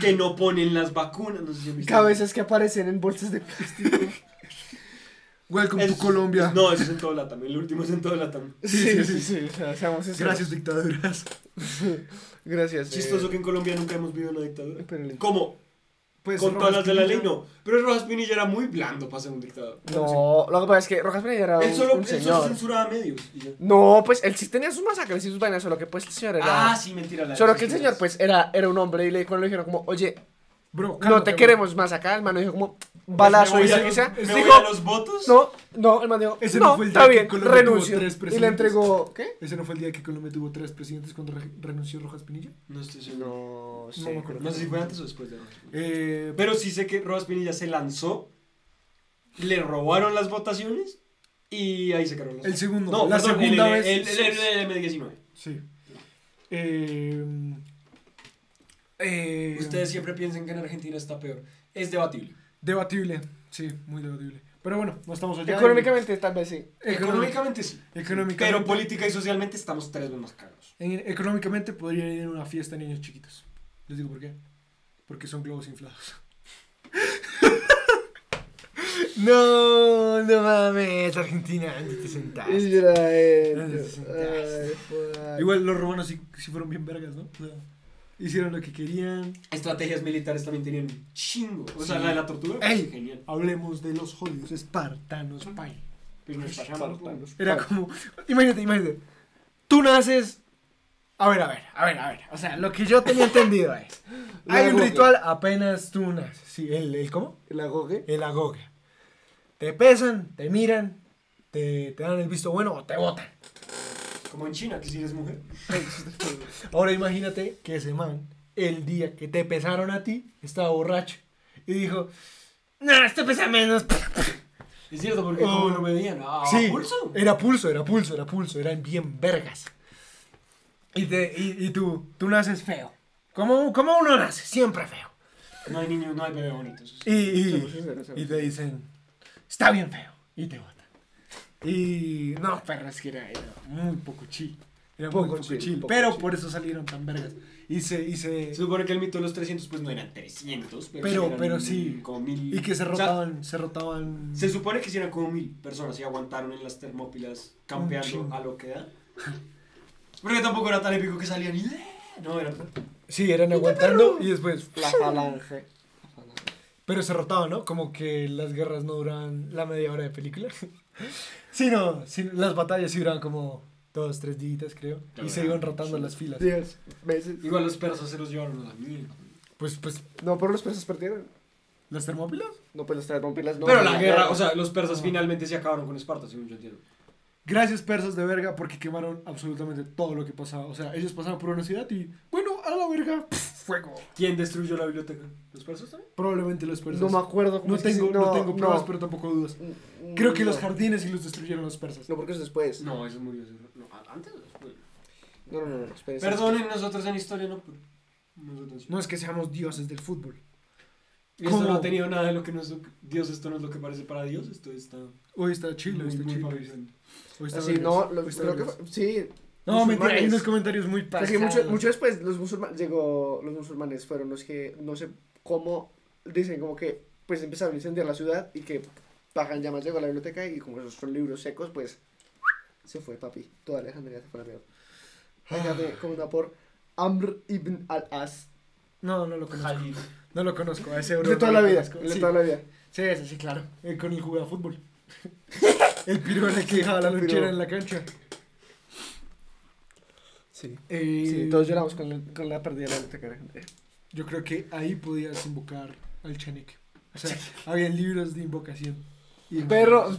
Que no ponen las vacunas. No sé si. Cabezas que aparecen en bolsas de plástico. Welcome to Colombia. No, eso es en todo Latam. El último es en todo Latam. Sí, sí, sí. o sea, seamos sinceros. Gracias, dictaduras. Gracias. Chistoso eh, que en Colombia nunca hemos vivido una dictadura. espérenle. ¿Cómo? Pues, Con todas las de la ley, no. Pero Rojas Pinilla era muy blando para ser un dictador. No, lo que pasa es que Rojas Pinilla era Él solo, un él solo censuraba medios. y ya. No, pues él sí tenía sus masacres y sus vainas, solo que pues el señor era... Ah, sí, mentira. la solo que el señor pues era, era un hombre y le, cuando le dijeron como, oye, Bro, no te bro. queremos más acá, el man dijo como, balazo Me y me Dijo, a los votos. no, no, el man dijo, Ese no no, fue el está que bien, Colombia tuvo renuncio. Y le entregó, ¿qué? ¿Ese no fue el día que Colombia tuvo tres presidentes cuando re- renunció Rojas Pinilla? No estoy seguro. No, No me acuerdo. No sé si fue antes o después de Rojas. Eh, Pero sí sé que Rojas Pinilla se lanzó, le robaron las votaciones y ahí se cargaron las el segundo, No, la perdón, segunda el, vez. El, el, el M19. Sí. Eh, eh, Ustedes siempre piensen que en Argentina está peor. Es debatible. Debatible, sí, muy debatible. Pero bueno, no estamos allá. Económicamente tal vez sí. Económicamente sí. Económicamente. Pero política y socialmente estamos tres veces más. En- económicamente podrían ir a una fiesta de niños chiquitos. Les digo por qué. Porque son globos inflados. no, no mames, Argentina, ¿dónde te sentaste? Israel. Ay, joder. Igual los romanos sí, sí fueron bien vergas, ¿no? O sea, hicieron lo que querían. Estrategias militares también tenían un chingo. O sea, la de la tortura, pues, Ey. genial. Hablemos de los jodidos espartanos, pay. Pero Espartanos. Era como, imagínate, imagínate. Tú naces. A ver, a ver, a ver, a ver. O sea, lo que yo tenía entendido es. Hay un ritual apenas tú naces. Sí, el, el ¿cómo? El agoge. El agoge. Te pesan, te miran, te, te dan el visto bueno o te botan. Como en China, que si eres mujer. Ahora imagínate que ese man, el día que te pesaron a ti, estaba borracho. Y dijo, no, este pesa menos. Es cierto, porque Oh. como lo medían. Ah, Sí, pulso. era pulso, era pulso, era pulso, eran bien vergas. Y, te, y, y tú, tú naces feo. ¿Cómo, ¿Cómo uno nace? Siempre feo. No hay niños, no hay bebé bonito. eso sí. Y, y, y te dicen, está bien feo. Y te botan. Y no, pero es que era, era muy poco chill. Era muy Poco poco chill, chill. poco pero chill. por eso salieron tan vergas. Y se, y se, Se supone que el mito de los 300 pues no eran 300, pero, Pero- sí eran pero sí. como mil. y que se O sea, rotaban, se rotaban. se supone que sí eran como mil personas y aguantaron en las termópilas campeando a lo que da. Porque tampoco era tan épico que salían y... No, eran... Sí, eran aguantando y después. La falange. Pero se rotaban, ¿no? Como que las guerras no duran la media hora de película. Sí, no, sí, las batallas sí duran como dos, tres días, creo. Y se iban rotando las filas. Diez. Igual los persas se los llevaron a mierda. Pues, pues, No, pero los persas perdieron. ¿las termópilas? No, pues los termópilas no. pero la guerra, o sea, los persas finalmente se acabaron con Esparta, según yo entiendo. Gracias, persas de verga, porque quemaron absolutamente todo lo que pasaba. O sea, ellos pasaban por una ciudad y, bueno, a la verga, pf, fuego. ¿Quién destruyó la biblioteca? ¿Los persas también? Probablemente los persas. No me acuerdo cómo No es que tengo, no, tengo pruebas, no. pero tampoco dudas. Mm, Creo que no. los jardines y los destruyeron los persas. No, porque eso es después. No, eso murió. eso- No, antes o después. No, no, no, no. Perdonen, nosotros en historia no. Nosotros sí. No es que seamos dioses del fútbol. Y esto ¿Cómo? no ha tenido nada de lo que nos... Dios, esto no es lo que parece para Dios, esto está... Hoy está chill, hoy está muy chill. fabricado. Hoy está Así, no, lo, hoy está creo que sí. No, mentira, hay unos comentarios muy pasados. que mucho, mucho después los musulmanes llegó, los musulmanes fueron los que no sé cómo dicen como que pues empezaron a incendiar la ciudad y que bajan llamas llegó a la biblioteca y como esos son libros secos pues se fue papi, toda Alejandría se fue a la mierda. Fíjate, como por Amr ibn al-As No, no lo conozco. Jalil. No lo conozco. A ese bro de toda la vida, de Sí. toda la vida. Sí, sí, claro. El con el jugaba fútbol. el piro era el que dejaba la lonchera en la cancha. Sí. Eh, Sí, todos lloramos con la, con la pérdida de la biblioteca de Alejandría. Yo creo que ahí podías invocar al Chanik. O sea, había libros de invocación. Y- Pero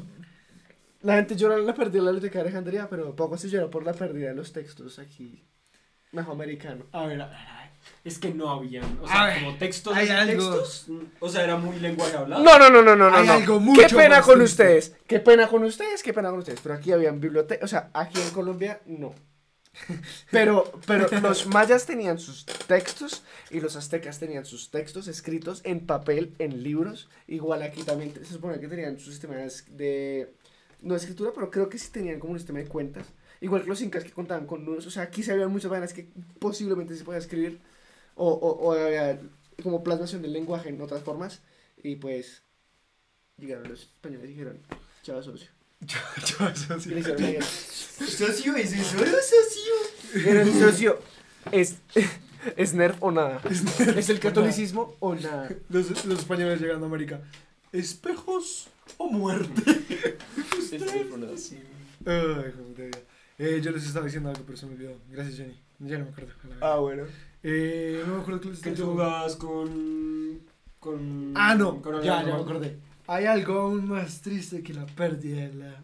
la gente llora la pérdida de la biblioteca de Alejandría, pero poco se llora por la pérdida de los textos aquí mejoamericano. A ver, a ver, a ver. Es que no habían, o sea, como textos, hay algo. textos, o sea, era muy lenguaje hablado. No, no, no, no, no, no. Hay no. algo Qué mucho pena más con triste. ustedes. Qué pena con ustedes, qué pena con ustedes. Pero aquí habían bibliotecas, o sea, aquí en Colombia no. Pero, pero los mayas tenían sus textos y los aztecas tenían sus textos escritos en papel, en libros. Igual aquí también se supone que tenían su sistema de, no de escritura, pero creo que sí tenían como un sistema de cuentas. Igual que los incas que contaban con nudos. O sea, aquí se habían muchas vainas que posiblemente se podía escribir. O, o, o había como plasmación del lenguaje en otras formas. Y pues llegaron los españoles y dijeron, chao socio. Yo, yo el- Socio, ¿es eso? socio? Dijeron, socio, ¿es, ¿es nerf o nada? ¿Es el catolicismo o nada? Los, los españoles llegando a América. ¿Espejos o muerte? De puta vida. Eh, yo les estaba diciendo algo, pero se me olvidó. Gracias, Jenny. Ya no me acuerdo. Ah, bueno. Eh, no me acuerdo qué les Que tú jugabas con... con... Ah, no. con Ya, ya me acordé. Hay algo aún más triste que la pérdida de la.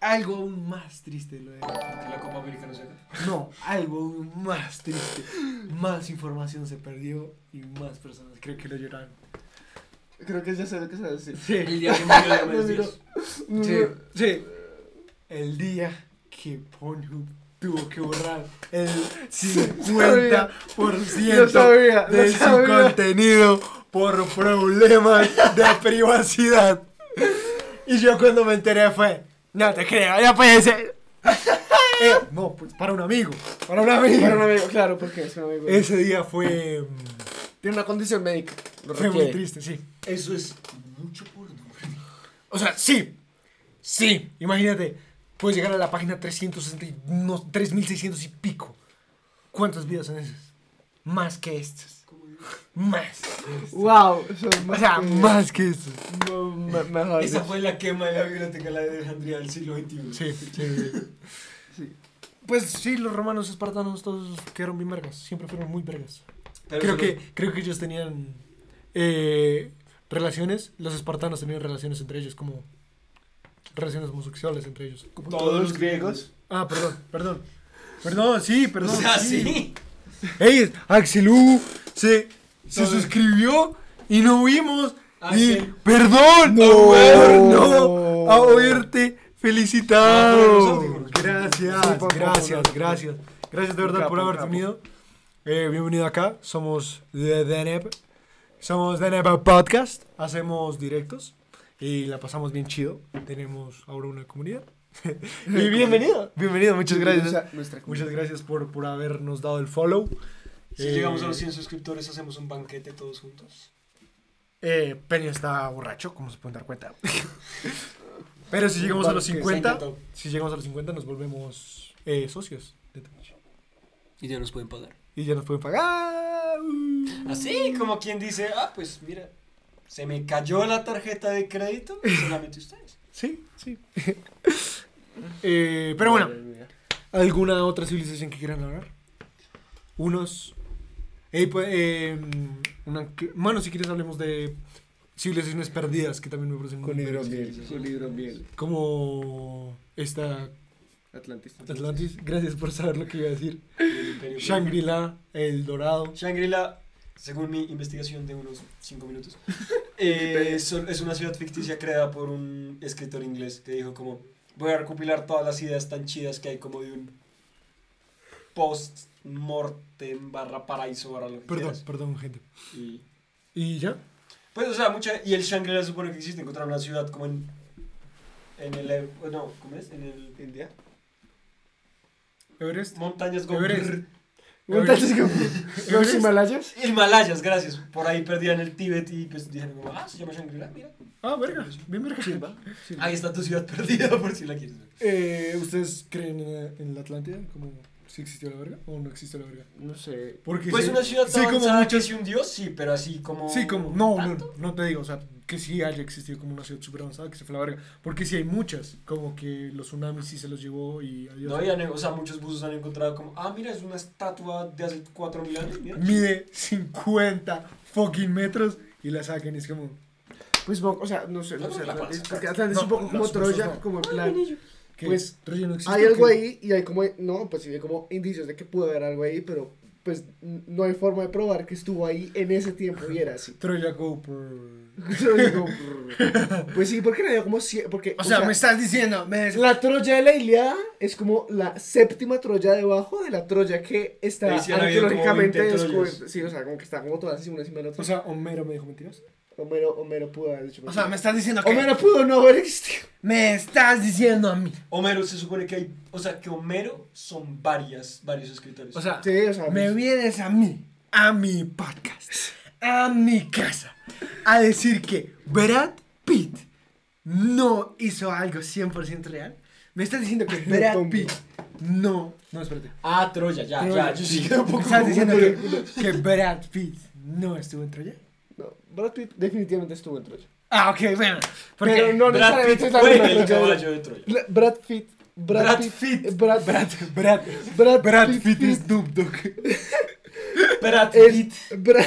Algo aún más triste lo de la. Que la Copa América no se. No, algo aún más triste. Más información se perdió y más personas creo que lo lloraron. Creo que ya sé lo que se va a decir. Sí, El día que murió No, Diomedes digo- Díaz. sí, sí. El día que Pornhub tuvo que borrar el 50% Lo sabía, lo de su sabía. contenido por problemas de privacidad. Y yo cuando me enteré fue, no te creo, ya puede ser. Eh, no, pues para un amigo, para un amigo. Para un amigo, claro, porque es un amigo. Ese día fue, mm, Tiene una condición médica. Lo fue muy triste, sí. Eso es mucho porno. O sea, sí, sí, imagínate, puedes llegar a la página 360 y no, 3600 y pico. ¿Cuántas vidas son esas? más que estos. Más. Wow, son O sea, que- más que estos. no, me- mejor Esa fue la quema de la biblioteca de la de Alejandría del siglo XXI. Sí, sí, sí. Pues sí, los romanos espartanos todos quedaron bien vergas. Siempre fueron muy vergas. Pero creo, que, creo que ellos tenían eh, relaciones. Los espartanos tenían relaciones entre ellos, como relaciones homosexuales entre ellos. no- todos los griegos. Ah, perdón, perdón. Perdón, sí, O perdón. sea, sí. sí. Ey, Axelú se, se suscribió y no vimos. Y Axel. perdón, No. no haberte Ah, felicitado. Gracias, gracias, gracias. Gracias de verdad por un haber capo. venido. Eh, bienvenido acá. Somos de DNEP. Somos DNEP Podcast. Hacemos directos y la pasamos bien chido. Tenemos ahora una comunidad. y bienvenido. Bienvenido, muchas gracias. Muchas gracias por, por habernos dado el follow. Si Eh, llegamos a los 100 suscriptores, hacemos un banquete todos juntos. Eh, Peña está borracho, como se pueden dar cuenta. Pero si llegamos a los Banque, 50, se encantó. si llegamos a los 50 nos volvemos eh, socios de Twitch. Y ya nos pueden pagar. Y ya nos pueden pagar. Así como quien dice, ah, pues mira, se me cayó la tarjeta de crédito, solamente ustedes. Sí, sí. Eh, pero bueno, ¿alguna otra civilización que quieran hablar? Unos. Eh, pues, eh, una si quieres hablemos de civilizaciones perdidas, que también me parecen Con hidromiel. Con hidromiel. Como esta Atlantis. Atlantis. Gracias por saber lo que iba a decir. Shangri-La, El Dorado. Shangri-La, según mi investigación de unos 5 minutos, eh, es una ciudad ficticia creada por un escritor inglés que dijo como, voy a recopilar todas las ideas tan chidas que hay como de un post-mortem barra paraíso barra lo que Perdón, quieras. perdón, gente. Y, ¿Y ya? pues, o sea, mucha, y el Shangri-La supone que existe, encontraron una ciudad como en, en el, eh, no, ¿cómo es? En el, India. Everest. montañas con Everest. ¿Montañas como los. Himalayas? Himalayas, gracias. Por ahí perdían el Tíbet y pues dijeron como, ah, se llama Shangri-La, mira. Ah, verga. Bien, verga. Chimba. Ahí está tu ciudad perdida por si la quieres ver. Eh, ¿Ustedes creen en, en la Atlántida? Como si existió la verga o no existe la verga? No sé. Porque Pues sí- una ciudad sí, tan como avanzada muchos- que un dios, sí, pero así como... Sí, como, no, no, ¿Tanto? no te digo, o sea, que sí haya existido como una ciudad súper avanzada que se fue a la verga. Porque sí hay muchas, como que los tsunamis sí se los llevó y adiós. No, y han- o sea, muchos buzos han encontrado como, ah, mira, es una estatua de hace 4.000 años, mira. Mide 50 fucking metros y la sacan y es como... Pues, o sea, no sé, no No, sé. la Atlantis, panza. porque Atlantis es un No, poco como Troya, no. como en plan. ¿Qué? Pues, ¿Troya no existe Hay o algo qué? ahí y hay como, no, pues sí, hay como indicios de que pudo haber algo ahí, pero pues no hay forma de probar que estuvo ahí en ese tiempo y era así. Troya go por... Yo digo, brr. pues sí, porque no como sie- porque O sea, me estás diciendo, me... la Troya de la Iliada es como la séptima Troya debajo de la Troya que está arqueológicamente 20 Troyas. descubierta. Sí, o sea, como que está como todas así una encima de la otra. O sea, Homero me dijo mentiras. Homero, Homero pudo haber dicho. O sea, me estás diciendo que... Homero pudo no haber existido. Me estás diciendo a mí. Homero se supone que hay, o sea, que Homero son varias, varios escritores. O sea, Sí, o sea, me vienes a mí, a mi podcast, a mi casa, a decir que Brad Pitt no hizo algo 100% real. Me estás diciendo que Brad. Pitt no... No, espérate. ah, Troya, ya, Troya. ya, yo sí un ¿Me poco estás diciendo que Brad Pitt no estuvo en Troya? No, Brad Pitt definitivamente estuvo en Troya. Ah, ok, bueno. Porque Pero no Brad necesariamente Pitt es la fue el caballo de Troya. La- Brad Pitt. Brad, Brad Pitt. Pitt. Brad, Brad, Brad, Brad, Brad Pitt, Pitt es Snoop Dogg. Brad es, Pitt. Brad,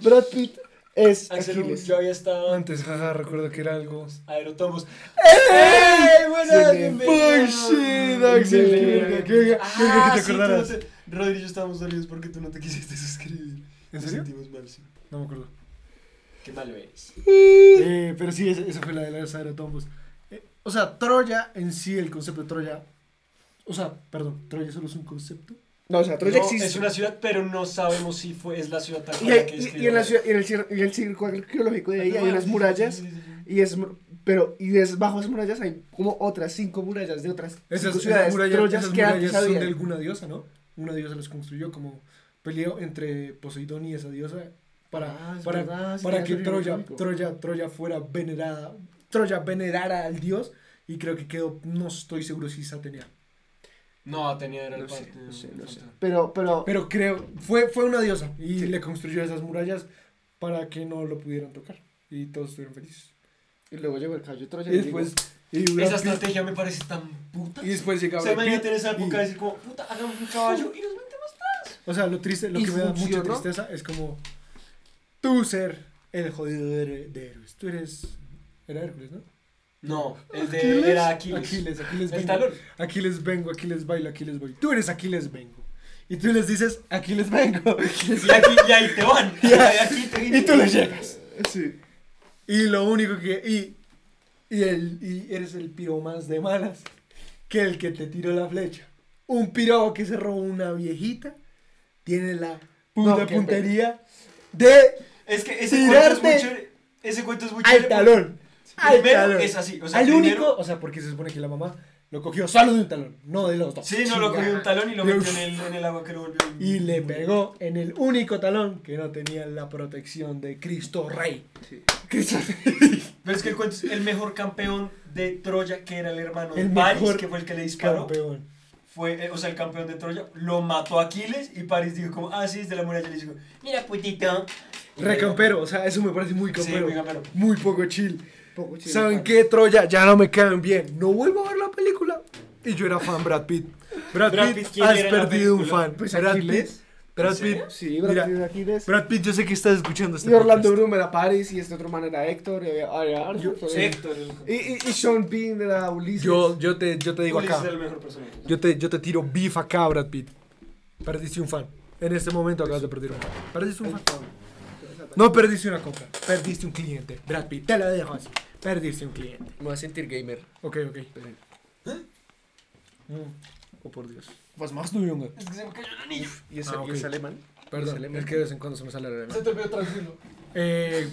Brad Pitt es Axel, Aquiles. yo había estado Antes, jaja, recuerdo que era algo... Aerotomos. ¡Ey! buenas, Sí, bienvenido. Bullshit, Axel, qué verga, qué verga, qué verga Ah, que te sí, tú acordaras. te- Rodri y yo estábamos dolidos porque tú no te quisiste suscribir. ¿En Nos serio? sentimos mal, sí. No me acuerdo. Qué malo eres. Eh, pero sí, esa, esa fue la de los aerotombos. Eh, o sea, Troya en sí, el concepto de Troya. O sea, perdón, Troya solo es un concepto. No, o sea, Troya No, existe. Es una ciudad, pero no sabemos si fue, es la ciudad tal Y, hay- que y- y en, la ciudad, y en el, y en el círculo arqueológico de ahí hay unas murallas. Sí, sí, sí, sí. Y es, pero, y des- bajo esas murallas hay como otras cinco murallas de otras Esas, cinco esas ciudades murallas, troyas esas que antes murallas son de alguna diosa, ¿no? Una diosa las construyó como peleó entre Poseidón y esa diosa para, Ah, para, verdad, sí, para que Troya. Troya, Troya fuera venerada. Troya venerara al dios y creo que quedó, no estoy seguro si es Atenea. No, tenía era el No sé, parte. no sé, no sé. Pero, pero, Pero creo, fue, fue una diosa y le construyó esas murallas para que no lo pudieran tocar. Y todos estuvieron felices. y luego llegó el caballo de Troya Y y digo, después, y Esa estrategia me parece tan puta. y después llega O sea, imagínate en esa época y- decir como, puta, hagamos un caballo y nos metemos. O sea, lo triste, lo ¿Y que me da mucha tristeza es como tú ser el jodido de, de héroes. Tú eres. Era Hércules, ¿no? No, el de era Aquiles. Aquiles, Aquiles vengo. talón. Aquiles vengo, Aquiles bailo, Aquiles voy. Tú eres Aquiles vengo. Y tú les dices, Aquiles vengo. Y, aquí, y ahí te van. Y aquí te y tú le llegas. Sí. Y lo único que. Y, y, el, y eres el piro más de malas que el que te tiró la flecha. Un piro que se robó una viejita tiene la puta No, puntería de Es que ese cuento es muy chévere. Ese cuento es muy al talón. Al talón. es así. O sea, al primero- único, o sea, porque se supone que la mamá lo cogió solo de un talón, no de los dos. Sí, no, lo cogió un talón y lo metió en el, en el agua que lo volvió. Y le pegó en el único talón que no tenía la protección de Cristo Rey. Sí. Cristo Pero es que el cuento es el mejor campeón de Troya, que era el hermano de Paris, que fue el que le disparó. campeón. Fue, eh, o sea, el campeón de Troya, lo mató a Aquiles y Paris dijo como, ah, sí, es de la muralla. Y le dijo, mira, putito. Recampero, o sea, eso me parece muy Sí, campero. muy campero. muy poco chill. Poco chido, ¿Saben qué? Troya ya no me caen bien. No vuelvo a ver la película. Y yo era fan Brad Pitt. Brad, Brad Pitt, Pitt, ¿quién has perdido un fan. Pues Brad. Pitt. Brad ¿En Pitt. Sí, Brad Mira, Pitt. Brad Pitt, yo sé que estás escuchando este Y Orlando. Bloom era Paris y este otro man era Héctor y había, Héctor, y, y, y Sean Bean era Ulises. Yo, yo, te, yo te digo Ulises acá. era el mejor personaje. Yo te, yo te tiro beef acá, Brad Pitt. Perdiste un fan. En este momento acabas de perder un fan. Perdiste un fan. No perdiste una compra. Perdiste un cliente. Brad Pitt, te la dejo así. Perdiste un cliente. Me voy a sentir gamer. Ok, ok. Mm. Oh, por Dios. Was machst du, Junge? Es que se me cayó el anillo. ¿Y es, Ah, y es ok. alemán? Perdón, es que de vez en cuando se me sale la Se te veo tranquilo. Eh,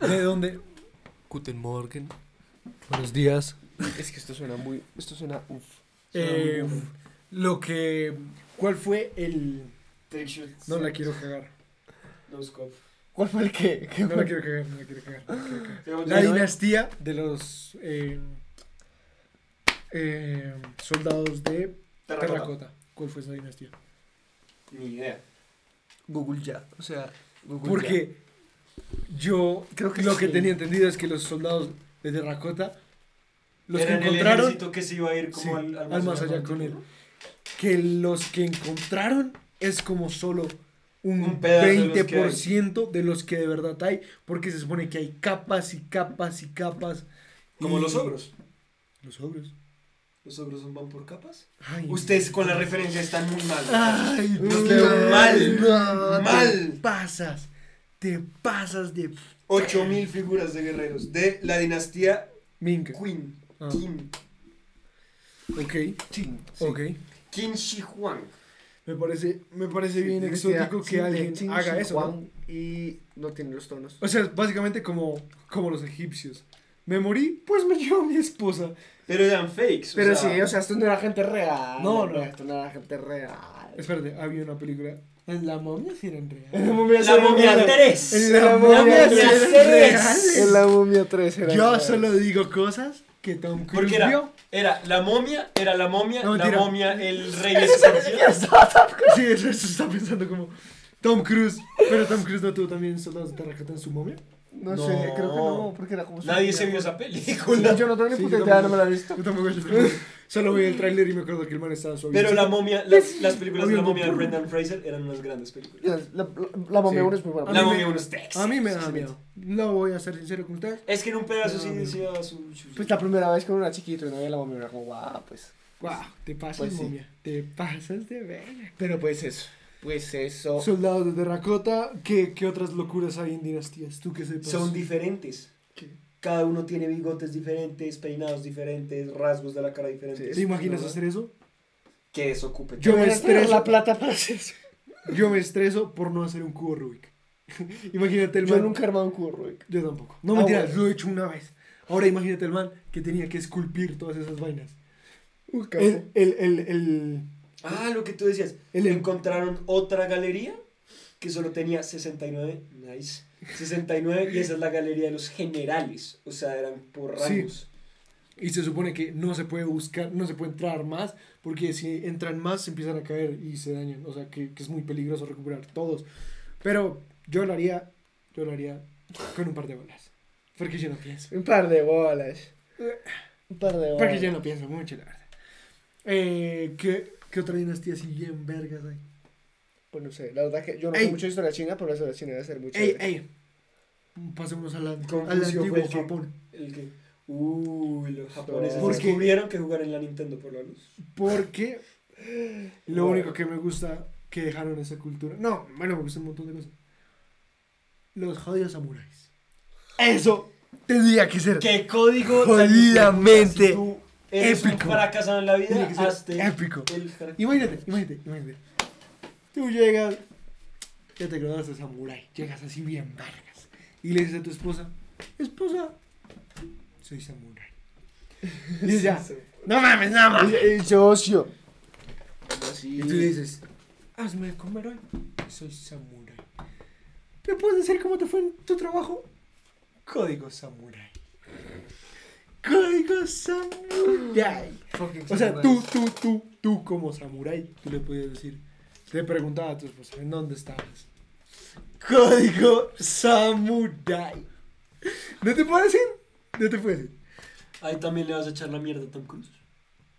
¿De dónde? Guten Morgen. Buenos días. Es que esto suena muy. Esto suena. Uf. Eh, lo que. ¿Cuál fue el.? Take. No la quiero cagar. No scope. ¿Cuál fue el que? que No la quiero cagar, no la quiero cagar. no la quiero cagar. Digamos, La dinastía de los eh, eh, soldados de Terracota. terracota. ¿Cuál fue esa dinastía? Ni idea. Google ya. O sea, Google Porque yo Creo que lo que tenía entendido es que los soldados de terracota, los Era que en el encontraron, ejército que se iba a ir como Sí, al, al más allá con él. que los que encontraron es como solo un, Un pedazo de los que 20% de los que de verdad hay, porque se supone que hay capas y capas y capas. Como y- los ogros. Los ogros. Los ogros son van por capas. Ay, Ustedes con la referencia están muy mal. Ay, mal, no, mal. Te pasas. Te pasas de 8000 figuras de guerreros de la dinastía Ming. Queen. Ah. Qin. Ok, Qin. ok. Qin Shi Huang. Me parece, me parece bien Decía, exótico sí, que de alguien haga eso, ¿no? Y no tiene los tonos. O sea, básicamente como, como los egipcios. Me morí, pues me llevó mi esposa. Pero eran fakes. o Pero sea, sí, o sea, esto no era gente real. No, no. Esto no era gente real. Espérate, había una película. En la momia sí eran En reales. la momia La momia 3. En la la momia momia sí sí eran eran reales. En la momia 3 era. Yo real. solo digo cosas que Tom Cruise Porque era, vio. era la momia, era la momia, No, la mentira. momia, el rey escorpión. Sí, eso, eso está pensando como Tom Cruise. Pero Tom Cruise no tuvo también soldados de terracota en su momia. No, No. sé, creo que no, porque era como. Nadie se vio esa película. Yo no tengo ni Sí, puta idea, no me la he visto. Yo tampoco, yo tampoco. Solo vi el tráiler y me acuerdo que el man estaba suave. Pero la momia, las, las películas de la momia de Brendan Fraser eran unas grandes películas. La, la, la momia Sí. 1 es muy buena. A La mí momia me- unos textos. A mí me da miedo. Lo voy a ser sincero con ustedes. Es que en un pedazo sí No, decía su... su- Pues la primera vez con una chiquito y no veía la momia, era como, guau, pues. Wow, te pasas, Pues sí. momia. Te pasas de verga. Pero pues eso. Pues eso. Soldados de terracota. ¿Qué, ¿Qué otras locuras hay en dinastías? ¿Tú qué sepas? Son diferentes. ¿Qué? Cada uno tiene bigotes diferentes, peinados diferentes, rasgos de la cara diferentes. ¿Te imaginas hacer eso? Que desocupe. Yo me Deberías tener estreso. la plata para hacer eso. Yo me estreso por no hacer un cubo Rubik. imagínate el Yo man. nunca he armado un cubo Rubik. Yo tampoco. No Ah, mentira, bueno. lo he hecho una vez. Ahora imagínate el man que tenía que esculpir todas esas vainas. Un capo. El, el, el, el, Ah, lo que tú decías. el- Encontraron otra galería que solo tenía 69. Nice. 69 y esa es la galería de los generales. O sea, eran por Sí. rangos. Y se supone que no se puede buscar, no se puede entrar más, porque si entran más se empiezan a caer y se dañan. O sea, que, que es muy peligroso recuperar todos. Pero yo lo haría, yo lo haría con un par de bolas. Porque yo no pienso. Un par de bolas. Un par de bolas. Porque yo no pienso mucho, la verdad. Eh, ¿qué, ¿Qué otra dinastía así bien vergas hay? Pues no sé, la verdad que yo no sé mucho de historia china, pero la historia china debe ser muy Ey, ey. Pasemos al, antiguo el que- Japón. El que. Uy, los japoneses ¿Por qué? descubrieron que jugar en la Nintendo por la luz. Porque lo Bueno. único que me gusta que dejaron esa cultura. No, bueno, me gusta un montón de cosas. Los jodidos samuráis. Eso tendría que ser ¿Qué código? Jodidamente tú eres épico. un fracasado en la vida, hazte épico. el Imagínate, imagínate, imagínate. Tú llegas, ya te graduaste de samurái, llegas así bien vergas. Y le dices a tu esposa, esposa, soy samurái. Y ella, no mames, no mames. El, el socio. Así. Y tú le dices, hazme de comer hoy, soy samurái. ¿Me puedes decir cómo te fue en tu trabajo? Código samurái. Código samurái. Fucking O sea, tú, tú, tú, tú como samurái, tú le podías decir, le preguntaba a tu esposa, ¿en dónde estabas? Código samurái. ¿No te puedo decir? No te puedo decir. Ahí también le vas a echar la mierda a Tom Cruise.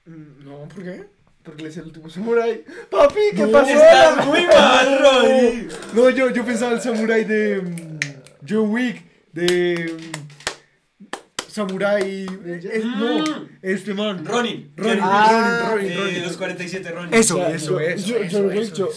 Mm, No, ¿por qué? Porque le es el último samurái. Papi, ¿qué No, pasó? Estás muy mal, Rodri. No, yo, yo pensaba el samurái de mm, John Wick, de mm, Samurai. eh, no, este man. Ronin. Ronin, Ah, Ronin, Ronin, Eh, Ronin. los 47 Ronin. Eso, eso, yo- eso, yo- eso, yo- eso, yo- eso.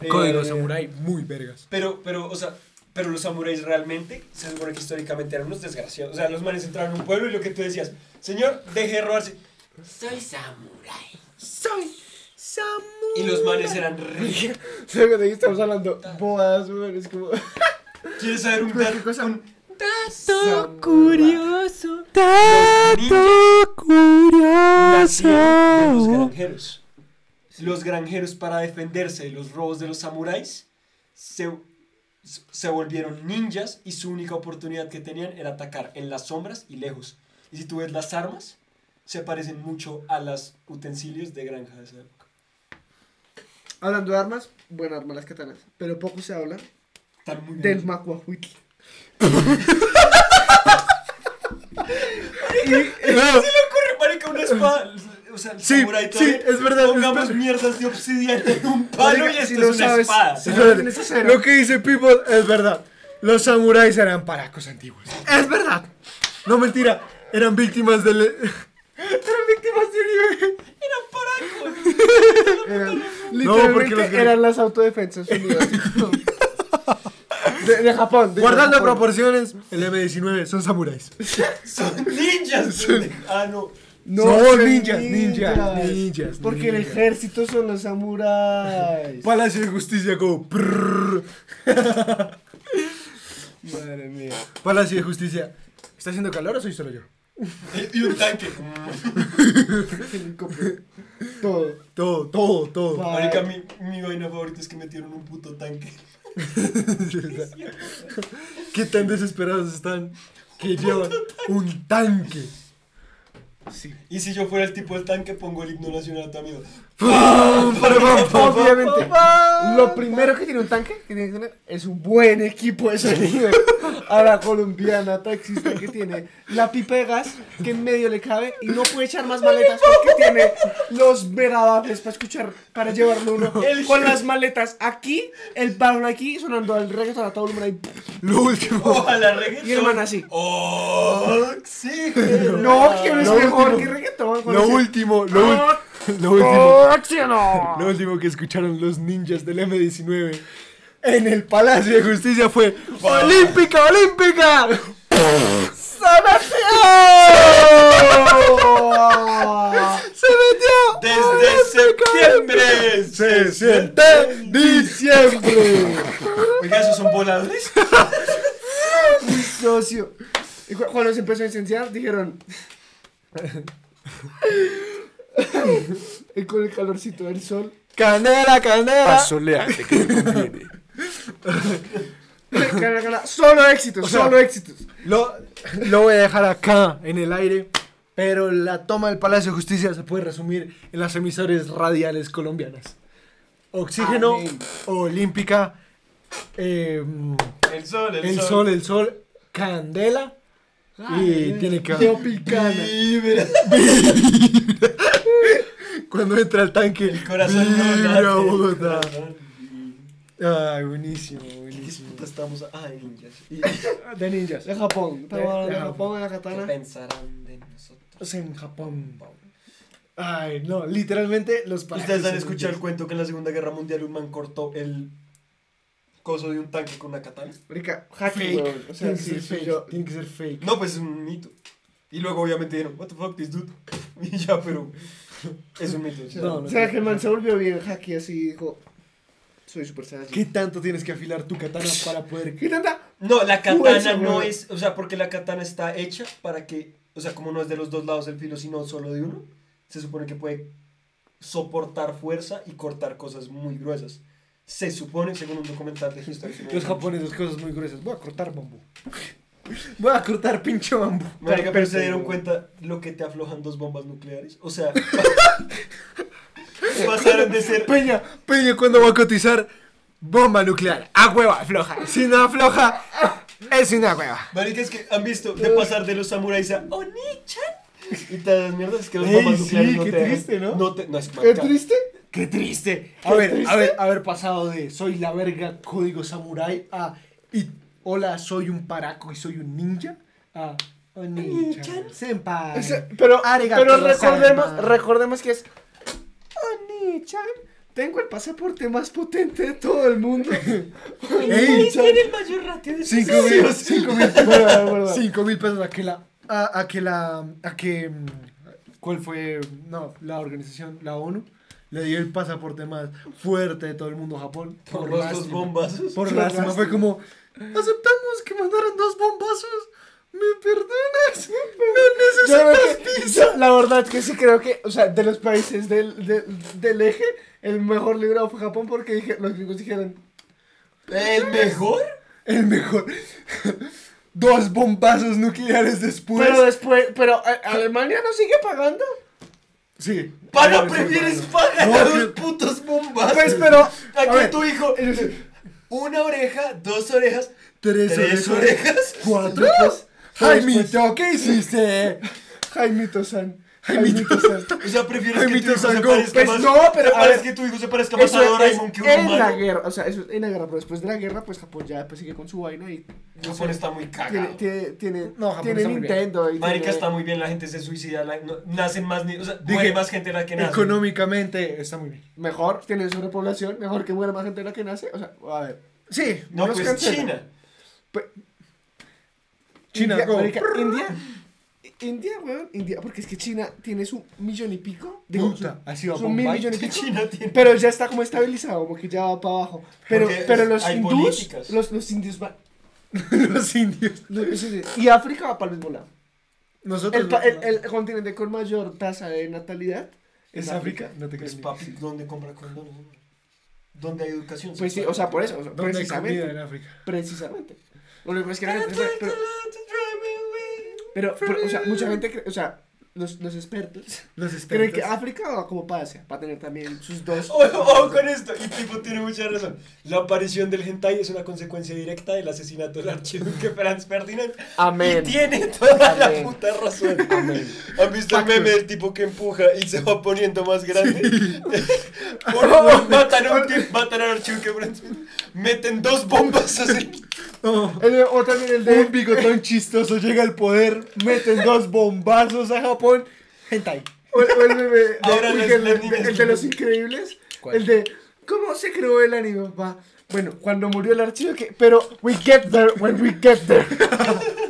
Eh, Código Samurai, muy vergas. Pero, pero, o sea, pero los samuráis realmente se supone que históricamente eran unos desgraciados. O sea, los manes entraron a un pueblo y lo que tú decías, señor, deje de robarse. Soy samurái. Soy Samurai. Y los manes eran re. ¿Sabes de qué estamos hablando? Bodas, güey. Es como. ¿Quieres saber un dato? cosa. Un Samurai. curioso. Los ninjas nacieron de los granjeros. Los granjeros para defenderse de los robos de los samuráis se, se volvieron ninjas y su única oportunidad que tenían era atacar en las sombras y lejos. Y si tú ves las armas, se parecen mucho a los utensilios de granja de esa época. Hablando de armas, buena arma las katanas. Pero poco se habla Están muy del bien. macuahuitl. ¿Se le ocurre, marica, una espada? O sea, el Sí, samurái sí, todavía- es verdad. Pongamos espera. mierdas de obsidiana en un palo y Marica, esto si es lo una sabes, espada. si acero. Lo que dice People es verdad. Los samuráis eran paracos antiguos. Es verdad. No mentira. Eran víctimas del. eran víctimas de un Eran, No, porque literalmente los gran- eran las autodefensas unidas. De, de Japón. de Guardando Japón. proporciones, el M19 son samuráis. Son ninjas. pendejo. ah, no. No, son son ninjas, ninjas, ninjas. ninjas. Porque el ejército son los samuráis. Palacio de Justicia como. prrr. Madre mía. Palacio de Justicia. ¿Está haciendo calor o soy solo yo? Y un tanque. Todo. Todo, todo, todo. Marica, mi, mi vaina favorita es que metieron un puto tanque. ¿Qué tan desesperados están que llevan un tanque? Sí. Y si yo fuera el tipo del tanque, pongo el himno nacional también. Obviamente. Lo primero que tiene un tanque que tiene que tener es un buen equipo de sonido. A la colombiana taxista que tiene la pipa de gas que en medio le cabe y no puede echar más maletas porque tiene los megabaffles para escuchar, para llevarlo uno. El- Con las maletas aquí, el balón aquí, sonando el reggaeton a todo volumen ahí. Lo último. Ojalá reggaetón. Y el man así. Oh, sí. No, que no es Lo mejor último. que reggaetón. con Lo último, lo, ¡Oh, lo último, ¡Oh, lo último que escucharon los ninjas del M19 en el Palacio de Justicia fue ¡Olímpica, olímpica! ¡Se metió! Desde septiembre. ¡Se siente diciembre! Oiga, ¿esos son voladores? socio. Y cu- cuando se empezó a incendiar, dijeron. y con el calorcito del sol. ¡Canela, canela! Soleate que me conviene. cala, cala, Solo éxitos, solo éxitos. Lo, lo voy a dejar acá en el aire. Pero la toma del Palacio de Justicia se puede resumir en las emisoras radiales colombianas. Oxígeno, Amén. Olímpica, eh, El sol, el, el sol. sol, el sol, Candela y tiene que. Vibra. cuando entra el tanque El corazón no late, el Bogotá. corazón. Ay, buenísimo, ¿Qué buenísimo. puta estamos? Ah, de ninjas. ¿Y De ninjas. De Japón. Estamos De- hablando de de Japón, de la qué katana. pensarán de nosotros? en Japón. Ay, no, literalmente los ¿Ustedes han escuchado el cuento que en la Segunda Guerra Mundial un man cortó el coso de un tanque con una katana? Hacking, Fake. O sea, tiene que ser fake. yo- Tiene que ser fake. No, pues es un mito. Y luego obviamente dijeron, what the fuck this dude? Y ya, pero es un mito. No, no. O sea, que el man se volvió bien hacky así y dijo, soy super saiyajin. ¿Qué tanto tienes que afilar tu katana para poder ¿Qué tanta? No, la katana Fuerza, no es, o sea, porque la katana está hecha para que, o sea, como no es de los dos lados del filo, sino solo de uno, se supone que puede soportar fuerza y cortar cosas muy gruesas. Se supone, según un documental de History. Los japoneses cosas muy gruesas. Voy a cortar bambú. Voy a cortar pinche bambú. Marica, pero se dieron cuenta lo que te aflojan dos bombas nucleares. O sea, pasaron de ser. Peña, Peña, cuando va a cotizar? Bomba nuclear. A hueva, afloja. Si no afloja, es una hueva. Marica, es que han visto de pasar de los samuráis a Oni-chan. Y todas mierdas es que los bombas sí, nucleares no qué te dejan- triste, ¿no? No, te, no es ¿Es marica. triste? Qué triste. A Qué ver, triste. a ver, haber pasado de soy la verga código samurai a y hola, soy un paraco y soy un ninja a Oni-chan. Senpai. O sea, pero, pero recordemos, recordemos que es Oni-chan. Tengo el pasaporte más potente de todo el mundo. Ey, tiene el mayor ratio de Cinco mil, cinco mil Bueno, bueno, bueno. Cinco mil pesos a que la. A, a que la. A que. mm, ¿Cuál fue? No, la organización, la ONU, le dio el pasaporte más fuerte de todo el mundo a Japón. Por dos lástima. bombazos. Por Por lástima. Fue como. Aceptamos que mandaron dos bombazos. ¿Me perdonas? No Yo necesitas que- pizza. la verdad que sí creo que, o sea, de los países del, del, del eje, el mejor librado fue Japón porque dije, los gringos dijeron, ¿El mejor? El mejor. Dos bombazos nucleares después. pero después, pero Alemania no sigue pagando. sí. ¿Para prefieres pagar No, a los putos bombazos? Pues, pero, A a que ver, tu hijo. Una oreja, dos orejas, Tres, tres orejas. orejas. Cuatro. Jaimito, ¿qué hiciste? Jaimito San. O sea, prefieres que tu hijo se parezca Pues más. no, pero, a ver, que tu hijo se parezca más a es Doraemon que un en la guerra, o sea, eso es en la guerra, pero después de la guerra, pues Japón ya pues, sigue con su vaina y Japón está muy cagado. tiene, tiene, No, Japón tiene está muy bien. Nintendo y Marica tiene- está muy bien, la gente se suicida, la- no- nacen más o sea, Dije, muere más gente de la que nace. Económicamente está muy bien. mejor, tiene sobrepoblación, mejor que muera más gente de la que nace, o sea, a ver. Sí. No, pues cancela. China. China, India, go. marica, India, India, weón, India, porque es que China tiene su millón y pico, digo, Puta, su- ha sido su mil y pico, China tiene. pero ya está como estabilizado, como que ya va para abajo, pero, Porque pero los hindús, los, los indios van, Los indios. los- y África va para el mismo lado. Nosotros. El, pa- el, el continente con mayor tasa de natalidad es África. No te Pues crees. papi, ¿dónde compra condones? ¿Dónde hay educación? Pues sí, o sea, por eso, o sea, ¿Dónde hay comida precisamente, en África? precisamente. Lo único es que la gente, pero, pero, o sea, mucha gente, cree- o sea, los, los expertos Los creen expertos. que África va como para Asia, va a tener también sus dos. Ojo, ojo con esto, y tipo tiene mucha razón. La aparición del hentai es una consecuencia directa del asesinato del archiduque Franz Ferdinand. Amén. Y tiene toda la Amén. puta razón. Amén. ¿Han visto el meme del tipo que empuja y se va poniendo más grande? Por- matan, a un tipo- matan al archiduque Franz Meten dos bombas así. Oh, El- o también el de. un bigotón chistoso llega al poder, meten dos bombazos a Japón. Hentai. O, o el de, Ahora el, niñas el de los increíbles. ¿Cuál? El de. ¿Cómo se creó el anime, papá? Bueno, cuando murió el archivo que. Pero we get there when we get there.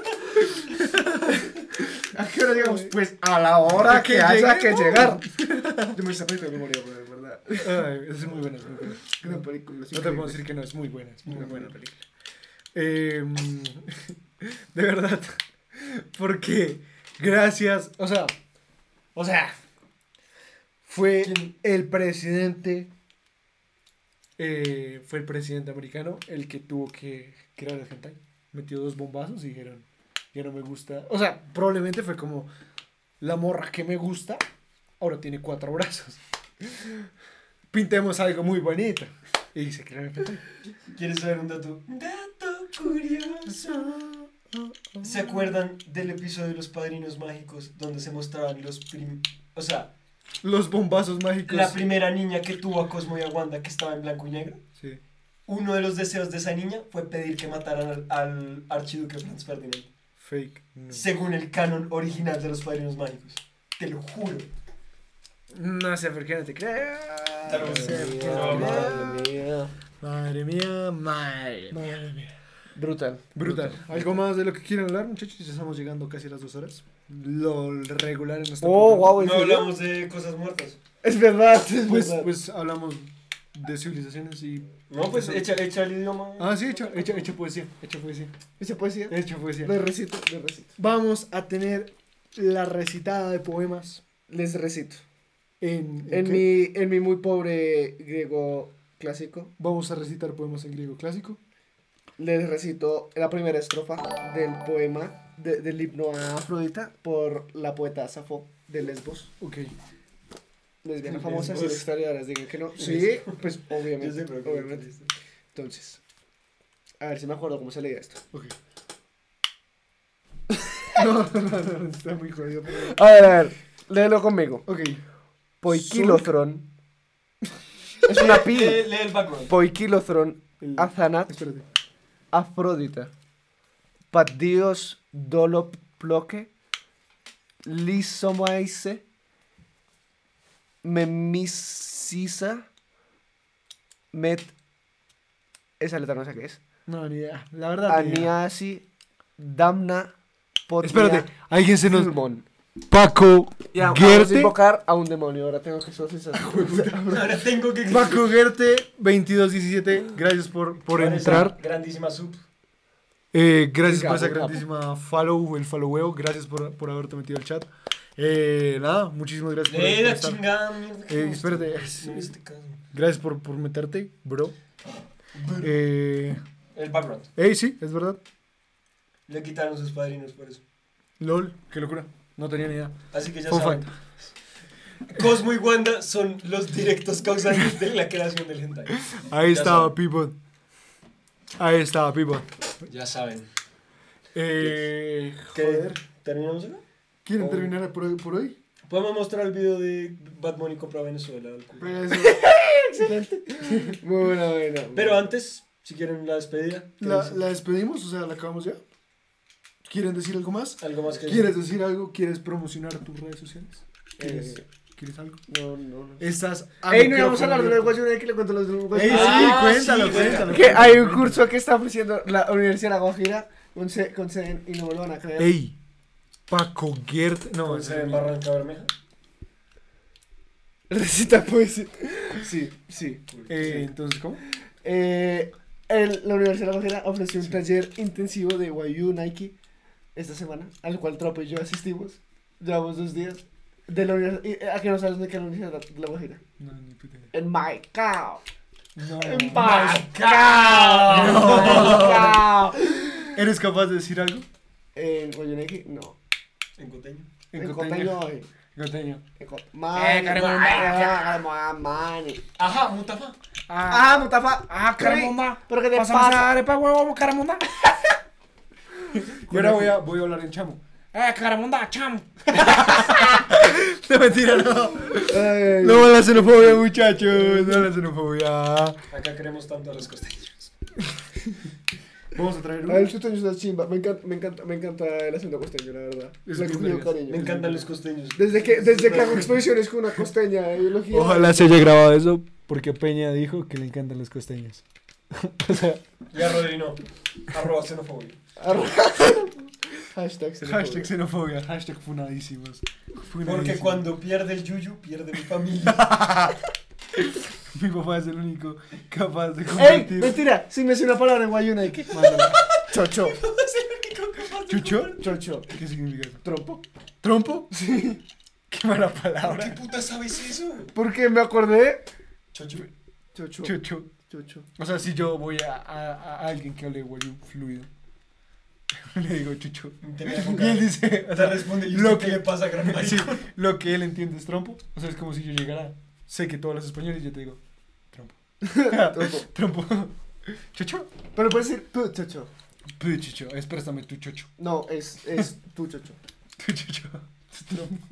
¿A qué hora llegamos? Pues a la hora ¿A que, que haya que llegar. Yo me hice de memoria, pero de verdad. Ay, es muy buena, es muy buena. Gran película. No te puedo decir que no, es muy buena, es muy buena película. Eh, de verdad, porque gracias, o sea, o sea, fue ¿Quién? el presidente, eh, fue el presidente americano el que tuvo que crear el hentai. Metió dos bombazos y dijeron, ya no me gusta. O sea, probablemente fue como la morra que me gusta, ahora tiene cuatro brazos. Pintemos algo muy bonito. Y se crea el. ¿Quieres saber un dato? Dato curioso. ¿Se acuerdan del episodio de los Padrinos Mágicos donde se mostraban los prim... O sea, Los bombazos mágicos. la primera niña que tuvo a Cosmo y a Wanda que estaba en blanco y negro? Sí. Uno de los deseos de esa niña fue pedir que mataran al, al archiduque Franz Ferdinand. Fake. No. Según el canon original de los Padrinos Mágicos. Te lo juro. No sé por qué no te creo. Te lo No sé por qué juro. no te creo. Madre mía. Madre mía, madre mía. Madre mía. Brutal. Brutal. ¿Algo más de lo que quieran hablar, muchachos? Ya estamos llegando casi a las dos horas. Lo regular en nuestro Oh, programa. wow, ¿en No serio? hablamos de cosas muertas. Es verdad, es Pues, verdad. pues hablamos de civilizaciones y... No, pues echa, echa el idioma. Ah, sí, hecho, hecho, hecho poesía. Hecho poesía. ¿Esa poesía? Hecho poesía. Les recito, les recito. Vamos a tener la recitada de poemas Les recito. en... En ¿qué? mi, en mi muy pobre griego clásico, Vamos a recitar poemas en griego clásico. Les recito la primera estrofa del poema de- del himno a Afrodita por la poeta Safo de Lesbos. Ok. Lesbiana Lesbos. famosa, si los historiadores digan que no. Sí, pues obviamente. obviamente. Entonces, a ver si me acuerdo cómo se leía esto. Ok. No, no, no, no, está muy jodido. pero- A ver, a ver, léelo conmigo. Ok. Poikilotron. es una pi. Lee, lee el background. Poikilotron, El- Azanat, Espérate. Afrodita. Patdios dolop ploque. Lisomaise. Memisisa. Met. Esa letra no sé qué es. No, ni idea. La verdad. Aniasi. Damna. Potnia, Espérate. Alguien se nos... Paco Ya, vamos a Gerte. invocar a un demonio. Ahora tengo que socializar. Ahora tengo que. Paco Gerte 2217. Gracias por, por esa entrar. Grandísima sub. Eh, gracias por esa capo, un capo. grandísima follow, el followeo. Gracias por, por haberte metido al chat. Eh, nada, muchísimas gracias por, Lee por la estar. chingada mierda. que Eh, no espérate. estoy- No me hiciste caso. Gracias por, por meterte, bro. Eh, El background. ey, sí, es verdad. Le quitaron sus padrinos por eso. LOL, qué locura. No tenía ni idea. Así que ya Fun saben. Cosmo y Wanda son los directos causantes de la creación del hentai. Ahí Ya estaba, saben. people. Ahí estaba, people. Ya saben. Eh, ¿Qué? joder. ¿Terminamos acá? ¿Quieren Oh. terminar por hoy? Por hoy? Podemos mostrar el video de Bad Bunny compra Venezuela. Excelente. Muy buena, buena. Pero antes, si quieren la despedida. la despedimos, o sea, la acabamos ya. ¿Quieren decir algo más? ¿Algo más que ¿Quieres decir algo? ¿Quieres promocionar tus redes sociales? ¿Quieres, Eh, ¿quieres algo? No, no, no. Estás. Ey, no íbamos a hablar de la ecuación de que le cuento los de la Ey, sí. Ah, cuéntalo, sí, cuéntalo. Que hay un curso que está ofreciendo la Universidad de La Guajira con, se- con sede- y no me lo van a creer. Ey, Paco Gert. No, ¿Con ese en es Barranca Bermeja? Recita poesía. Sí, sí. Eh, entonces, ¿cómo? Eh, el- la Universidad de La Guajira ofreció un taller intensivo de YU Nike esta semana, al cual Tropo y yo asistimos. Llevamos dos días. De la univers- y- ¿A qué no sabes de qué Universidad de La Guajira? No, ni puta idea. En Maicao. No. En Maicao. Maicao. ¿Eres capaz de decir algo? En Nike, no. En Coteño. En coteño. Coteño. eh. Coteño. En Cot- Mani, caramba, mani. Ajá, Mutafa. Ah, Mutafa. Ah, Caramunda. ¿Pero qué te Pásame pasa? esa arepa, huevo, Caramunda. Y ahora voy a, voy a hablar en chamo. Eh, Caramunda, cham. No, mentira, no. Ay. No la xenofobia, muchachos. No la xenofobia. Acá queremos tanto a los costeños. Vamos a traer Ah, el uno. costeño es una chimba. Me encanta, me encanta, me encanta el acento costeño, la verdad. Es cariño. Me encantan los costeños. Desde que, desde que hago exposiciones con una costeña de biología. Ojalá se haya grabado eso porque Peña dijo que le encantan los costeños. o sea, Y a Rodri no. Arroba xenofobia. Hashtag xenofobia. hashtag xenofobia, hashtag funadísimos. Porque cuando pierde el yuyu, pierde mi familia. Mi papá es el único capaz de ¡Ey! convertir. Mentira, si me hace una palabra en guayuna, ¿qué? Mándala. Chocho. de ¿Chucho? Chocho. ¿Qué significa eso? Trompo. ¿Trompo? Sí. Qué mala ¿Por palabra. qué puta sabes eso? ¿Por qué me acordé? Chocho. Chocho. Chucho. Chocho. O sea, si yo voy a, a- a alguien que hable guayú fluido. Le digo chucho. Y él dice, o Te sea, responde, ¿y lo que- le pasa, gran sí, lo que él entiende es trompo. O sea, es como si yo llegara, sé que tú hablas español y yo te digo, trompo. Trompo. trompo. Chucho. Pero puedes decir tu chocho. Pu, chucho. Es préstame tu chocho. No, es, es tu chocho. Tu chucho. Tu trompo.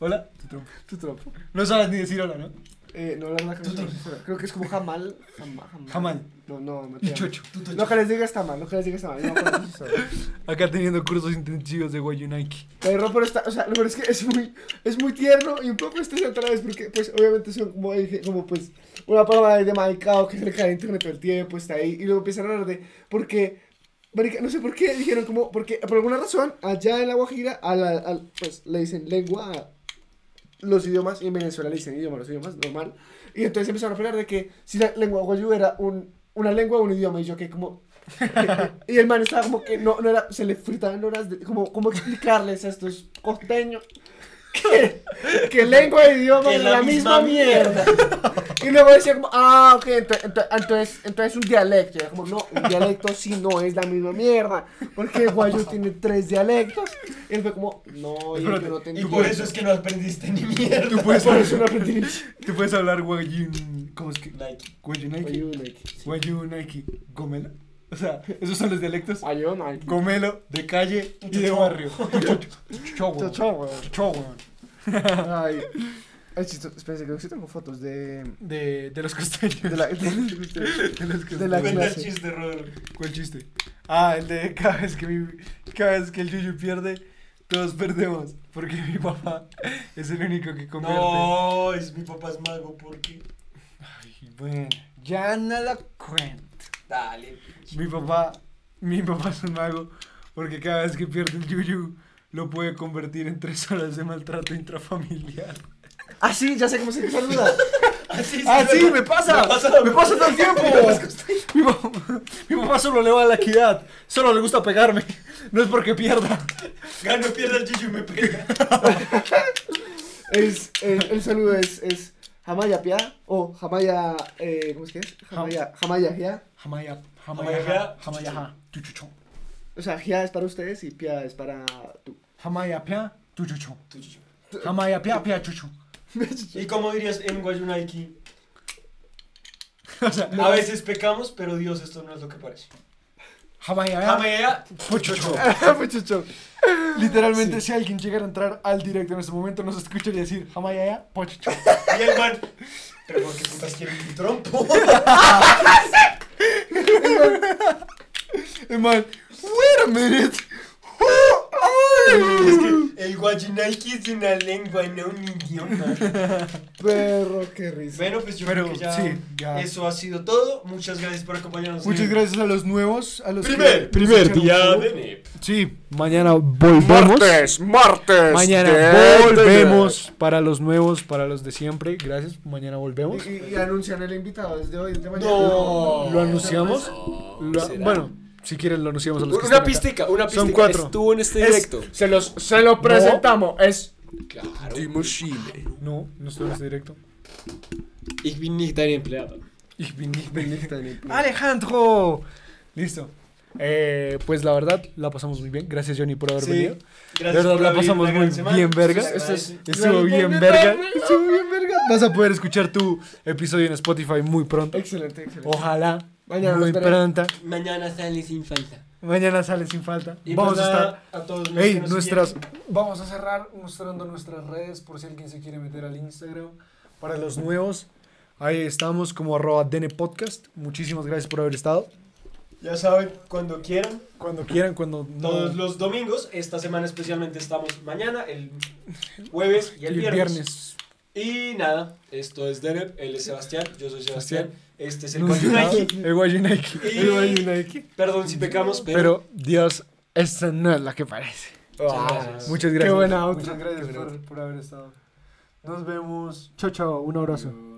Hola, tu trompo. Tu trompo. No sabes ni decir hola, ¿no? Eh, no, la verdad que no. Creo que es como jamal. Jamal. Jamal. Jamal. No, no, no. Chocho. Lo que les diga está mal, lo que les diga está mal. No, Acá teniendo cursos intensivos de Guayu Nike. pero, pero está, o sea, lo peor es que es muy, es muy tierno y un poco estresante a la vez porque, pues, obviamente son como, como pues, una palabra de maricado que se le cae a internet todo el tiempo, está ahí, y luego empiezan a hablar de, porque, no sé por qué, dijeron como, porque, por alguna razón, allá en La Guajira, a la, al- pues, le dicen lengua a los idiomas, y en Venezuela le dicen idioma los idiomas, normal, y entonces empezaron a hablar de que si la lengua guayú era un, una lengua o un idioma, y yo que como... y el man estaba como que no, no era, se le fritaban horas de, como, como explicarles a estos costeños que, que lengua e idioma es la la, misma, misma mierda. y luego decía como, ah, ok, ento- ento- entonces, entonces un dialecto. Y era como, no, un dialecto sí no es la misma mierda. Porque el guayo tiene tres dialectos. Y él fue como, no, yo no te Y por eso es que no aprendiste ni mierda. Tú puedes Por eso no aprendí. Tú puedes hablar Guayu. ¿Cómo es que? Nike. Guayu Nike. Guayo, like, Guayu Nike. O sea, esos son los dialectos. guayo, like. Gomelo, de calle y de barrio. Chocho. Ay, ay, chistoso. Espérense, creo que sí tengo fotos de. De, de los costeños. De la. De, De los costeños. de la Cuenta el clase. chiste, Rodro. ¿Cuál chiste? Ah, el de cada vez que mi, cada vez que el Yuyu pierde, todos perdemos. Porque mi papá es el único que convierte. No, es mi papá es mago, porque. Ay, bueno, ya no lo cuento. Dale. Mi papá, mi papá es un mago porque cada vez que pierde el Yuyu lo puede convertir en tres horas de maltrato intrafamiliar. Ah, sí, ya sé cómo se saluda. Así ¡Ah, sí! ¡Me pasa! Me pasa, ¡Me pasa todo el tiempo! Mi papá, mi papá solo le va a la equidad. Solo le gusta pegarme. No es porque pierda. Gano, pierda el Yuyu y me pega. Es, eh, el saludo es, es Jamaya Pia o Jamaya, eh, ¿cómo es que es? Jamaya, Jamaya Gia. Jamaya, Jamaya, jamaya, jamaya, chuchucho. O sea, Gia es para ustedes y Pia es para tú. Jamaya, pia, chuchucho. Tu Yuyu. Jamaya, pia, pia, chuchu. ¿Y cómo dirías en Guayunaiki? O sea, A veces pecamos, pero Dios, esto no es lo que parece. jamaya, Jamea, puchucho. Muchacho. Literalmente, si alguien llegara a entrar al directo en este momento, nos escucharía decir jamaya, pochucho. y el man. Pero ¿por qué putas quieren mi trompo? El man, wait a minute. Es que el Guayunaiki es una lengua, no un idioma. Perro, qué risa. Bueno, pues yo Pero creo que ya, sí, ya. eso ha sido todo. Muchas gracias por acompañarnos. Muchas gracias a los nuevos, a los Primer, día de. Sí, mañana volvemos. martes. Mañana volvemos para los nuevos, para los de siempre. Gracias, mañana volvemos. Y, y- y anuncian el invitado desde hoy, desde mañana. No. ¿Lo anunciamos? Lo- ¿será? bueno, si quieren lo anunciamos a los que Una acá. pistica, una Son pistica. cuatro. Estuvo en este Es- directo. se, los, se lo presentamos. Es. Claro. No, no estoy en este directo. Ich bin nicht dein empleado. Ich bin nicht Benedicta. Alejandro. Listo. Eh, pues la verdad, la pasamos muy bien. Gracias, Johnny, por haber Sí. venido. Gracias De verdad, por la abrir pasamos la muy semana. bien, verga. Es-. Estuvo bien, verga. Estuvo bien, verga. Vas a poder escuchar tu episodio en Spotify muy pronto. Excelente, excelente. Ojalá. Mañana muy pronto. Mañana sale sin falta. Mañana sale sin falta. Y Vamos pues a nada, estar. a todos los Ey, que nos nuestras. siguen. Vamos a cerrar mostrando nuestras redes por si alguien se quiere meter al Instagram. Para los nuevos, ahí estamos como arroba Dene Podcast. Muchísimas gracias por haber estado. Ya saben, cuando quieran, Cuando quieran, cuando no. todos los domingos. Esta semana especialmente estamos mañana, el jueves y el, y el viernes. viernes. Y nada, esto es Deneb, él es Sebastián, yo soy Sebastián. Este es el. El Guayunaiki. El Guayunaiki. Perdón si pecamos, pero. Pero, Dios, esta no es la que parece. Muchas gracias. Muchas gracias. buena outro. Muchas gracias Qué por, por haber estado. Nos vemos. Chao, chao. Un abrazo.